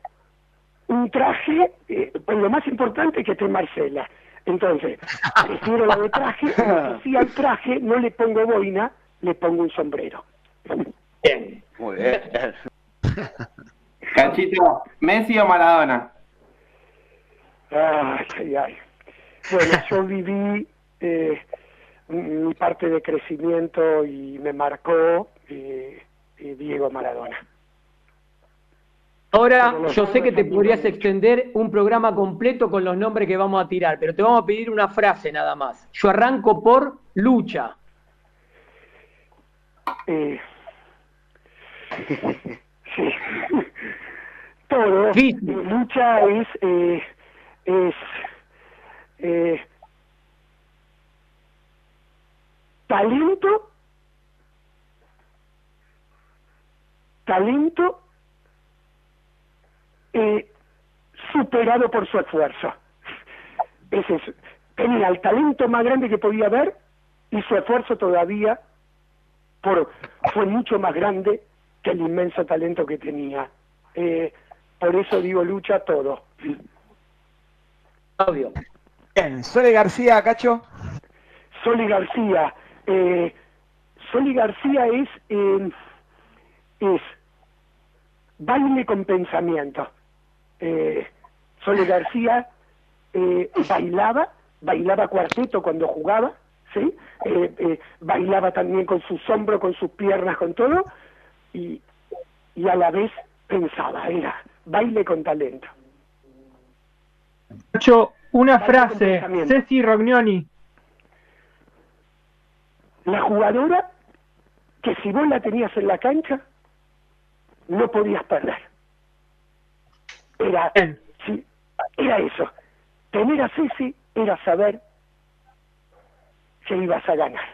un traje, eh, pues lo más importante es que esté Marcela. Entonces, prefiero la de traje, si al traje no le pongo boina, le pongo un sombrero. Bien. Muy bien. Cachito, ¿Messi o Maradona? Ay, ay, ay. Bueno, yo viví eh, mi parte de crecimiento y me marcó eh, eh, Diego Maradona. Ahora, yo sé que te podrías extender un programa completo con los nombres que vamos a tirar, pero te vamos a pedir una frase nada más. Yo arranco por lucha. Eh, sí. Todo. Lucha es, es eh, talento, talento eh, superado por su esfuerzo. Es, tenía el talento más grande que podía haber y su esfuerzo todavía por, fue mucho más grande que el inmenso talento que tenía. Eh, por eso digo lucha todo. Audio. Bien, Sole García, Cacho. Sole García, eh, Soli García es, eh, es baile con pensamiento. Eh, Soli García eh, bailaba, bailaba cuarteto cuando jugaba, ¿sí? Eh, eh, bailaba también con sus hombros, con sus piernas, con todo, y, y a la vez pensaba, era baile con talento. Una Baile frase. Ceci Rognoni. La jugadora que si vos la tenías en la cancha, no podías perder. Era, sí, era eso. Tener a Ceci era saber que ibas a ganar.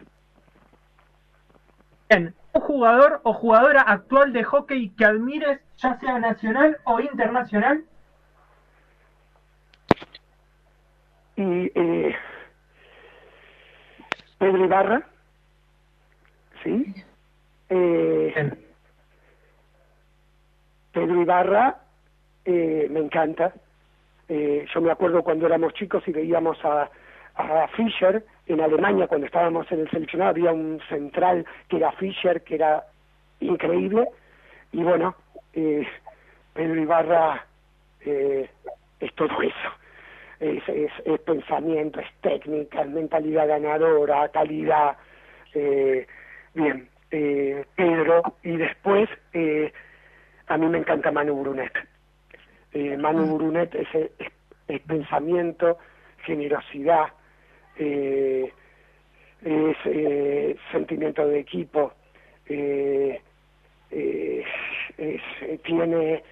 Bien, un jugador o jugadora actual de hockey que admires, ya sea nacional o internacional. Y eh, Pedro Ibarra, ¿sí? Eh, Pedro Ibarra eh, me encanta. Eh, yo me acuerdo cuando éramos chicos y veíamos a, a Fischer en Alemania, cuando estábamos en el seleccionado, había un central que era Fischer, que era increíble. Y bueno, eh, Pedro Ibarra eh, es todo eso. Es, es, es pensamiento, es técnica, es mentalidad ganadora, calidad. eh, bien, eh, Pedro. Y después, eh, a mí me encanta Manu Brunet. Eh, Manu Brunet es, es, es pensamiento, generosidad, eh, es eh, sentimiento de equipo, eh, eh, es- tiene,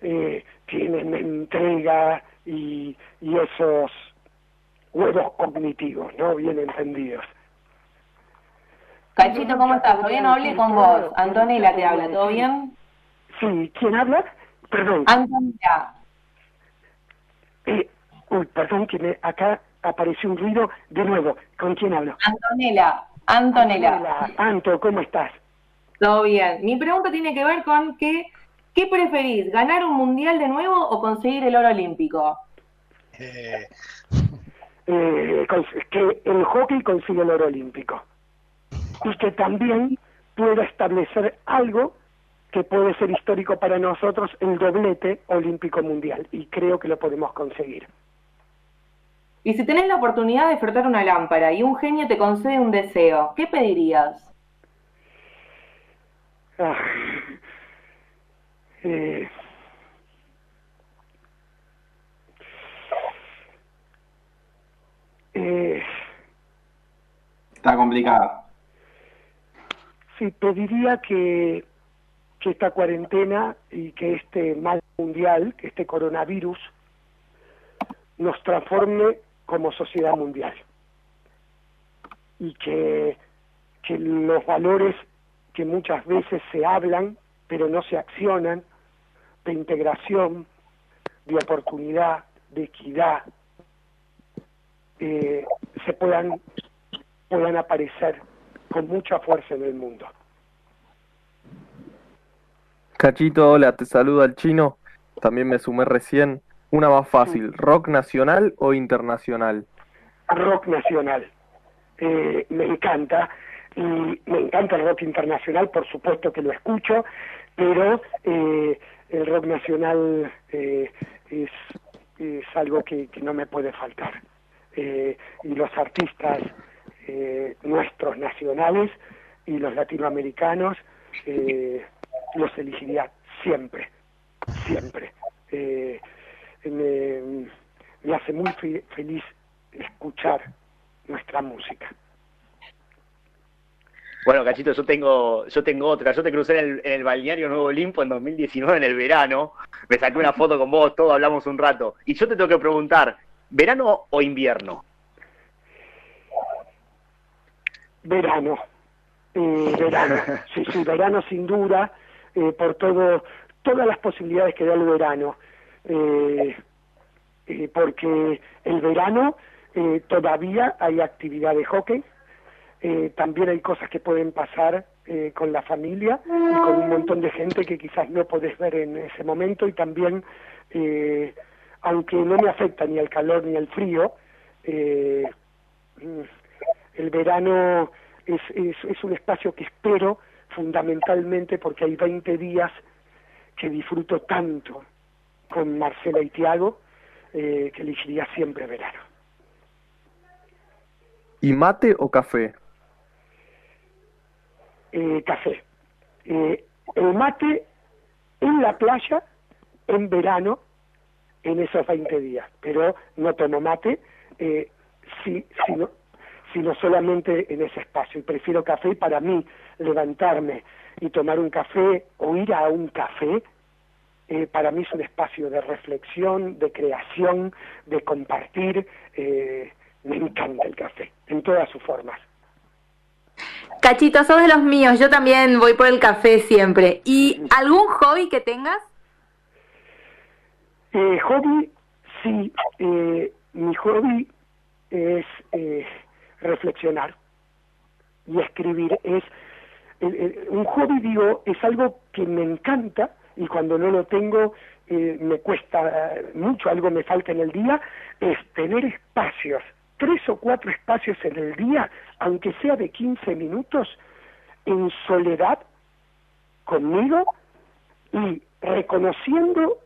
eh, tiene entrega y, y esos huevos cognitivos, ¿no? Bien entendidos. Cachito, ¿cómo estás? Todavía no hablé con vos. Antonella te habla, ¿todo bien? Sí, ¿quién habla? Perdón. Antonella. Eh, uy, perdón, que me, acá apareció un ruido. De nuevo, ¿con quién hablo? Antonella. Antonella. Antonella. Anto, ¿cómo estás? Todo bien. Mi pregunta tiene que ver con que, ¿qué preferís? ¿Ganar un mundial de nuevo o conseguir el oro olímpico? Eh, cons- que el hockey consigue el oro olímpico y que también pueda establecer algo que puede ser histórico para nosotros, el doblete olímpico mundial, y creo que lo podemos conseguir. Y si tenés la oportunidad de frotar una lámpara y un genio te concede un deseo, ¿qué pedirías? Ah, eh, eh, Está complicado. Sí, pediría que, que esta cuarentena y que este mal mundial, que este coronavirus, nos transforme como sociedad mundial. Y que, que los valores que muchas veces se hablan, pero no se accionan, de integración, de oportunidad, de equidad, eh, se puedan, puedan aparecer con mucha fuerza en el mundo. Cachito, hola, te saluda el chino. También me sumé recién. Una más fácil, ¿rock nacional o internacional? rock nacional. Eh, me encanta y me encanta el rock internacional, por supuesto que lo escucho, pero eh, el rock nacional eh, es, es algo que, que no me puede faltar. Eh, y los artistas eh, nuestros nacionales y los latinoamericanos eh, los elegiría siempre, siempre. Eh, me, me hace muy fe- feliz escuchar nuestra música. Bueno, Cachito, yo tengo, yo tengo otra. Yo te crucé en el, en el balneario Nuevo Olimpo en 2019, en el verano. Me saqué una foto con vos, todo, hablamos un rato. Y yo te tengo que preguntar, ¿verano o invierno? Verano, eh, verano, sí, sí, verano sin duda, eh, por todo, todas las posibilidades que da el verano, eh, eh, porque el verano eh, todavía hay actividad de hockey, también hay cosas que pueden pasar eh, con la familia y con un montón de gente que quizás no podés ver en ese momento. Y también, eh, aunque no me afecta ni el calor ni el frío, eh, mm, el verano es, es, es un espacio que espero fundamentalmente porque hay 20 días que disfruto tanto con Marcela y Tiago eh, que elegiría siempre verano. ¿Y mate o café? Eh, café. Eh, el mate en la playa, en verano, en esos 20 días. Pero no tomo mate, eh, si, sino, sino solamente en ese espacio. Y prefiero café y para mí levantarme y tomar un café o ir a un café, eh, para mí es un espacio de reflexión, de creación, de compartir. Eh, me encanta el café, en todas sus formas. Cachito, sos de los míos, yo también voy por el café siempre. ¿Y algún hobby que tengas? Eh, hobby, sí, eh, mi hobby es eh, reflexionar y escribir. Es el- el- un hobby, digo, es algo que me encanta y cuando no lo tengo eh, me cuesta eh, mucho, algo me falta en el día, es tener espacios, tres o cuatro espacios en el día, aunque sea de 15 minutos, en soledad conmigo y reconociendo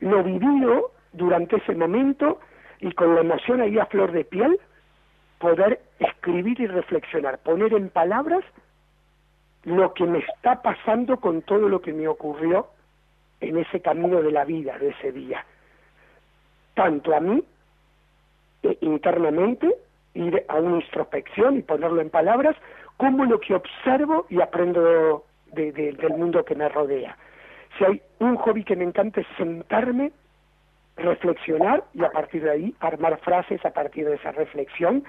lo vivido durante ese momento y con la emoción ahí a flor de piel, poder escribir y reflexionar, poner en palabras lo que me está pasando con todo lo que me ocurrió en ese camino de la vida, de ese día. Tanto a mí, eh, internamente, ir a una introspección y ponerlo en palabras, como lo que observo y aprendo de- de- del mundo que me rodea. Si hay un hobby que me encanta es sentarme, reflexionar y a partir de ahí armar frases a partir de esa reflexión,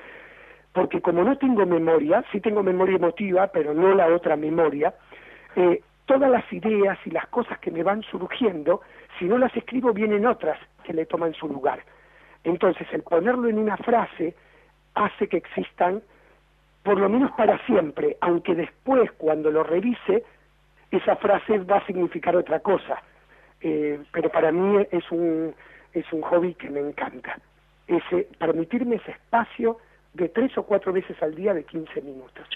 porque como no tengo memoria, sí tengo memoria emotiva, pero no la otra memoria, eh, todas las ideas y las cosas que me van surgiendo, si no las escribo, vienen otras que le toman su lugar. Entonces, el ponerlo en una frase hace que existan, por lo menos para siempre, aunque después, cuando lo revise, esa frase va a significar otra cosa. Eh, pero para mí es un, es un hobby que me encanta. Ese, permitirme ese espacio de tres o cuatro veces al día de 15 minutos.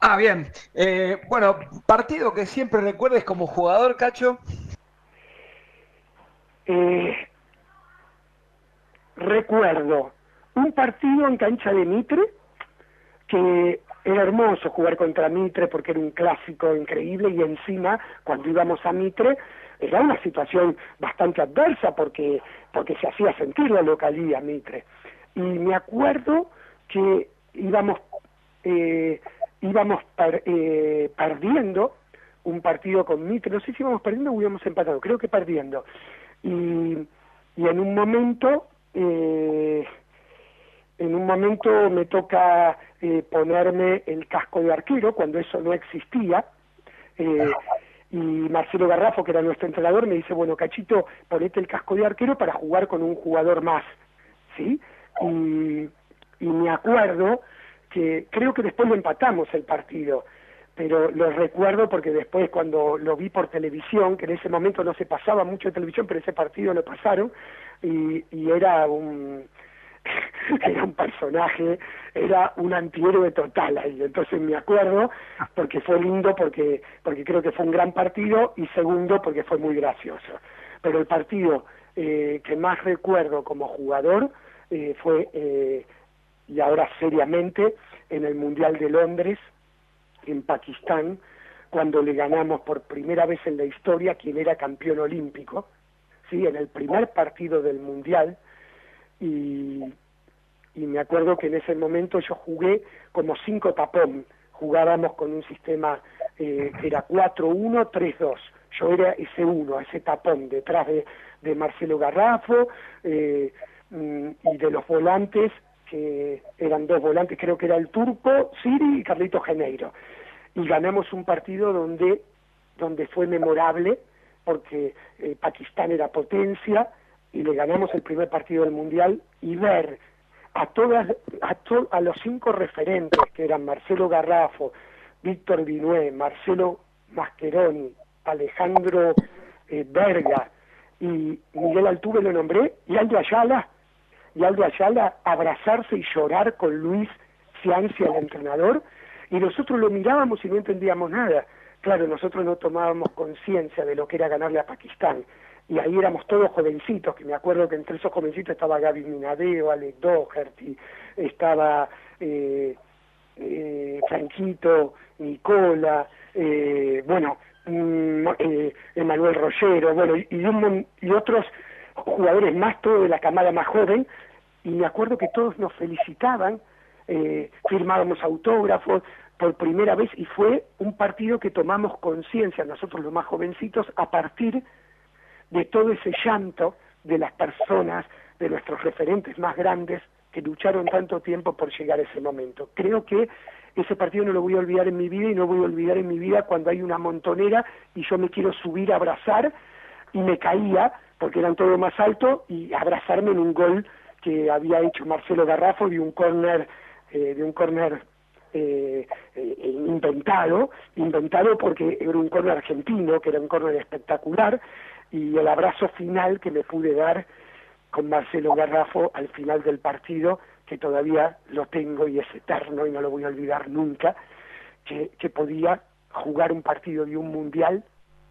Ah, bien. Eh, bueno, partido que siempre recuerdes como jugador, Cacho. Eh, recuerdo un partido en cancha de Mitre que era hermoso jugar contra Mitre porque era un clásico increíble y encima cuando íbamos a Mitre era una situación bastante adversa porque porque se hacía sentir la localía Mitre. Y me acuerdo que íbamos eh, íbamos eh, perdiendo un partido con Mitre, no sé si íbamos perdiendo o íbamos empatando, creo que perdiendo. Y, y en un momento, eh, en un momento me toca eh, ponerme el casco de arquero, cuando eso no existía, eh, y Marcelo Garrafo, que era nuestro entrenador, me dice, bueno, Cachito, ponete el casco de arquero para jugar con un jugador más, ¿sí? Y, y me acuerdo que creo que después lo empatamos el partido, pero lo recuerdo porque después cuando lo vi por televisión, que en ese momento no se pasaba mucho de televisión, pero ese partido lo pasaron, y, y era un era un personaje, era un antihéroe total ahí, entonces me acuerdo porque fue lindo, porque, porque creo que fue un gran partido, y segundo porque fue muy gracioso. Pero el partido eh, que más recuerdo como jugador eh, fue, eh, y ahora seriamente, en el Mundial de Londres, en Pakistán, cuando le ganamos por primera vez en la historia quien era campeón olímpico, sí, en el primer partido del Mundial, y, me acuerdo que en ese momento yo jugué como cinco tapón, jugábamos con un sistema eh, que era 4-1, 3-2, yo era ese uno, ese tapón detrás de, de Marcelo Garrafo eh, mm, y de los volantes que eran dos volantes, creo que era el turco, Siri y Carlito Geneiro. Y ganamos un partido donde, donde fue memorable, porque eh, Pakistán era potencia, y le ganamos el primer partido del Mundial, y ver a todas, a, to- a los cinco referentes, que eran Marcelo Garrafo, Víctor Vinué, Marcelo Mascheroni, Alejandro eh, Berga y Miguel Altuve lo nombré, y Aldo Ayala, y Aldo Ayala abrazarse y llorar con Luis Cianci, el entrenador, y nosotros lo mirábamos y no entendíamos nada. Claro, nosotros no tomábamos conciencia de lo que era ganarle a Pakistán, y ahí éramos todos jovencitos, que me acuerdo que entre esos jovencitos estaba Gaby Minadeo, Alex Doherty, estaba eh, eh, Franquito, Nicola, eh, bueno, mm, eh, Emanuel Rollero, bueno, y, un y otros jugadores más, todo de la camada más joven, y me acuerdo que todos nos felicitaban, eh, firmábamos autógrafos por primera vez, y fue un partido que tomamos conciencia, nosotros los más jovencitos, a partir de todo ese llanto de las personas, de nuestros referentes más grandes que lucharon tanto tiempo por llegar a ese momento. Creo que ese partido no lo voy a olvidar en mi vida y no voy a olvidar en mi vida cuando hay una montonera y yo me quiero subir a abrazar y me caía porque eran todo más alto y abrazarme en un gol que había hecho Marcelo Garrafo de un córner eh, de un córner eh, eh, inventado, inventado porque era un córner argentino, que era un córner espectacular, y el abrazo final que me pude dar con Marcelo Garrafo al final del partido, que todavía lo tengo y es eterno y no lo voy a olvidar nunca, que, que podía jugar un partido de un mundial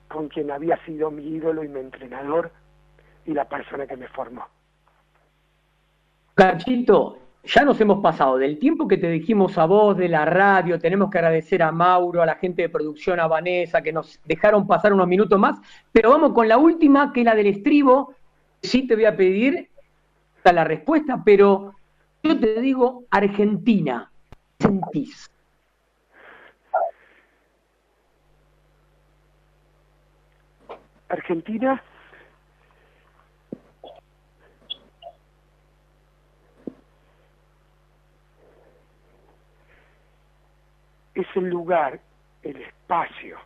con quien había sido mi ídolo y mi entrenador y la persona que me formó. Cachito, ya nos hemos pasado del tiempo que te dijimos a vos de la radio, tenemos que agradecer a Mauro, a la gente de producción, a Vanessa, que nos dejaron pasar unos minutos más, pero vamos con la última, que es la del estribo. Sí te voy a pedir la respuesta, pero yo te digo Argentina, ¿qué sentís? Argentina es el lugar, el espacio.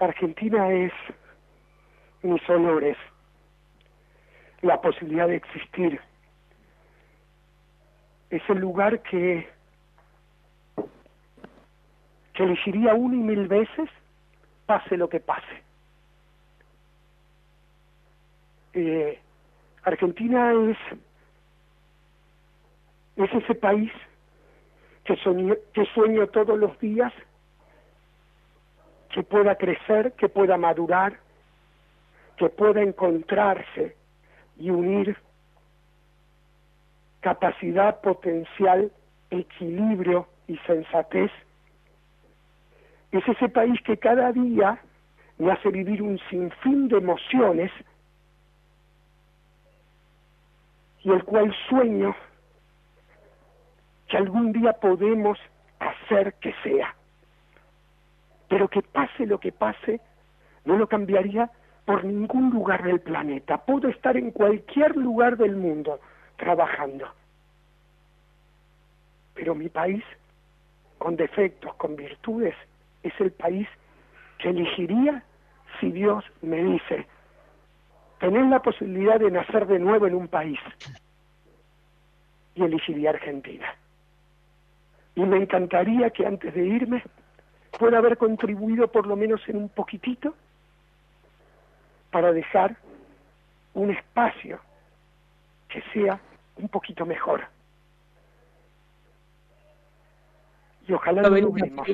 Argentina es mis olores, la posibilidad de existir. Es el lugar que, que elegiría una y mil veces, pase lo que pase. Eh, Argentina es es ese país que, soño, que sueño todos los días que pueda crecer, que pueda madurar, que pueda encontrarse y unir capacidad, potencial, equilibrio y sensatez. Es ese país que cada día me hace vivir un sinfín de emociones y el cual sueño que algún día podemos hacer que sea. Pero que pase lo que pase, no lo cambiaría por ningún lugar del planeta. Puedo estar en cualquier lugar del mundo trabajando. Pero mi país, con defectos, con virtudes, es el país que elegiría si Dios me dice, tener la posibilidad de nacer de nuevo en un país. Y elegiría Argentina y me encantaría que antes de irme pueda haber contribuido por lo menos en un poquitito para dejar un espacio que sea un poquito mejor. Y ojalá Lo lo venís, logremos.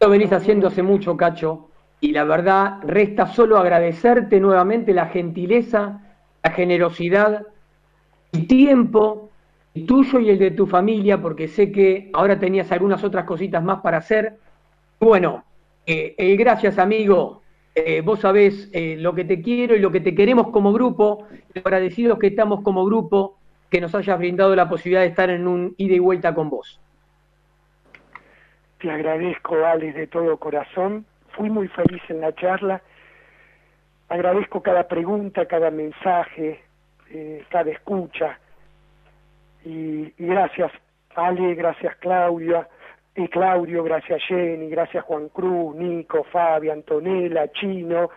lo venís haciendo hace mucho, Cacho, y la verdad resta solo agradecerte nuevamente la gentileza, la generosidad, el tiempo el tuyo y el de tu familia, porque sé que ahora tenías algunas otras cositas más para hacer. Bueno, eh, el gracias amigo, Eh, vos sabés eh, lo que te quiero y lo que te queremos como grupo, agradecidos que estamos como grupo, que nos hayas brindado la posibilidad de estar en un ida y vuelta con vos. Te agradezco, Alex, de todo corazón. Fui muy feliz en la charla. Agradezco cada pregunta, cada mensaje, eh, cada escucha. Y, gracias, Ale, gracias, Claudia, y Claudio, gracias, Jenny, gracias, Juan Cruz, Nico, Fabi, Antonella, Chino.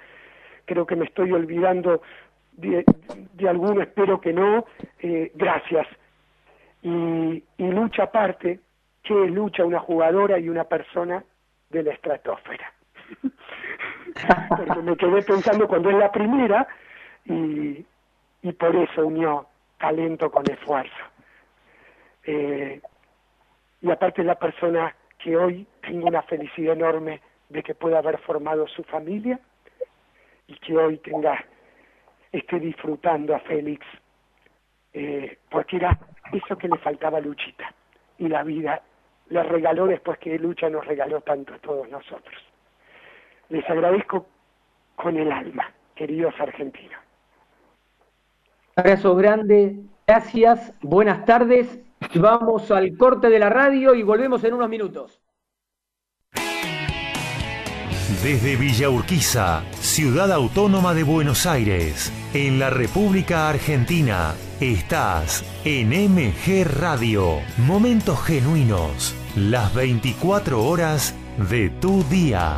Creo que me estoy olvidando de, de alguno, espero que no. Eh, gracias. Y, y lucha aparte, que lucha una jugadora y una persona de la estratosfera. porque me quedé pensando cuando es la primera y, y por eso unió talento con esfuerzo. Eh, y aparte la persona que hoy tengo una felicidad enorme de que pueda haber formado su familia y que hoy tenga esté disfrutando a Félix eh, porque era eso que le faltaba a Luchita y la vida le regaló después que Lucha nos regaló tanto a todos nosotros. Les agradezco con el alma, queridos argentinos. Abrazo grande, gracias, buenas tardes. Vamos al corte de la radio y volvemos en unos minutos. Desde Villa Urquiza, ciudad autónoma de Buenos Aires, en la República Argentina, estás en MG Radio. Momentos genuinos, las 24 horas de tu día.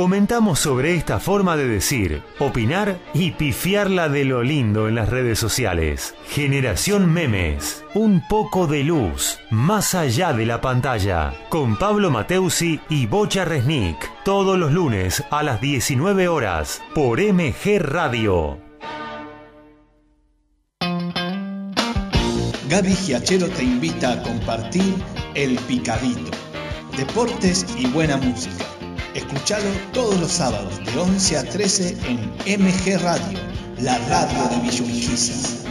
comentamos sobre esta forma de decir, opinar y pifiarla de lo lindo en las redes sociales. Generación Memes, un poco de luz, más allá de la pantalla, con Pablo Mateusi y Bocha Resnick, todos los lunes a las 19 horas, por MG Radio. Gaby Giachero te invita a compartir El Picadito. Deportes y buena música. Escuchalo todos los sábados de 11 a 13 en MG Radio, la radio de Villurquiza.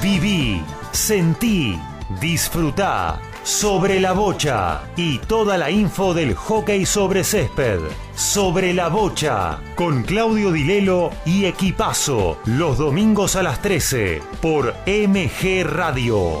Viví, sentí, disfrutá sobre la bocha y toda la info del hockey sobre césped. Sobre la bocha con Claudio Dilelo y Equipazo los domingos a las 13 por MG Radio.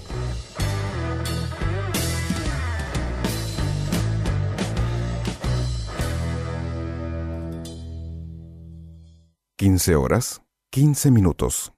Quince horas, quince minutos.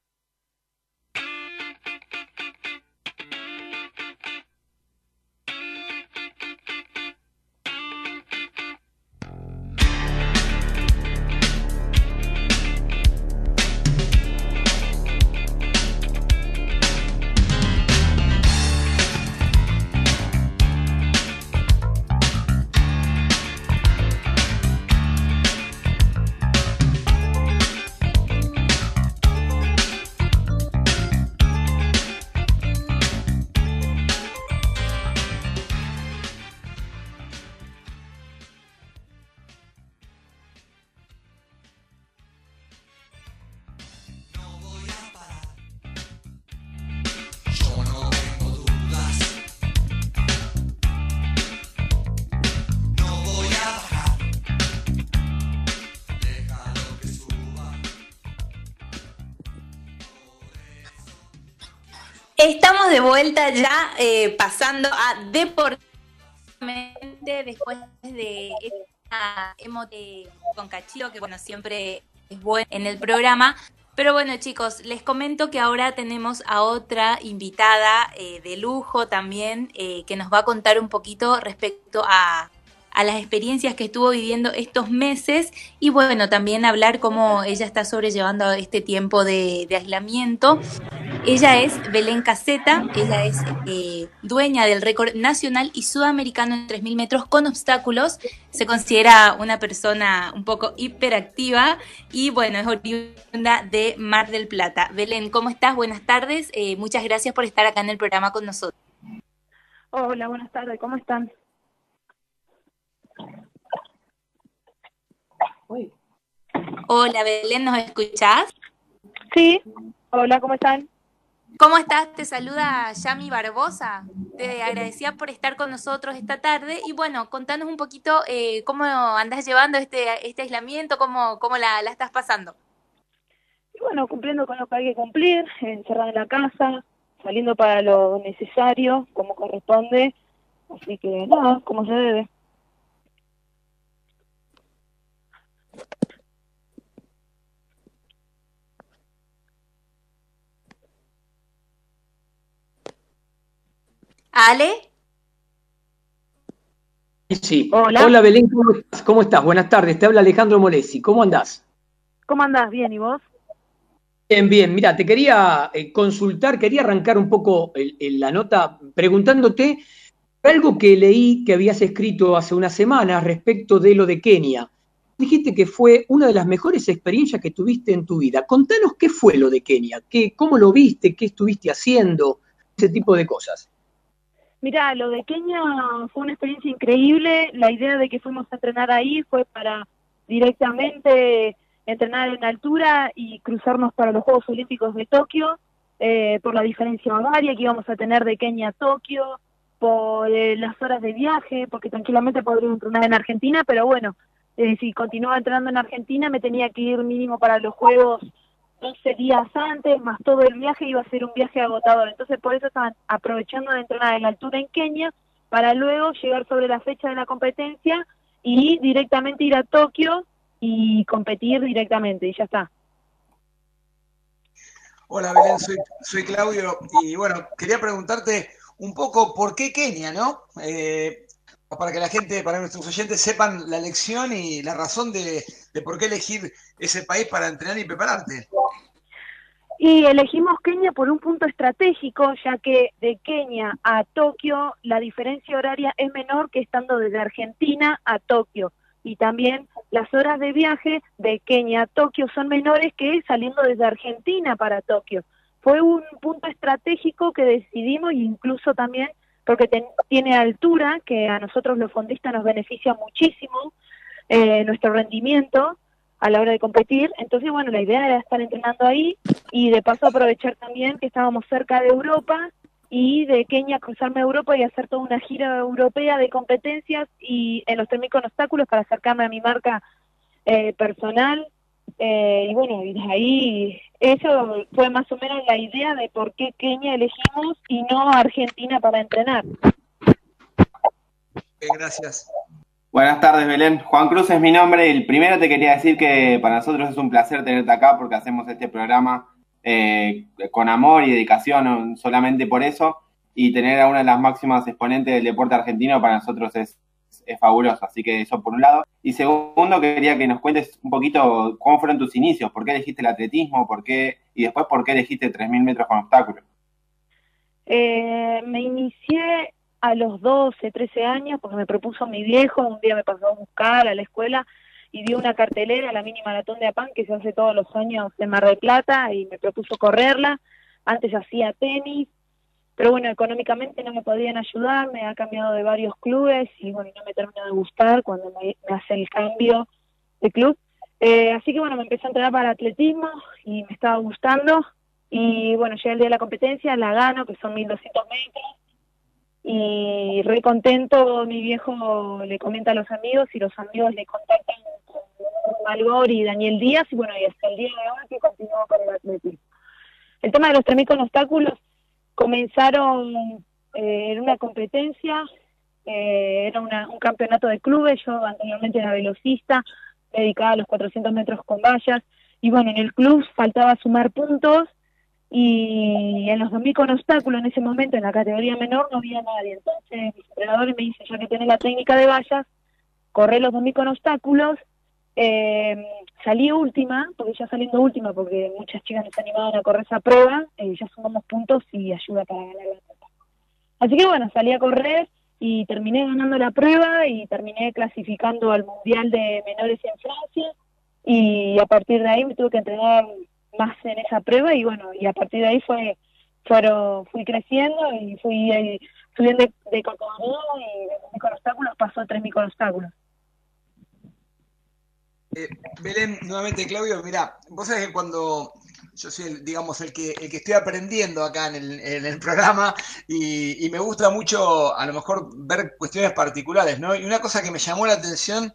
Vuelta ya eh, pasando a deportivamente después de esta emote con Cachito, que bueno, siempre es bueno en el programa. Pero bueno, chicos, les comento que ahora tenemos a otra invitada eh, de lujo también, eh, que nos va a contar un poquito respecto a, a las experiencias que estuvo viviendo estos meses y bueno, también hablar cómo ella está sobrellevando este tiempo de, aislamiento. Ella es Belén Caseta, ella es eh, dueña del récord nacional y sudamericano en 3.000 metros con obstáculos. Se considera una persona un poco hiperactiva y bueno, es oriunda de Mar del Plata. Belén, ¿cómo estás? Buenas tardes. Eh, muchas gracias por estar acá en el programa con nosotros. Hola, buenas tardes, ¿cómo están? Hola Belén, ¿nos escuchás? Sí, hola, ¿cómo están? ¿Cómo estás? Te saluda Yami Barbosa. Te agradecía por estar con nosotros esta tarde. Y bueno, contanos un poquito eh, cómo andas llevando este, este aislamiento, cómo, cómo la, la estás pasando. Y bueno, cumpliendo con lo que hay que cumplir, encerrada en la casa, saliendo para lo necesario, como corresponde. Así que nada, como se debe. Ale. Sí. Hola. Belén, ¿cómo estás? ¿Cómo estás? Buenas tardes, te habla Alejandro Molesi. ¿Cómo andás? ¿Cómo andás? Bien, ¿y vos? Bien, bien. Mira, te quería eh, consultar, quería arrancar un poco el- el- la nota preguntándote algo que leí que habías escrito hace unas semanas respecto de lo de Kenia. Dijiste que fue una de las mejores experiencias que tuviste en tu vida. Contanos qué fue lo de Kenia, qué, cómo lo viste, qué estuviste haciendo, ese tipo de cosas. Mira, lo de Kenia fue una experiencia increíble. La idea de que fuimos a entrenar ahí fue para directamente entrenar en altura y cruzarnos para los Juegos Olímpicos de Tokio, eh, por la diferencia horaria que íbamos a tener de Kenia a Tokio, por eh, las horas de viaje, porque tranquilamente podría entrenar en Argentina, pero bueno, eh, si continuaba entrenando en Argentina me tenía que ir mínimo para los Juegos 12 días antes, más todo el viaje iba a ser un viaje agotador. Entonces, por eso estaban aprovechando de entrenar en la altura en Kenia para luego llegar sobre la fecha de la competencia y directamente ir a Tokio y competir directamente, y ya está. Hola Belén, soy, soy Claudio y bueno, quería preguntarte un poco por qué Kenia, ¿no? Eh, para que la gente, para nuestros oyentes sepan la lección y la razón de, de por qué elegir ese país para entrenar y prepararte. Y elegimos Kenia por un punto estratégico, ya que de Kenia a Tokio la diferencia horaria es menor que estando desde Argentina a Tokio. Y también las horas de viaje de Kenia a Tokio son menores que saliendo desde Argentina para Tokio. Fue un punto estratégico que decidimos incluso también porque ten- tiene altura, que a nosotros los fondistas nos beneficia muchísimo eh, nuestro rendimiento a la hora de competir. Entonces, bueno, la idea era estar entrenando ahí y de paso aprovechar también que estábamos cerca de Europa y de Kenia cruzarme a Europa y hacer toda una gira europea de competencias y en los 3.000 con obstáculos para acercarme a mi marca eh, personal Eh, y bueno, y de ahí eso fue más o menos la idea de por qué Kenia elegimos y no Argentina para entrenar. gracias. Buenas tardes, Belén. Juan Cruz es mi nombre. El primero te quería decir que para nosotros es un placer tenerte acá porque hacemos este programa eh, con amor y dedicación, solamente por eso. Y tener a una de las máximas exponentes del deporte argentino para nosotros es, es fabuloso. Así que eso por un lado. Y segundo, quería que nos cuentes un poquito cómo fueron tus inicios, por qué elegiste el atletismo, por qué, y después por qué elegiste 3.000 metros con obstáculos. Eh, me inicié a los 12, 13 años porque me propuso mi viejo, un día me pasó a buscar a la escuela y dio una cartelera, la mini maratón de Apán, que se hace todos los años en Mar del Plata, y me propuso correrla. Antes hacía tenis, pero bueno, económicamente no me podían ayudar, me ha cambiado de varios clubes y bueno, no me terminó de gustar cuando me, hace el cambio de club. Eh, así que bueno, me empecé a entrenar para atletismo y me estaba gustando. Y bueno, llegué el día de la competencia, la gano, que son 1200 metros y re contento, mi viejo le comenta a los amigos y los amigos le contactan con Malgor y Daniel Díaz y bueno, y hasta el día de hoy que continúo con el atletismo. El tema de los 3.000 con obstáculos comenzaron eh, en una competencia, eh, era un campeonato de clubes, yo anteriormente era velocista, dedicada a los 400 metros con vallas y bueno, en el club faltaba sumar puntos y en los 2000 con obstáculos en ese momento en la categoría menor no había nadie. Entonces mis entrenadores me dicen, ya que tenés la técnica de vallas, corré los 2000 con obstáculos, eh, salí última, porque ya saliendo última, porque muchas chicas nos animaban a correr esa prueba, eh, ya sumamos puntos y ayuda para ganar la prueba. Así que bueno, salí a correr y terminé ganando la prueba y terminé clasificando al Mundial de Menores en Francia y a partir de ahí me tuve que entrenar más en esa prueba y bueno, y a partir de ahí fue, fui creciendo y fui eh, subiendo de, de categoría y de microobstáculos pasó a tres microobstáculos. Eh, Belén, nuevamente Claudio, mira, vos sabés que cuando yo soy, el, digamos, el que, el que estoy aprendiendo acá en el, programa y, y, me gusta mucho a lo mejor ver cuestiones particulares, ¿no? Y una cosa que me llamó la atención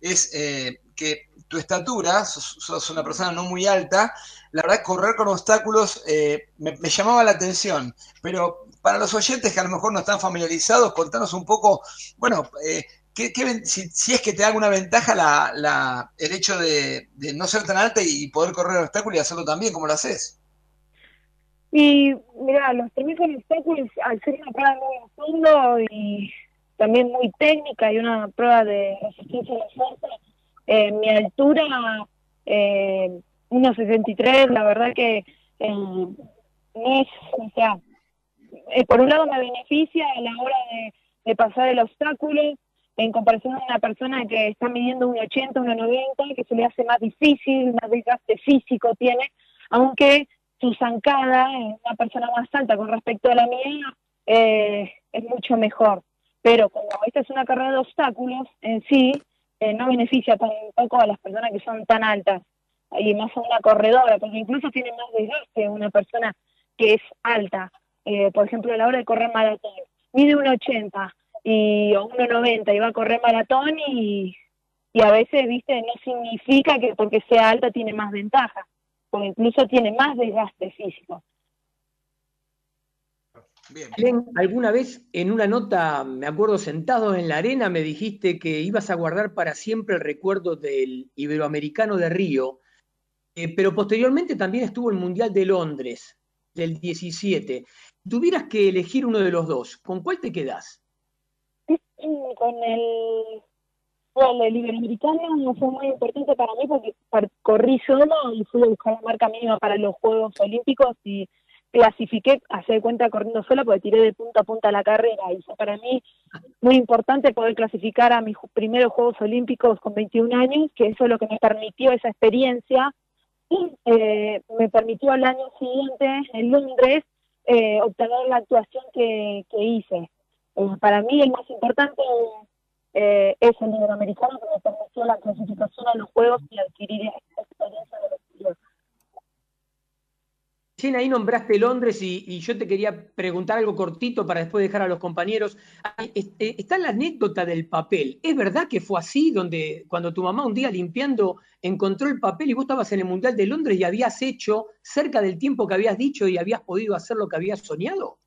es eh, que tu estatura, sos, una persona no muy alta, la verdad correr con obstáculos eh, me, llamaba la atención, pero para los oyentes que a lo mejor no están familiarizados, contanos un poco, bueno, eh, ¿qué, si, es que te da alguna ventaja la, la, el hecho de, no ser tan alta y poder correr obstáculos y hacerlo también, como lo haces? Y mira, los terminos con obstáculos, al ser una prueba muy fondo y también muy técnica y una prueba de resistencia a la fuerza, eh, mi altura, eh, 1,63, la verdad que eh, no es, o sea, eh, por un lado me beneficia a la hora de, pasar el obstáculo, en comparación a una persona que está midiendo 1,80, 1,90, que se le hace más difícil, más desgaste físico tiene, aunque su zancada, una persona más alta con respecto a la mía, es mucho mejor. Pero como esta es una carrera de obstáculos en sí, eh, no beneficia tampoco a las personas que son tan altas y más a una corredora, porque incluso tiene más desgaste una persona que es alta. Eh, por ejemplo, a la hora de correr maratón, mide 1,80 y, o 1,90 y va a correr maratón y, y a veces, viste, no significa que porque sea alta tiene más ventaja, porque incluso tiene más desgaste físico. Bien. alguna vez en una nota, me acuerdo sentado en la arena, me dijiste que ibas a guardar para siempre el recuerdo del Iberoamericano de Río, eh, pero posteriormente también estuvo el Mundial de Londres, del 17. Tuvieras que elegir uno de los dos, ¿con cuál te quedás? Con el, el Iberoamericano fue muy importante para mí porque corrí solo y fui a buscar la marca mínima para los Juegos Olímpicos y clasifiqué, hace cuenta corriendo sola porque tiré de punta a punta la carrera y fue para mí muy importante poder clasificar a mis primeros Juegos Olímpicos con 21 años, que eso es lo que me permitió esa experiencia y eh, me permitió al año siguiente en Londres eh, obtener la actuación que, hice. Eh, para mí el más importante eh, es el americano que me permitió la clasificación a los Juegos y adquirir esa experiencia de los Recién ahí nombraste Londres y, yo te quería preguntar algo cortito para después dejar a los compañeros. Eh, Está la anécdota del papel. ¿Es verdad que fue así, donde cuando tu mamá un día limpiando encontró el papel y vos estabas en el Mundial de Londres y habías hecho cerca del tiempo que habías dicho y habías podido hacer lo que habías soñado?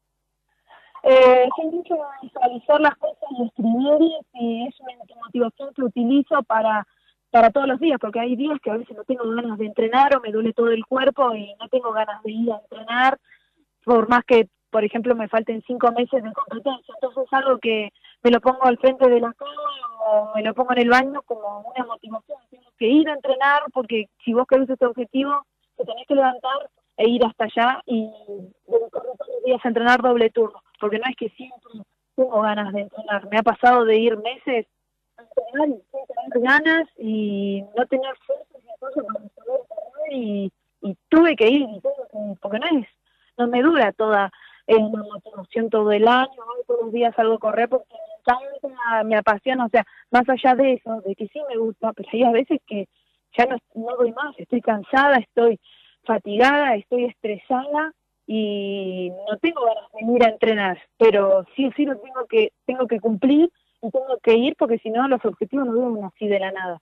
Eh, de visualizar las cosas y escribir y es una motivación que utilizo para, para todos los días, porque hay días que a veces no tengo ganas de entrenar o me duele todo el cuerpo y no tengo ganas de ir a entrenar, por más que, por ejemplo, me falten cinco meses de competencia. Entonces es algo que me lo pongo al frente de la cama o me lo pongo en el baño como una motivación. Tengo que ir a entrenar porque si vos querés este objetivo, te tenés que levantar e ir hasta allá y dedicarme todos los días a entrenar doble turno, porque no es que siempre tengo ganas de entrenar. Me ha pasado de ir meses a entrenar ganas y no tener fuerzas cosas para poder y, y tuve que ir, y tuve que- porque no es, no me dura toda la motivación todo el año, todos los días salgo a correr porque me encanta, me apasiona, o sea, más allá de eso, de que sí me gusta, pero hay a veces que ya no, no doy más, estoy cansada, estoy fatigada, estoy estresada y no tengo ganas de ir a entrenar, pero sí o sí lo tengo que, tengo que cumplir y tengo que ir porque si no los objetivos no vienen así de la nada.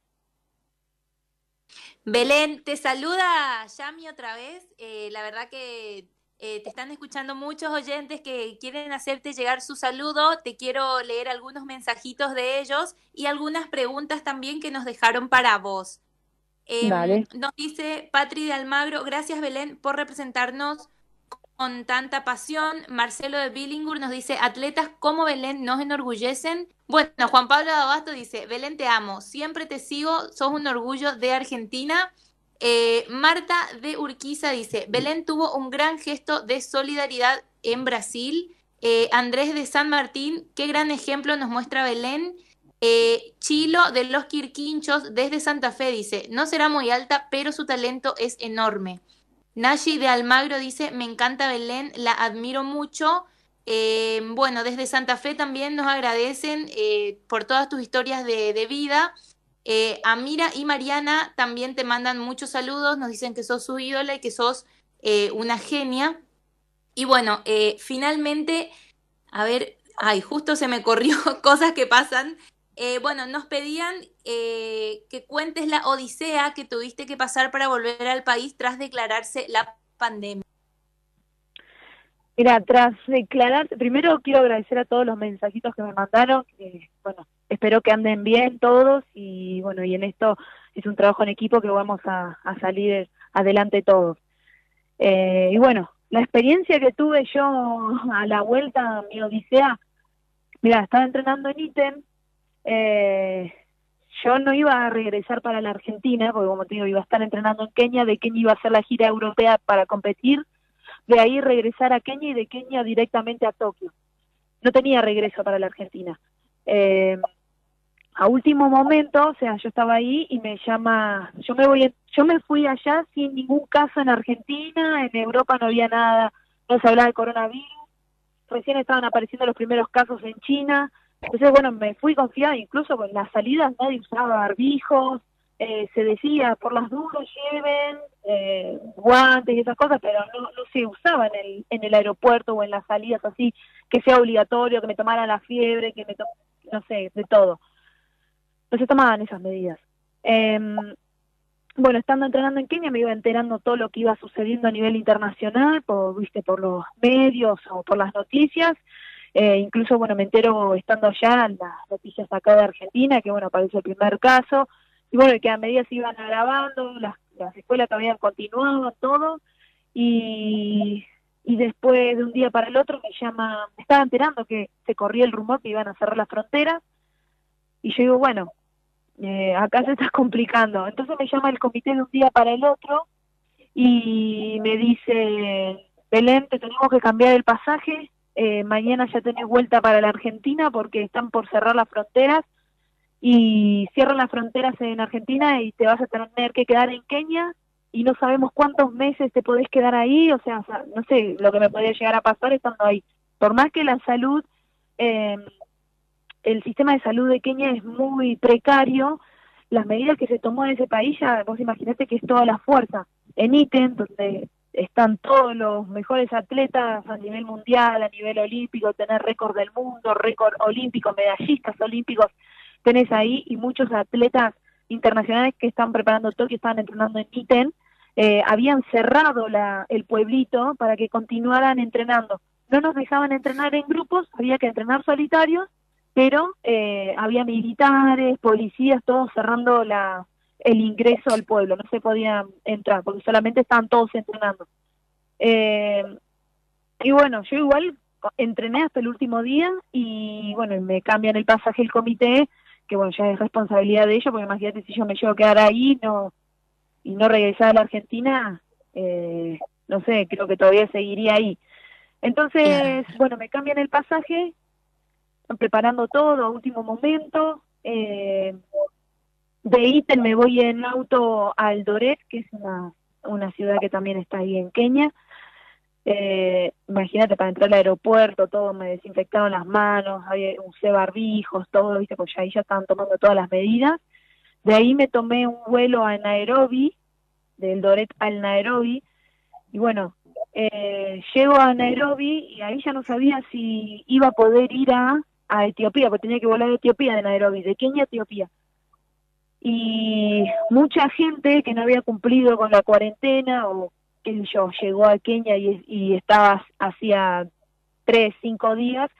Belén, te saluda Yami otra vez. Eh, la verdad que eh, te están escuchando muchos oyentes que quieren hacerte llegar su saludo. Te quiero leer algunos mensajitos de ellos y algunas preguntas también que nos dejaron para vos. Dale. Nos dice Patri de Almagro, gracias Belén por representarnos con tanta pasión. Marcelo de Billingur nos dice, atletas como Belén nos enorgullecen. Bueno, Juan Pablo Abasto dice, Belén te amo, siempre te sigo, sos un orgullo de Argentina. Eh, Marta de Urquiza dice, Belén tuvo un gran gesto de solidaridad en Brasil. Eh, Andrés de San Martín, qué gran ejemplo nos muestra Belén. Eh, Chilo de los Quirquinchos desde Santa Fe dice, no será muy alta, pero su talento es enorme. Nashi de Almagro dice, me encanta Belén, la admiro mucho. Eh, bueno, desde Santa Fe también nos agradecen eh, por todas tus historias de, de vida. Eh, Amira y Mariana también te mandan muchos saludos, nos dicen que sos su ídola y que sos una genia. Y bueno, finalmente, a ver, ay, justo se me corrió cosas que pasan. Bueno, nos pedían eh, que cuentes la odisea que tuviste que pasar para volver al país tras declararse la pandemia. Mira, tras declarar, primero quiero agradecer a todos los mensajitos que me mandaron, que, bueno, espero que anden bien todos y bueno, y en esto es un trabajo en equipo que vamos a, a salir adelante todos. Eh, y bueno, la experiencia que tuve yo a la vuelta mi odisea, mira, estaba entrenando en ítem, eh, yo no iba a regresar para la Argentina, porque como te digo, iba a estar entrenando en Kenia, de Kenia iba a hacer la gira europea para competir, de ahí regresar a Kenia y de Kenia directamente a Tokio. No tenía regreso para la Argentina. Eh, a último momento, o sea, yo estaba ahí y me llama, yo me voy, yo me fui allá sin ningún caso en Argentina, en Europa no había nada, no se hablaba de coronavirus, recién estaban apareciendo los primeros casos en China, entonces bueno, me fui confiada, incluso con las salidas nadie usaba barbijos, eh, se decía por las dudas lleven eh, guantes y esas cosas, pero no, se usaba en el, en el aeropuerto o en las salidas así, que sea obligatorio, que me tomaran la fiebre, que me to- no sé, de todo. No se tomaban esas medidas. Em, bueno, estando entrenando en Kenia me iba enterando todo lo que iba sucediendo a nivel internacional, por, viste, por los medios o por las noticias. Eh, incluso, bueno, me entero estando allá en las noticias acá de Argentina, que bueno, aparece el primer caso. Y bueno, que a medida se iban agravando, las, las escuelas todavía continuaban, todo. Y, y después de un día para el otro me llama, me estaba enterando que se corría el rumor que iban a cerrar las fronteras. Y yo digo, bueno, eh, acá se está complicando. Entonces me llama el comité de un día para el otro y me dice, Belén, te tenemos que cambiar el pasaje, eh, mañana ya tenés vuelta para la Argentina porque están por cerrar las fronteras y cierran las fronteras en Argentina y te vas a tener que quedar en Kenia y no sabemos cuántos meses te podés quedar ahí, o sea, no sé lo que me podría llegar a pasar estando ahí. Por más que la salud, eh, el sistema de salud de Kenia es muy precario, las medidas que se tomó en ese país, ya vos imaginate que es toda la fuerza. En ítem, donde están todos los mejores atletas a nivel mundial, a nivel olímpico, tener récord del mundo, récord olímpico, medallistas olímpicos, tenés ahí y muchos atletas internacionales que están preparando Tokio, estaban entrenando en Iten, eh, habían cerrado la, el pueblito para que continuaran entrenando. No nos dejaban entrenar en grupos, había que entrenar solitarios, pero eh, había militares, policías, todos cerrando la, el ingreso al pueblo, no se podía entrar porque solamente estaban todos entrenando. Eh, y bueno, yo igual entrené hasta el último día y bueno, me cambian el pasaje el comité, que bueno, ya es responsabilidad de ellos, porque imagínate si yo me llevo a quedar ahí no y no regresar a la Argentina, eh, no sé, creo que todavía seguiría ahí. Entonces, bueno, me cambian el pasaje, preparando todo a último momento. Eh, de Iten me voy en auto al Doret, que es una, una ciudad que también está ahí en Kenia. Eh, imagínate, para entrar al aeropuerto, todo me desinfectaron las manos, había, usé barbijos, todo, viste, pues ahí ya estaban tomando todas las medidas. De ahí me tomé un vuelo a Nairobi, del Doret al Nairobi, y bueno, eh, llego a Nairobi y ahí ya no sabía si iba a poder ir a, a Etiopía, porque tenía que volar de Etiopía, de Nairobi, de Kenia a Etiopía y mucha gente que no había cumplido con la cuarentena o que yo llegó a Kenia y, y estaba hacía tres, cinco días,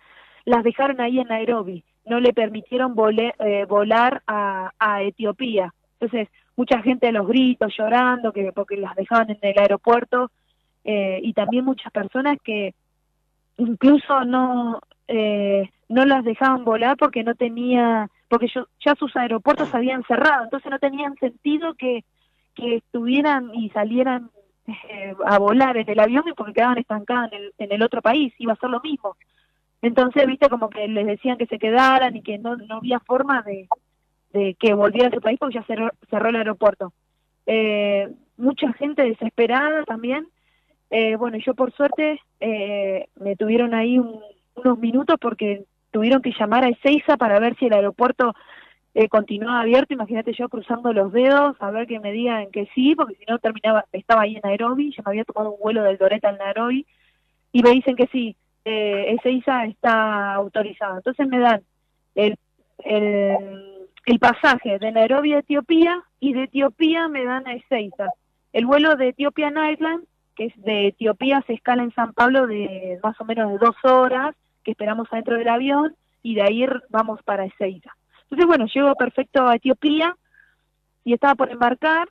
las dejaron ahí en Nairobi, no le permitieron eh, volar a, a Etiopía. Entonces, mucha gente a los gritos, llorando, que porque las dejaban en el aeropuerto, eh, y también muchas personas que incluso no, eh, no las dejaban volar porque no tenía porque yo, ya sus aeropuertos habían cerrado, entonces no tenían sentido que, estuvieran y salieran eh, a volar en el avión porque quedaban estancadas en el, en el otro país, iba a ser lo mismo. Entonces, viste, como que les decían que se quedaran y que no, no había forma de, que volvieran a su país porque ya cerró, cerró el aeropuerto. Eh, mucha gente desesperada también. Eh, bueno, yo por suerte eh, me tuvieron ahí unos minutos porque tuvieron que llamar a Ezeiza para ver si el aeropuerto eh, continuaba abierto. Imagínate yo cruzando los dedos a ver que me digan que sí, porque si no terminaba, estaba ahí en Nairobi, yo me había tomado un vuelo del Doreta al Nairobi y me dicen que sí, eh, Ezeiza está autorizado. Entonces me dan el, el, el pasaje de Nairobi a Etiopía y de Etiopía me dan a Ezeiza. El vuelo de Ethiopian Airlines, que es de Etiopía, se escala en San Pablo de más o menos de dos horas que esperamos adentro del avión y de ahí vamos para Ezeiza. Entonces, bueno, llego perfecto a Etiopía y estaba por embarcar,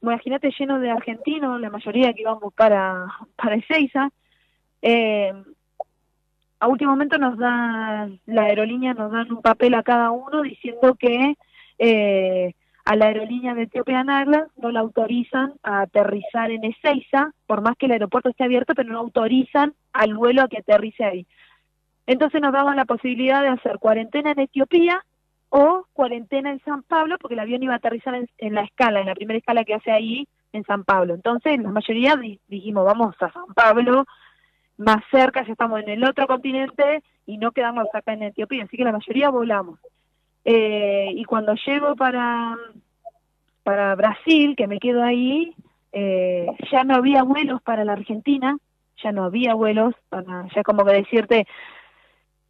imagínate lleno de argentinos, la mayoría que íbamos para, para Ezeiza. Eh, a último momento nos da, la aerolínea nos dan un papel a cada uno diciendo que eh, a la aerolínea de Ethiopian Airlines no la autorizan a aterrizar en Ezeiza, por más que el aeropuerto esté abierto, pero no autorizan al vuelo a que aterrice ahí. Entonces nos daban la posibilidad de hacer cuarentena en Etiopía o cuarentena en San Pablo, porque el avión iba a aterrizar en, la escala, en la primera escala que hace ahí en San Pablo. Entonces la mayoría dijimos, vamos a San Pablo, más cerca, ya estamos en el otro continente y no quedamos acá en Etiopía, así que la mayoría volamos. Eh, y cuando llego para, para Brasil, que me quedo ahí, eh, ya no había vuelos para la Argentina, ya no había vuelos, para, ya como que decirte,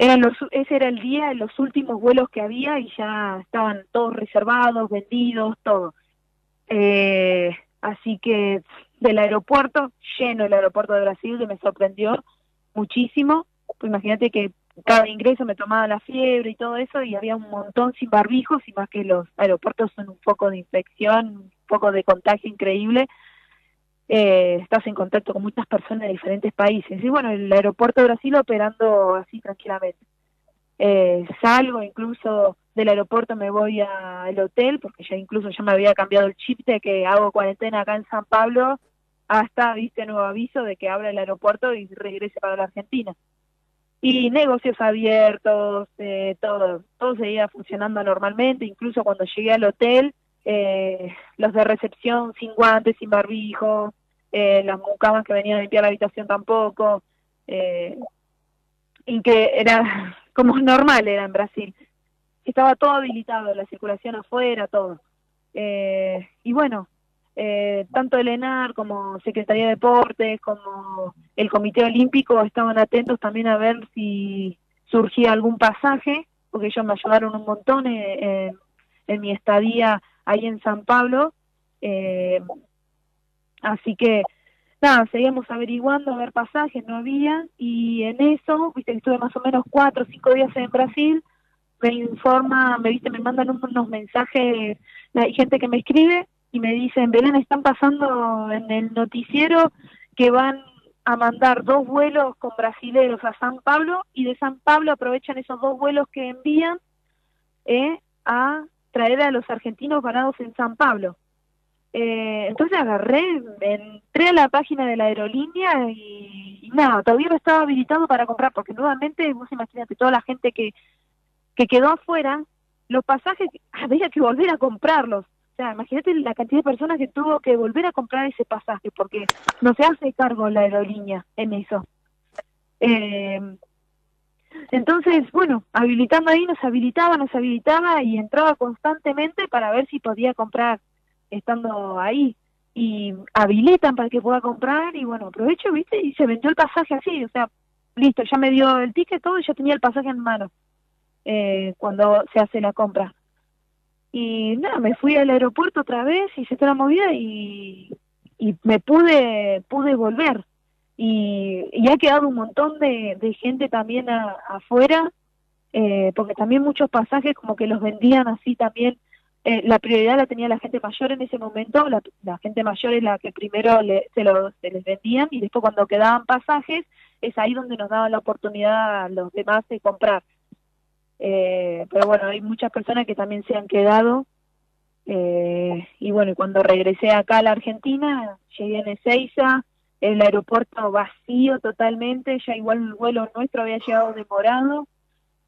eran los, ese era el día, los últimos vuelos que había y ya estaban todos reservados, vendidos, todo. Eh, así que del aeropuerto, lleno el aeropuerto de Brasil, que me sorprendió muchísimo. Imagínate que cada ingreso me tomaba la fiebre y todo eso y había un montón sin barbijos y más que los aeropuertos son un foco de infección, un foco de contagio increíble eh, estás en contacto con muchas personas de diferentes países. Y bueno, el aeropuerto de Brasil operando así tranquilamente. Eh, salgo incluso del aeropuerto, me voy al hotel, porque ya incluso ya me había cambiado el chip de que hago cuarentena acá en San Pablo, hasta, viste, nuevo aviso de que abra el aeropuerto y regrese para la Argentina. Y negocios abiertos, eh, todo, todo seguía funcionando normalmente, incluso cuando llegué al hotel, eh, los de recepción sin guantes, sin barbijo, eh, las mucamas que venían a limpiar la habitación tampoco, eh, y que era como normal era en Brasil. Estaba todo habilitado, la circulación afuera, todo. Eh, y bueno, eh, tanto el ENAR como Secretaría de Deportes, como el Comité Olímpico estaban atentos también a ver si surgía algún pasaje, porque ellos me ayudaron un montón en, en- en mi estadía ahí en San Pablo. Eh, así que, nada, seguíamos averiguando a ver pasajes, no había, y en eso, viste que estuve más o menos cuatro o cinco días en Brasil, me informa, me viste, me mandan un- unos mensajes, hay gente que me escribe y me dicen, Belén, están pasando en el noticiero que van a mandar dos vuelos con brasileros a San Pablo y de San Pablo aprovechan esos dos vuelos que envían eh, a traer a los argentinos varados en San Pablo. Eh, entonces agarré, entré a la página de la aerolínea y, nada, todavía no estaba habilitado para comprar, porque nuevamente, vos imagínate, toda la gente que, que quedó afuera, los pasajes había que volver a comprarlos. O sea, imagínate la cantidad de personas que tuvo que volver a comprar ese pasaje, porque no se hace cargo la aerolínea en eso. Eh, entonces, bueno, habilitando ahí nos habilitaba, nos habilitaba y entraba constantemente para ver si podía comprar estando ahí. Y habilitan para que pueda comprar y bueno, aprovecho, ¿viste? Y se vendió el pasaje así, o sea, listo, ya me dio el ticket todo y ya tenía el pasaje en mano eh, cuando se hace la compra. Y nada, me fui al aeropuerto otra vez, hice toda la movida y, y me pude, pude volver. Y, y ha quedado un montón de, de gente también a- afuera, eh, porque también muchos pasajes como que los vendían así también. Eh, la prioridad la tenía la gente mayor en ese momento, la, gente mayor es la que primero le- se, lo- se les vendían y después cuando quedaban pasajes es ahí donde nos daban la oportunidad a los demás de comprar. Eh, pero bueno, hay muchas personas que también se han quedado. eh, y bueno, cuando regresé acá a la Argentina, llegué en Ezeiza, el aeropuerto vacío totalmente, ya igual el vuelo nuestro había llegado demorado.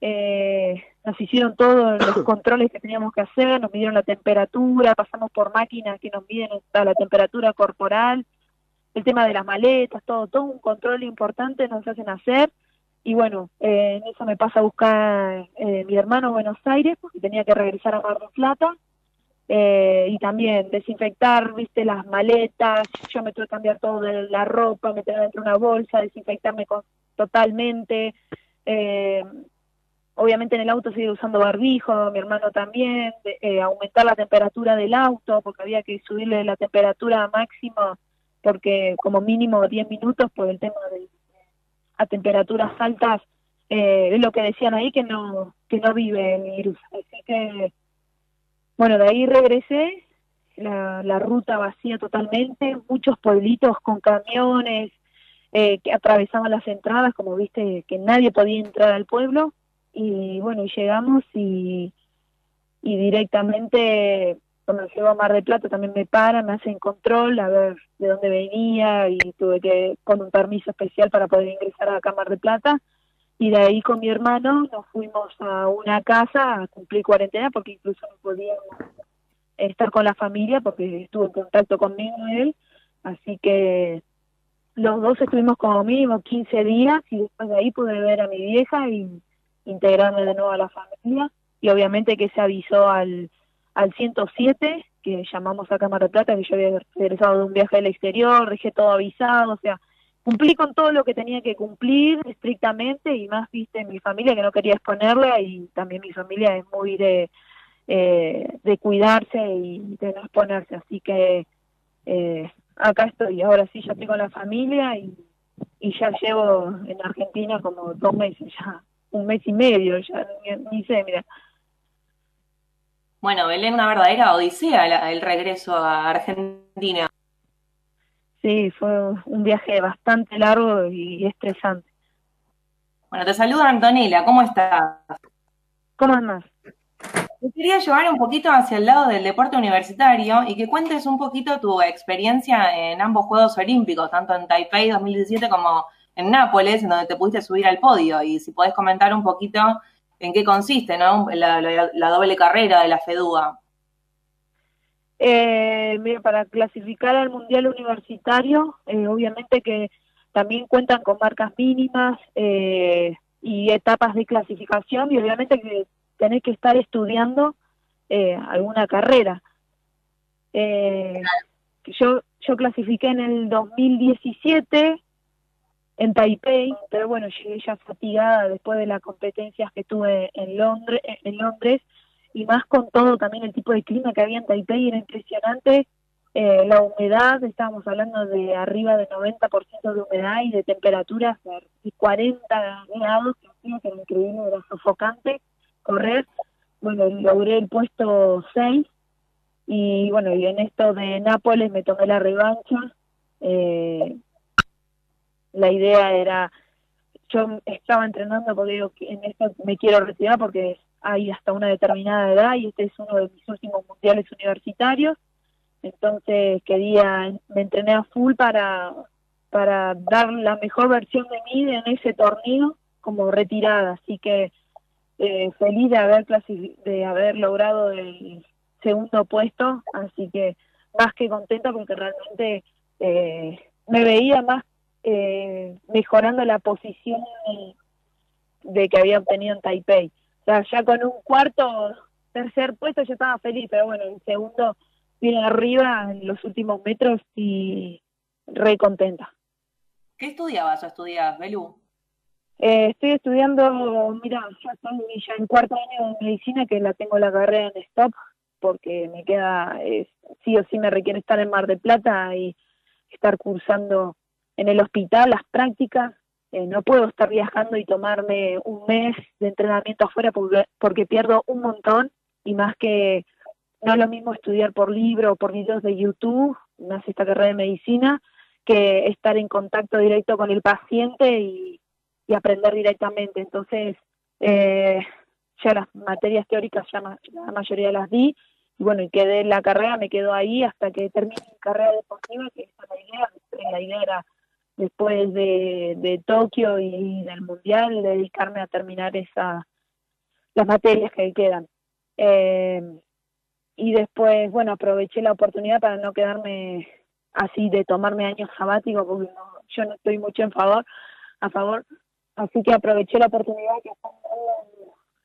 Eh, nos hicieron todos los controles que teníamos que hacer, nos midieron la temperatura, pasamos por máquinas que nos miden hasta la temperatura corporal, el tema de las maletas, todo, todo un control importante nos hacen hacer. Y bueno, eh, en eso me pasa a buscar eh, mi hermano a Buenos Aires, porque tenía que regresar a Mar del Plata. Eh, y también desinfectar, viste, las maletas, yo me tuve que cambiar todo de la ropa, meter dentro de una bolsa, desinfectarme con- totalmente. Eh, obviamente en el auto sigue usando barbijo, mi hermano también, eh, aumentar la temperatura del auto, porque había que subirle la temperatura máxima, porque como mínimo 10 minutos por el tema de a temperaturas altas, eh, es lo que decían ahí que no que no vive el virus. Así que, bueno, de ahí regresé, la, la ruta vacía totalmente, muchos pueblitos con camiones eh, que atravesaban las entradas, como viste que nadie podía entrar al pueblo, y bueno, llegamos y, y directamente cuando llego a Mar del Plata también me paran, me hacen control a ver de dónde venía y tuve que con un permiso especial para poder ingresar acá a Mar del Plata. Y de ahí con mi hermano nos fuimos a una casa a cumplir cuarentena porque incluso no podíamos estar con la familia porque estuvo en contacto conmigo él, así que los dos estuvimos como mínimo 15 días y después de ahí pude ver a mi vieja y integrarme de nuevo a la familia y obviamente que se avisó al, al 107 que llamamos a Cámara Plata que yo había regresado de un viaje al exterior, dejé todo avisado, o sea, cumplí con todo lo que tenía que cumplir estrictamente y más viste mi familia que no quería exponerla y también mi familia es muy de, eh, de cuidarse y de no exponerse, así que eh, acá estoy, ahora sí ya estoy con la familia y ya llevo en Argentina como dos meses ya, un mes y medio, ya ni, ni sé, mira. Bueno, Belén, una verdadera odisea la- el regreso a Argentina. Sí, fue un viaje bastante largo y estresante. Bueno, te saluda Antonella, ¿cómo estás? ¿Cómo andás? Te quería llevar un poquito hacia el lado del deporte universitario y que cuentes un poquito tu experiencia en ambos Juegos Olímpicos, tanto en Taipei 2017 como en Nápoles, en donde te pudiste subir al podio. Y si podés comentar un poquito en qué consiste, ¿no? La, la- la doble carrera de la FEDUA. Eh, mira, para clasificar al Mundial Universitario, eh, obviamente que también cuentan con marcas mínimas eh, y etapas de clasificación y obviamente que tenés que estar estudiando eh, alguna carrera. Eh, yo, yo clasifiqué en el 2017 en Taipei, pero bueno, llegué ya fatigada después de las competencias que tuve en Londres, en Londres y más con todo también el tipo de clima que había en Taipei era impresionante. Eh, la humedad, estábamos hablando de arriba de 90% de humedad y de temperaturas de 40 grados, que era increíble, era sofocante correr. Bueno, logré el puesto 6 y bueno, y en esto de Nápoles me tomé la revancha. Eh, la idea era, yo estaba entrenando porque digo, en esto me quiero retirar porque hay hasta una determinada edad y este es uno de mis últimos mundiales universitarios. Entonces quería, me entrené a full para, para dar la mejor versión de mí en ese torneo como retirada. Así que eh, feliz de haber, de haber logrado el segundo puesto. Así que más que contenta porque realmente eh, me veía más eh, mejorando la posición de que había obtenido en Taipei. O sea, ya con un cuarto, tercer puesto yo estaba feliz, pero bueno, el segundo viene arriba en los últimos metros y re contenta. ¿Qué estudiabas o estudiabas, Belú? Eh, estoy estudiando, mira, ya estoy ya en cuarto año de medicina que la tengo la carrera en stop porque me queda, sí o sí me requiere estar en Mar de Plata y estar cursando en el hospital las prácticas eh, no puedo estar viajando y tomarme un mes de entrenamiento afuera porque, porque pierdo un montón y más que no es lo mismo estudiar por libro o por videos de YouTube, más esta carrera de medicina, que estar en contacto directo con el paciente y, aprender directamente. Entonces, eh, ya las materias teóricas ya la mayoría las di y bueno, y quedé en la carrera, me quedo ahí hasta que termine mi carrera deportiva, que esa es la idea, la idea era después de, de Tokio y del Mundial, dedicarme a terminar esa, las materias que quedan. Eh, y después, bueno, aproveché la oportunidad para no quedarme así de tomarme años sabáticos, porque yo no estoy mucho en favor, a favor, así que aproveché la oportunidad que están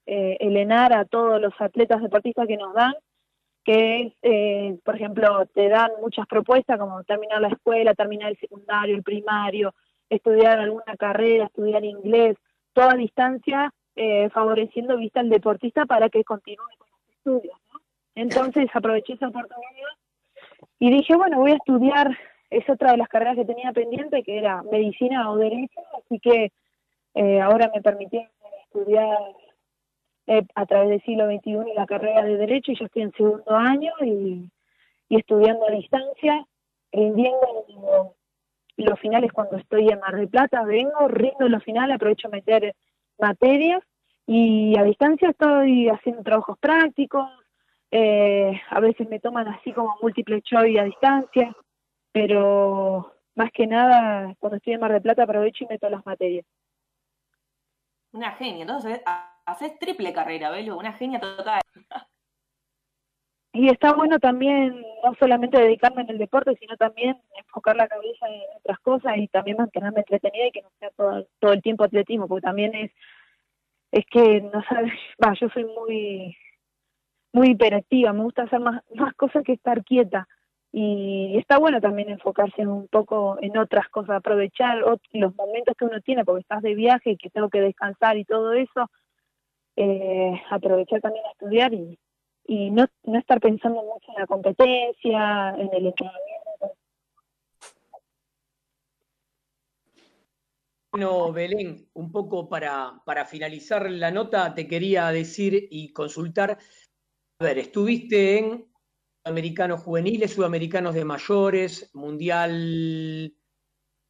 eh, el ENAR a todos los atletas deportistas que nos dan que eh, por ejemplo, te dan muchas propuestas como terminar la escuela, terminar el secundario, el primario, estudiar alguna carrera, estudiar inglés, toda distancia, eh, favoreciendo vista al deportista para que continúe con los estudios. Entonces aproveché esa oportunidad y dije, bueno, voy a estudiar, es otra de las carreras que tenía pendiente, que era medicina o derecho, así que eh, ahora me permití estudiar eh, a través del siglo XXI la carrera de Derecho y yo estoy en segundo año y, estudiando a distancia, rindiendo los finales cuando estoy en Mar del Plata, vengo, rindo los finales, aprovecho a meter materias y a distancia estoy haciendo trabajos prácticos, eh, a veces me toman así como múltiple choice a distancia, pero más que nada cuando estoy en Mar del Plata aprovecho y meto las materias. Una genia, entonces haces triple carrera, Belu, una genia total. Y está bueno también no solamente dedicarme en el deporte, sino también enfocar la cabeza en otras cosas y también mantenerme entretenida y que no sea todo, todo el tiempo atletismo, porque también es es que no sabes, va, yo soy muy muy hiperactiva, me gusta hacer más más cosas que estar quieta y está bueno también enfocarse un poco en otras cosas, aprovechar los momentos que uno tiene porque estás de viaje y que tengo que descansar y todo eso, eh, aprovechar también a estudiar y, no, no estar pensando mucho en la competencia, en el entrenamiento. Bueno, Belén, un poco para, para finalizar la nota, te quería decir y consultar. A ver, estuviste en Americanos juveniles, sudamericanos de mayores, mundial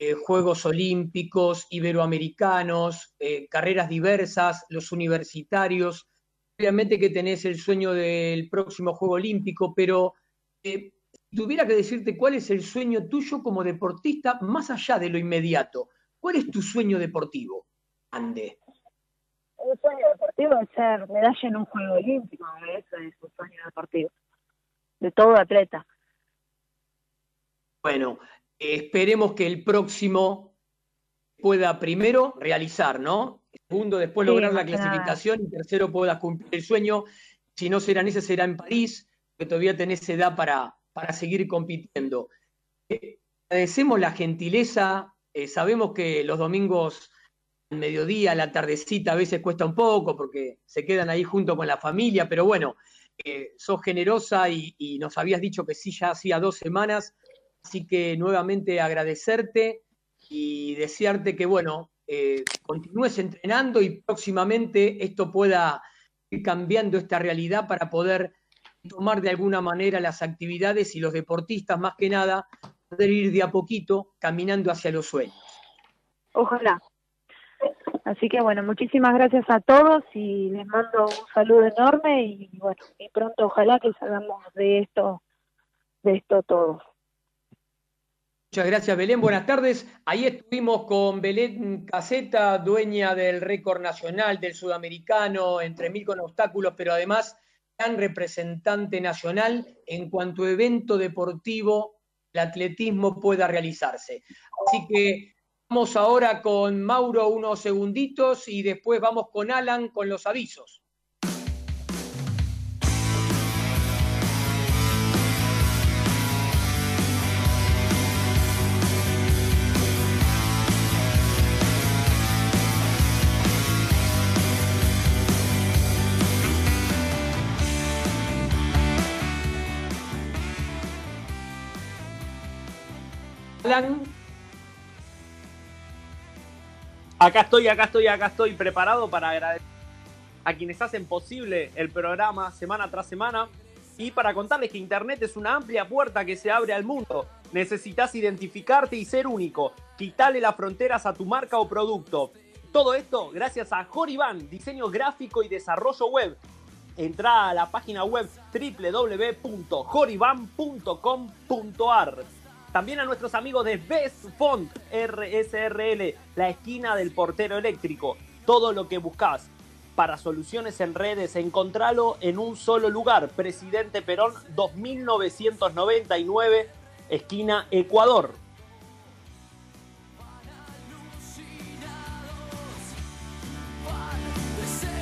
eh, Juegos Olímpicos, Iberoamericanos, eh, carreras diversas, los universitarios. Obviamente que tenés el sueño del próximo Juego Olímpico, pero eh, si tuviera que decirte cuál es el sueño tuyo como deportista más allá de lo inmediato, ¿cuál es tu sueño deportivo, Ande? Un sueño deportivo es ser medalla en un Juego Olímpico, eso es un sueño deportivo, de todo atleta. Bueno, esperemos que el próximo pueda primero realizar, ¿no? Segundo, después lograr la clasificación y tercero pueda cumplir el sueño. Si no será en ese, será en París, que todavía tenés edad para, para seguir compitiendo. agradecemos la gentileza, eh, sabemos que los domingos al mediodía, la tardecita a veces cuesta un poco porque se quedan ahí junto con la familia, pero bueno, eh, sos generosa y, y nos habías dicho que sí ya hacía dos semanas, así que nuevamente agradecerte y desearte que, bueno, eh, continúes entrenando y próximamente esto pueda ir cambiando esta realidad para poder tomar de alguna manera las actividades y los deportistas más que nada poder ir de a poquito caminando hacia los sueños. Ojalá. Así que bueno, muchísimas gracias a todos y les mando un saludo enorme y bueno, y pronto ojalá que salgamos de esto, de esto todos. Muchas gracias, Belén. Buenas tardes. Ahí estuvimos con Belén Caseta, dueña del récord nacional del sudamericano entre mil con obstáculos, pero además gran representante nacional en cuanto evento deportivo el atletismo pueda realizarse. Así que vamos ahora con Mauro unos segunditos y después vamos con Alan con los avisos. Acá estoy, acá estoy, acá estoy preparado para agradecer a quienes hacen posible el programa semana tras semana y para contarles que Internet es una amplia puerta que se abre al mundo. Necesitas identificarte y ser único. Quitale las fronteras a tu marca o producto. Todo esto gracias a Joriban, diseño gráfico y desarrollo web. Entra a la página web www.joriban.com.ar. También a nuestros amigos de Best Font RSRL, la esquina del portero eléctrico. Todo lo que buscas para soluciones en redes, encontralo en un solo lugar. Presidente Perón 2999, esquina Ecuador.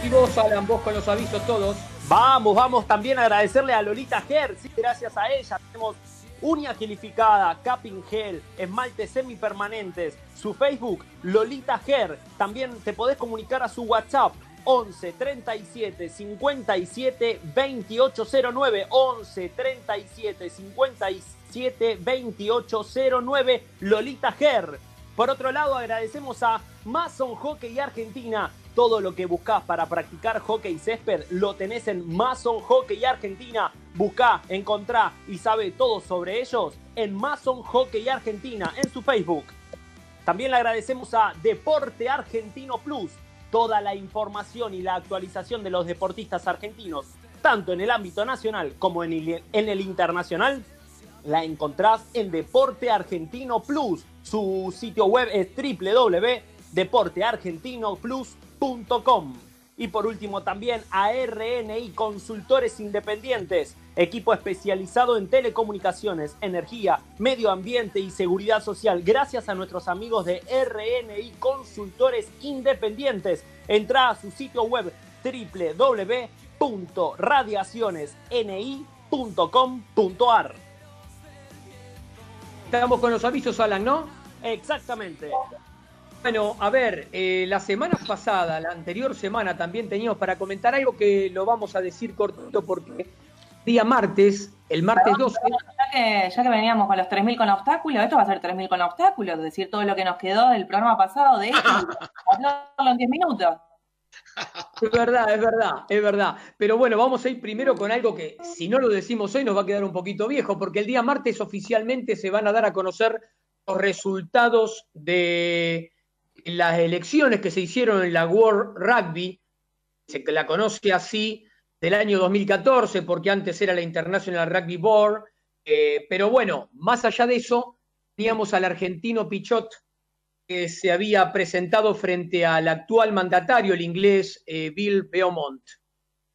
y vos, Alan, vos con los avisos todos. Vamos, vamos también a agradecerle a Lolita sí, gracias a ella tenemos uña gelificada, capping gel, esmaltes semipermanentes, su Facebook Lolita Ger, también te podés comunicar a su WhatsApp 11 37 57 2809 11 37 57 2809 Lolita Ger. Por otro lado, agradecemos a Mason Hockey Argentina. Todo lo que buscas para practicar hockey césped lo tenés en Mason Hockey Argentina. Buscá, encontrá y sabe todo sobre ellos en Mason Hockey Argentina en su Facebook. También le agradecemos a Deporte Argentino Plus. Toda la información y la actualización de los deportistas argentinos, tanto en el ámbito nacional como en el, en el internacional, la encontrás en Deporte Argentino Plus. Su sitio web es www.deporteargentinoplus.com. Y por último también a RNI Consultores Independientes, equipo especializado en telecomunicaciones, energía, medio ambiente y seguridad social. Gracias a nuestros amigos de RNI Consultores Independientes. Entra a su sitio web www.radiacionesni.com.ar. Estamos con los avisos, Alan, ¿no? Exactamente. Bueno, a ver, eh, la semana pasada, la anterior semana también teníamos para comentar algo que lo vamos a decir cortito porque día martes, el martes 12. Ya que, ya que veníamos con los 3.000 con obstáculos, esto va a ser 3.000 con obstáculos, es decir, todo lo que nos quedó del programa pasado de esto, hablarlo en 10 minutos. Es verdad, es verdad, es verdad. Pero bueno, vamos a ir primero con algo que si no lo decimos hoy nos va a quedar un poquito viejo, porque el día martes oficialmente se van a dar a conocer los resultados de las elecciones que se hicieron en la World Rugby, se la conoce así del año 2014, porque antes era la International Rugby Board, eh, pero bueno, más allá de eso, teníamos al argentino Pichot, que se había presentado frente al actual mandatario, el inglés eh, Bill Beaumont.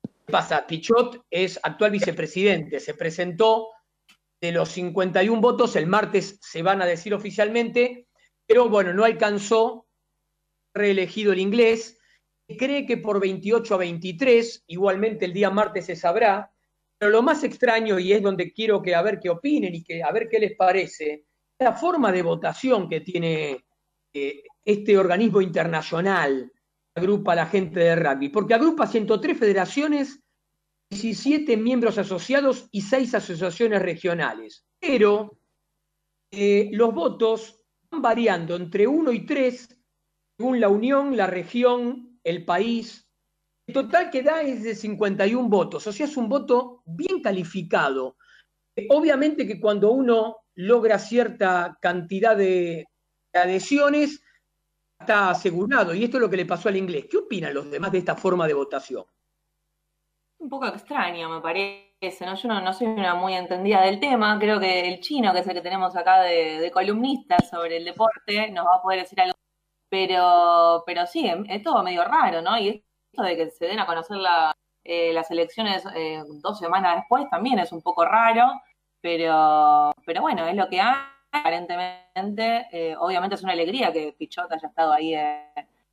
¿Qué pasa? Pichot es actual vicepresidente, se presentó de los 51 votos, el martes se van a decir oficialmente, pero bueno, no alcanzó reelegido el inglés, cree que por 28 a 23, igualmente el día martes se sabrá, pero lo más extraño, y es donde quiero que a ver qué opinen y que a ver qué les parece, la forma de votación que tiene eh, este organismo internacional que agrupa a la gente de rugby, porque agrupa 103 federaciones, 17 miembros asociados y 6 asociaciones regionales. Pero eh, los votos van variando entre 1 y 3 según la unión, la región, el país. El total que da es de 51 votos, o sea, es un voto bien calificado. Obviamente que cuando uno logra cierta cantidad de adhesiones, está asegurado. Y esto es lo que le pasó al inglés. ¿Qué opinan los demás de esta forma de votación? Un poco extraño, me parece, ¿no? Yo no, no soy una muy entendida del tema. Creo que el chino, que es el que tenemos acá de, de columnista sobre el deporte, nos va a poder decir algo. Pero, pero sí, es todo medio raro, ¿no? Y esto de que se den a conocer la- eh, las elecciones eh, dos semanas después también es un poco raro. Pero, pero bueno, es lo que hay. Aparentemente, eh, obviamente es una alegría que Pichot haya estado ahí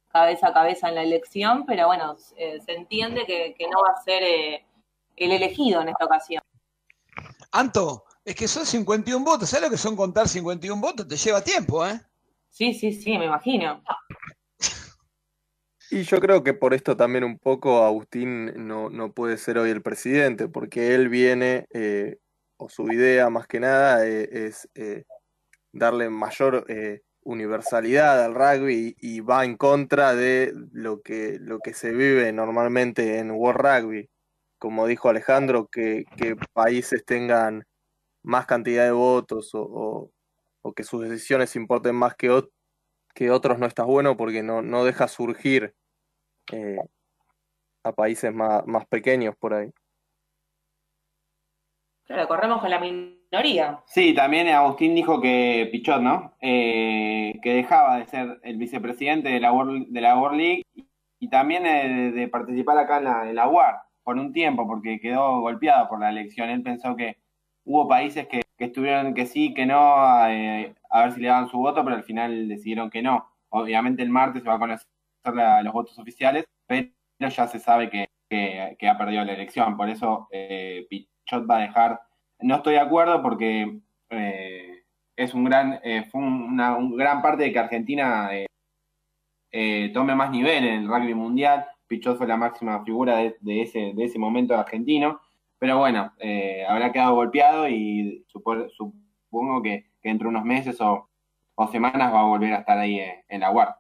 cabeza a cabeza en la elección, pero bueno, se entiende que, que no va a ser el elegido en esta ocasión. Anto, es que son 51 votos. ¿Sabes lo que son contar 51 votos? Te lleva tiempo, ¿eh? Sí, sí, sí, me imagino. Y yo creo que por esto también un poco Agustín no, no puede ser hoy el presidente, porque él viene, eh, o su idea más que nada, eh, es eh, darle mayor eh, universalidad al rugby y, va en contra de lo que, lo que se vive normalmente en World Rugby. Como dijo Alejandro, que, que países tengan más cantidad de votos o- o que sus decisiones importen más que, ot- que otros no está bueno porque no, no deja surgir eh, a países más, más pequeños por ahí. Claro, corremos con la minoría. Sí, también Agustín dijo que Pichot, ¿no? Eh, que dejaba de ser el vicepresidente de la World, de la World League y, y también de, de participar acá en la, en la WAR por un tiempo, porque quedó golpeado por la elección. Él pensó que hubo países que, estuvieron que sí, que no, eh, a ver si le daban su voto, pero al final decidieron que no. Obviamente el martes se va a conocer la- los votos oficiales, pero ya se sabe que, ha perdido la elección. Por eso eh, Pichot va a dejar. No estoy de acuerdo porque eh, es un gran, eh, fue un- una un gran parte de que Argentina tome más nivel en el rugby mundial. Pichot fue la máxima figura de ese, de ese momento argentino. Pero bueno, eh, habrá quedado golpeado y supo- supongo que, que entre unos meses o, o semanas va a volver a estar ahí eh, en la guardia.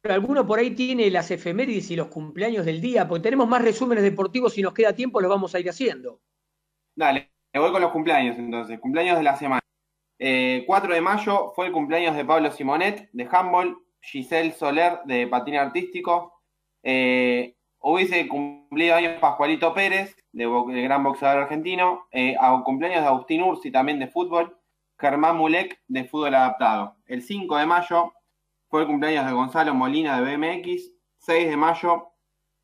Pero alguno por ahí tiene las efemérides y los cumpleaños del día, porque tenemos más resúmenes deportivos, si nos queda tiempo los vamos a ir haciendo. Dale, me voy con los cumpleaños entonces. Cumpleaños de la semana. Eh, 4 de mayo fue el cumpleaños de Pablo Simonet de handball, Giselle Soler de patín artístico. Eh, hubiese cumplido años Pascualito Pérez, de, gran boxeador argentino. Eh, a cumpleaños de Agustín Ursi también de fútbol. Germán Mulek de fútbol adaptado. El 5 de mayo fue el cumpleaños de Gonzalo Molina de BMX. 6 de mayo,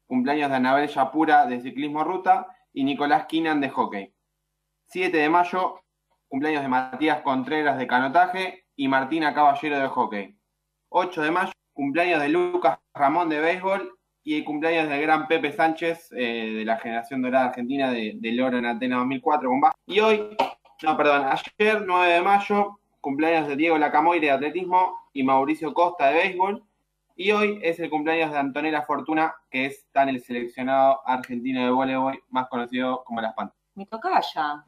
cumpleaños de Anabel Yapura de ciclismo ruta y Nicolás Kinan de hockey. 7 de mayo, cumpleaños de Matías Contreras de canotaje y Martina Caballero de hockey. 8 de mayo, cumpleaños de Lucas Ramón de béisbol y el cumpleaños del gran Pepe Sánchez eh, de la generación dorada argentina de, del oro en Atenas 2004 con. Y hoy, no, perdón, ayer 9 de mayo, cumpleaños de Diego Lacamoire de atletismo y Mauricio Costa de béisbol. Y hoy es el cumpleaños de Antonella Fortuna, que es tan el seleccionado argentino de voleibol, más conocido como Las Panteras. Mi tocaya.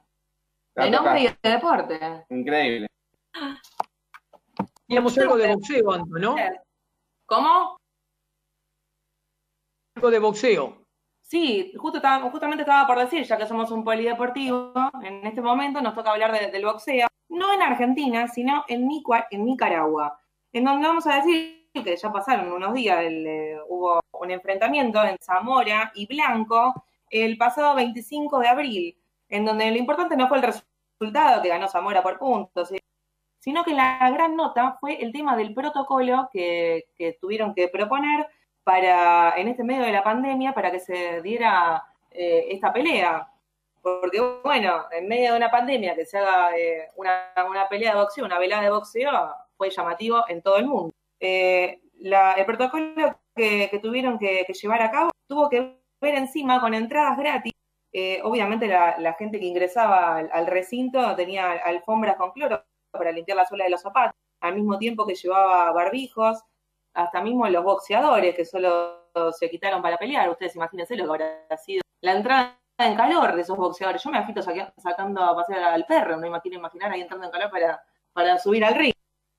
La De nombre y de deporte. Increíble. Teníamos algo de boxeo, Anto, ¿no? ¿Cómo? De boxeo. Sí, justo estaba- justamente estaba por decir, ya que somos un polideportivo, en este momento nos toca hablar de- del boxeo, no en Argentina, sino en, Nicaragua, en donde vamos a decir que ya pasaron unos días, eh, hubo un enfrentamiento en Zamora y Blanco el pasado 25 de abril, en donde lo importante no fue el resultado que ganó Zamora por puntos, ¿sí? sino que la gran nota fue el tema del protocolo que, que tuvieron que proponer para, en este medio de la pandemia, para que se diera eh, esta pelea. Porque, bueno, en medio de una pandemia que se haga eh, una, una pelea de boxeo, una velada de boxeo, fue llamativo en todo el mundo. Eh, el protocolo que, tuvieron que, llevar a cabo tuvo que ver encima con entradas gratis. Eh, obviamente la, la gente que ingresaba al, al recinto tenía alfombras con cloro para limpiar la suela de los zapatos, al mismo tiempo que llevaba barbijos, hasta mismo los boxeadores que solo se quitaron para pelear. Ustedes imagínense lo que habrá sido la entrada en calor de esos boxeadores. Yo me agito sacando a pasear al perro, no quiero imaginar ahí entrando en calor para, para subir al ring.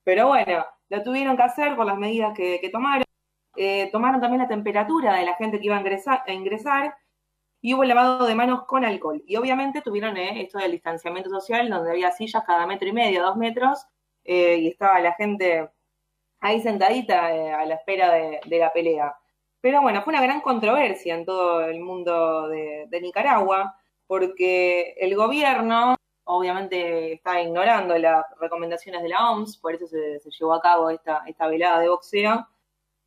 Pero bueno, lo tuvieron que hacer por las medidas que, que tomaron. Eh, tomaron también la temperatura de la gente que iba a ingresar, a ingresar y hubo lavado de manos con alcohol. Y obviamente tuvieron eh, esto del distanciamiento social, donde había sillas cada metro y medio, dos metros, eh, y estaba la gente ahí sentadita eh, a la espera de, la pelea. Pero bueno, fue una gran controversia en todo el mundo de, Nicaragua, porque el gobierno obviamente está ignorando las recomendaciones de la OMS, por eso se, llevó a cabo esta, esta velada de boxeo.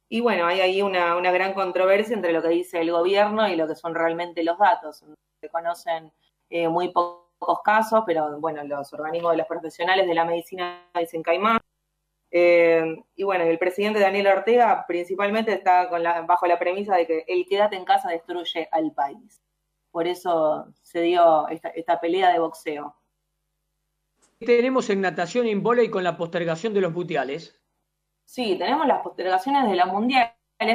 Y bueno, hay ahí una, una gran controversia entre lo que dice el gobierno y lo que son realmente los datos. Se conocen eh, muy po- pocos casos, pero bueno, los organismos de los profesionales de la medicina dicen que hay más. Eh, y bueno, el presidente Daniel Ortega principalmente está con la- bajo la premisa de que el quédate en casa destruye al país. Por eso se dio esta, esta pelea de boxeo. Tenemos en natación y en vóley con la postergación de los mundiales. Sí, tenemos las postergaciones de los mundiales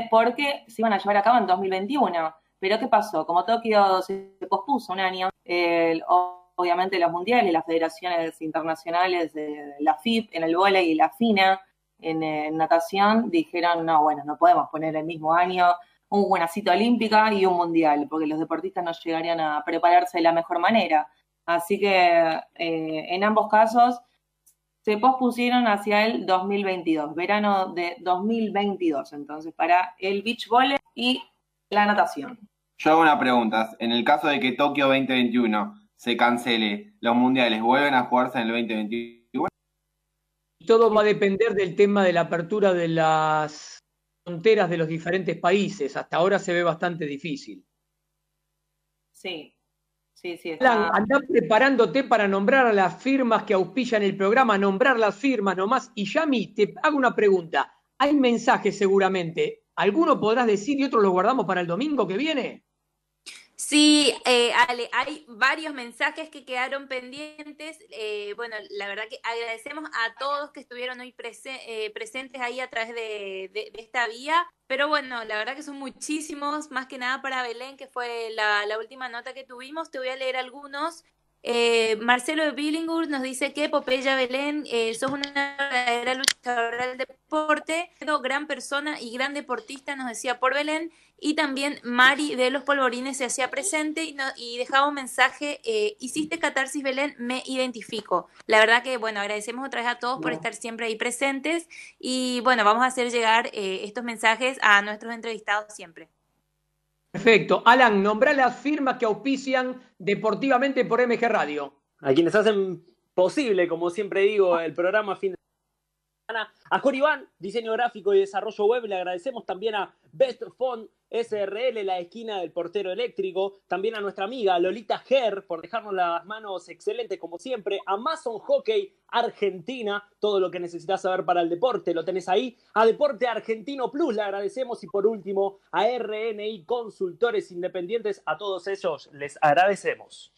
porque se iban a llevar a cabo en 2021. Pero ¿qué pasó? Como Tokio se pospuso un año, el- obviamente los mundiales, las federaciones internacionales, de la FIP en el vóley y la FINA en, eh, natación dijeron, no, bueno, no podemos poner el mismo año una cita olímpica y un mundial, porque los deportistas no llegarían a prepararse de la mejor manera. Así que eh, en ambos casos se pospusieron hacia el 2022, verano de 2022, entonces, para el beach volley y la natación. Yo hago una pregunta. En el caso de que Tokio 2021 se cancele, ¿los mundiales vuelven a jugarse en el 2021? Todo va a depender del tema de la apertura de las fronteras de los diferentes países. Hasta ahora se ve bastante difícil. Sí, sí, sí. Alan, Está... andá preparándote para nombrar a las firmas que auspillan el programa, nombrar las firmas nomás. Y Yami, te hago una pregunta. Hay mensajes seguramente. ¿Alguno podrás decir y otros los guardamos para el domingo que viene? Sí, eh, Ale, hay varios mensajes que quedaron pendientes. Eh, bueno, la verdad que agradecemos a todos que estuvieron hoy prese- eh, presentes ahí a través de, esta vía. Pero bueno, la verdad que son muchísimos, más que nada para Belén, que fue la última nota que tuvimos. Te voy a leer algunos. Eh, Marcelo de Billingur nos dice que Popeya Belén, eh, sos una verdadera luchadora del deporte, gran persona y gran deportista, nos decía por Belén. Y también Mari de los Polvorines se hacía presente y, no- y dejaba un mensaje, eh, hiciste catarsis Belén, me identifico. La verdad que, bueno, agradecemos otra vez a todos por estar siempre ahí presentes y, bueno, vamos a hacer llegar eh, estos mensajes a nuestros entrevistados siempre. Perfecto. Alan, nombrá las firmas que auspician deportivamente por MG Radio. A quienes hacen posible, como siempre digo, el programa fin de semana. A Coribán, diseño gráfico y desarrollo web, le agradecemos también a Best Phone SRL, la esquina del portero eléctrico, también a nuestra amiga Lolita Ger por dejarnos las manos excelentes como siempre, a Mason Hockey Argentina, todo lo que necesitas saber para el deporte lo tenés ahí, a Deporte Argentino Plus le agradecemos y por último a RNI Consultores Independientes, a todos ellos les agradecemos.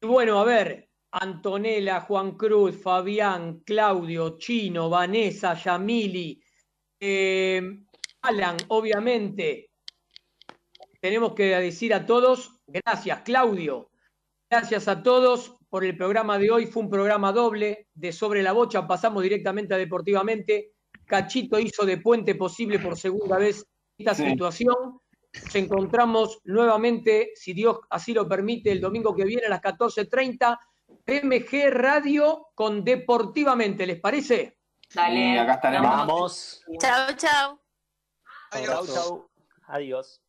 Y bueno, a ver, Antonella, Juan Cruz, Fabián, Claudio, Chino, Vanessa, Yamili, eh, Alan, obviamente. Tenemos que decir a todos, gracias, Claudio. Gracias a todos por el programa de hoy. Fue un programa doble de Sobre la Bocha. Pasamos directamente a Deportivamente. Cachito hizo de puente posible por segunda vez esta Sí. situación. Nos encontramos nuevamente, si Dios así lo permite, el domingo que viene a las 14.30. MG Radio con Deportivamente, ¿les parece? Dale. Sí, acá estaremos. Vamos. Chao, chao. Chau, chau. Adiós.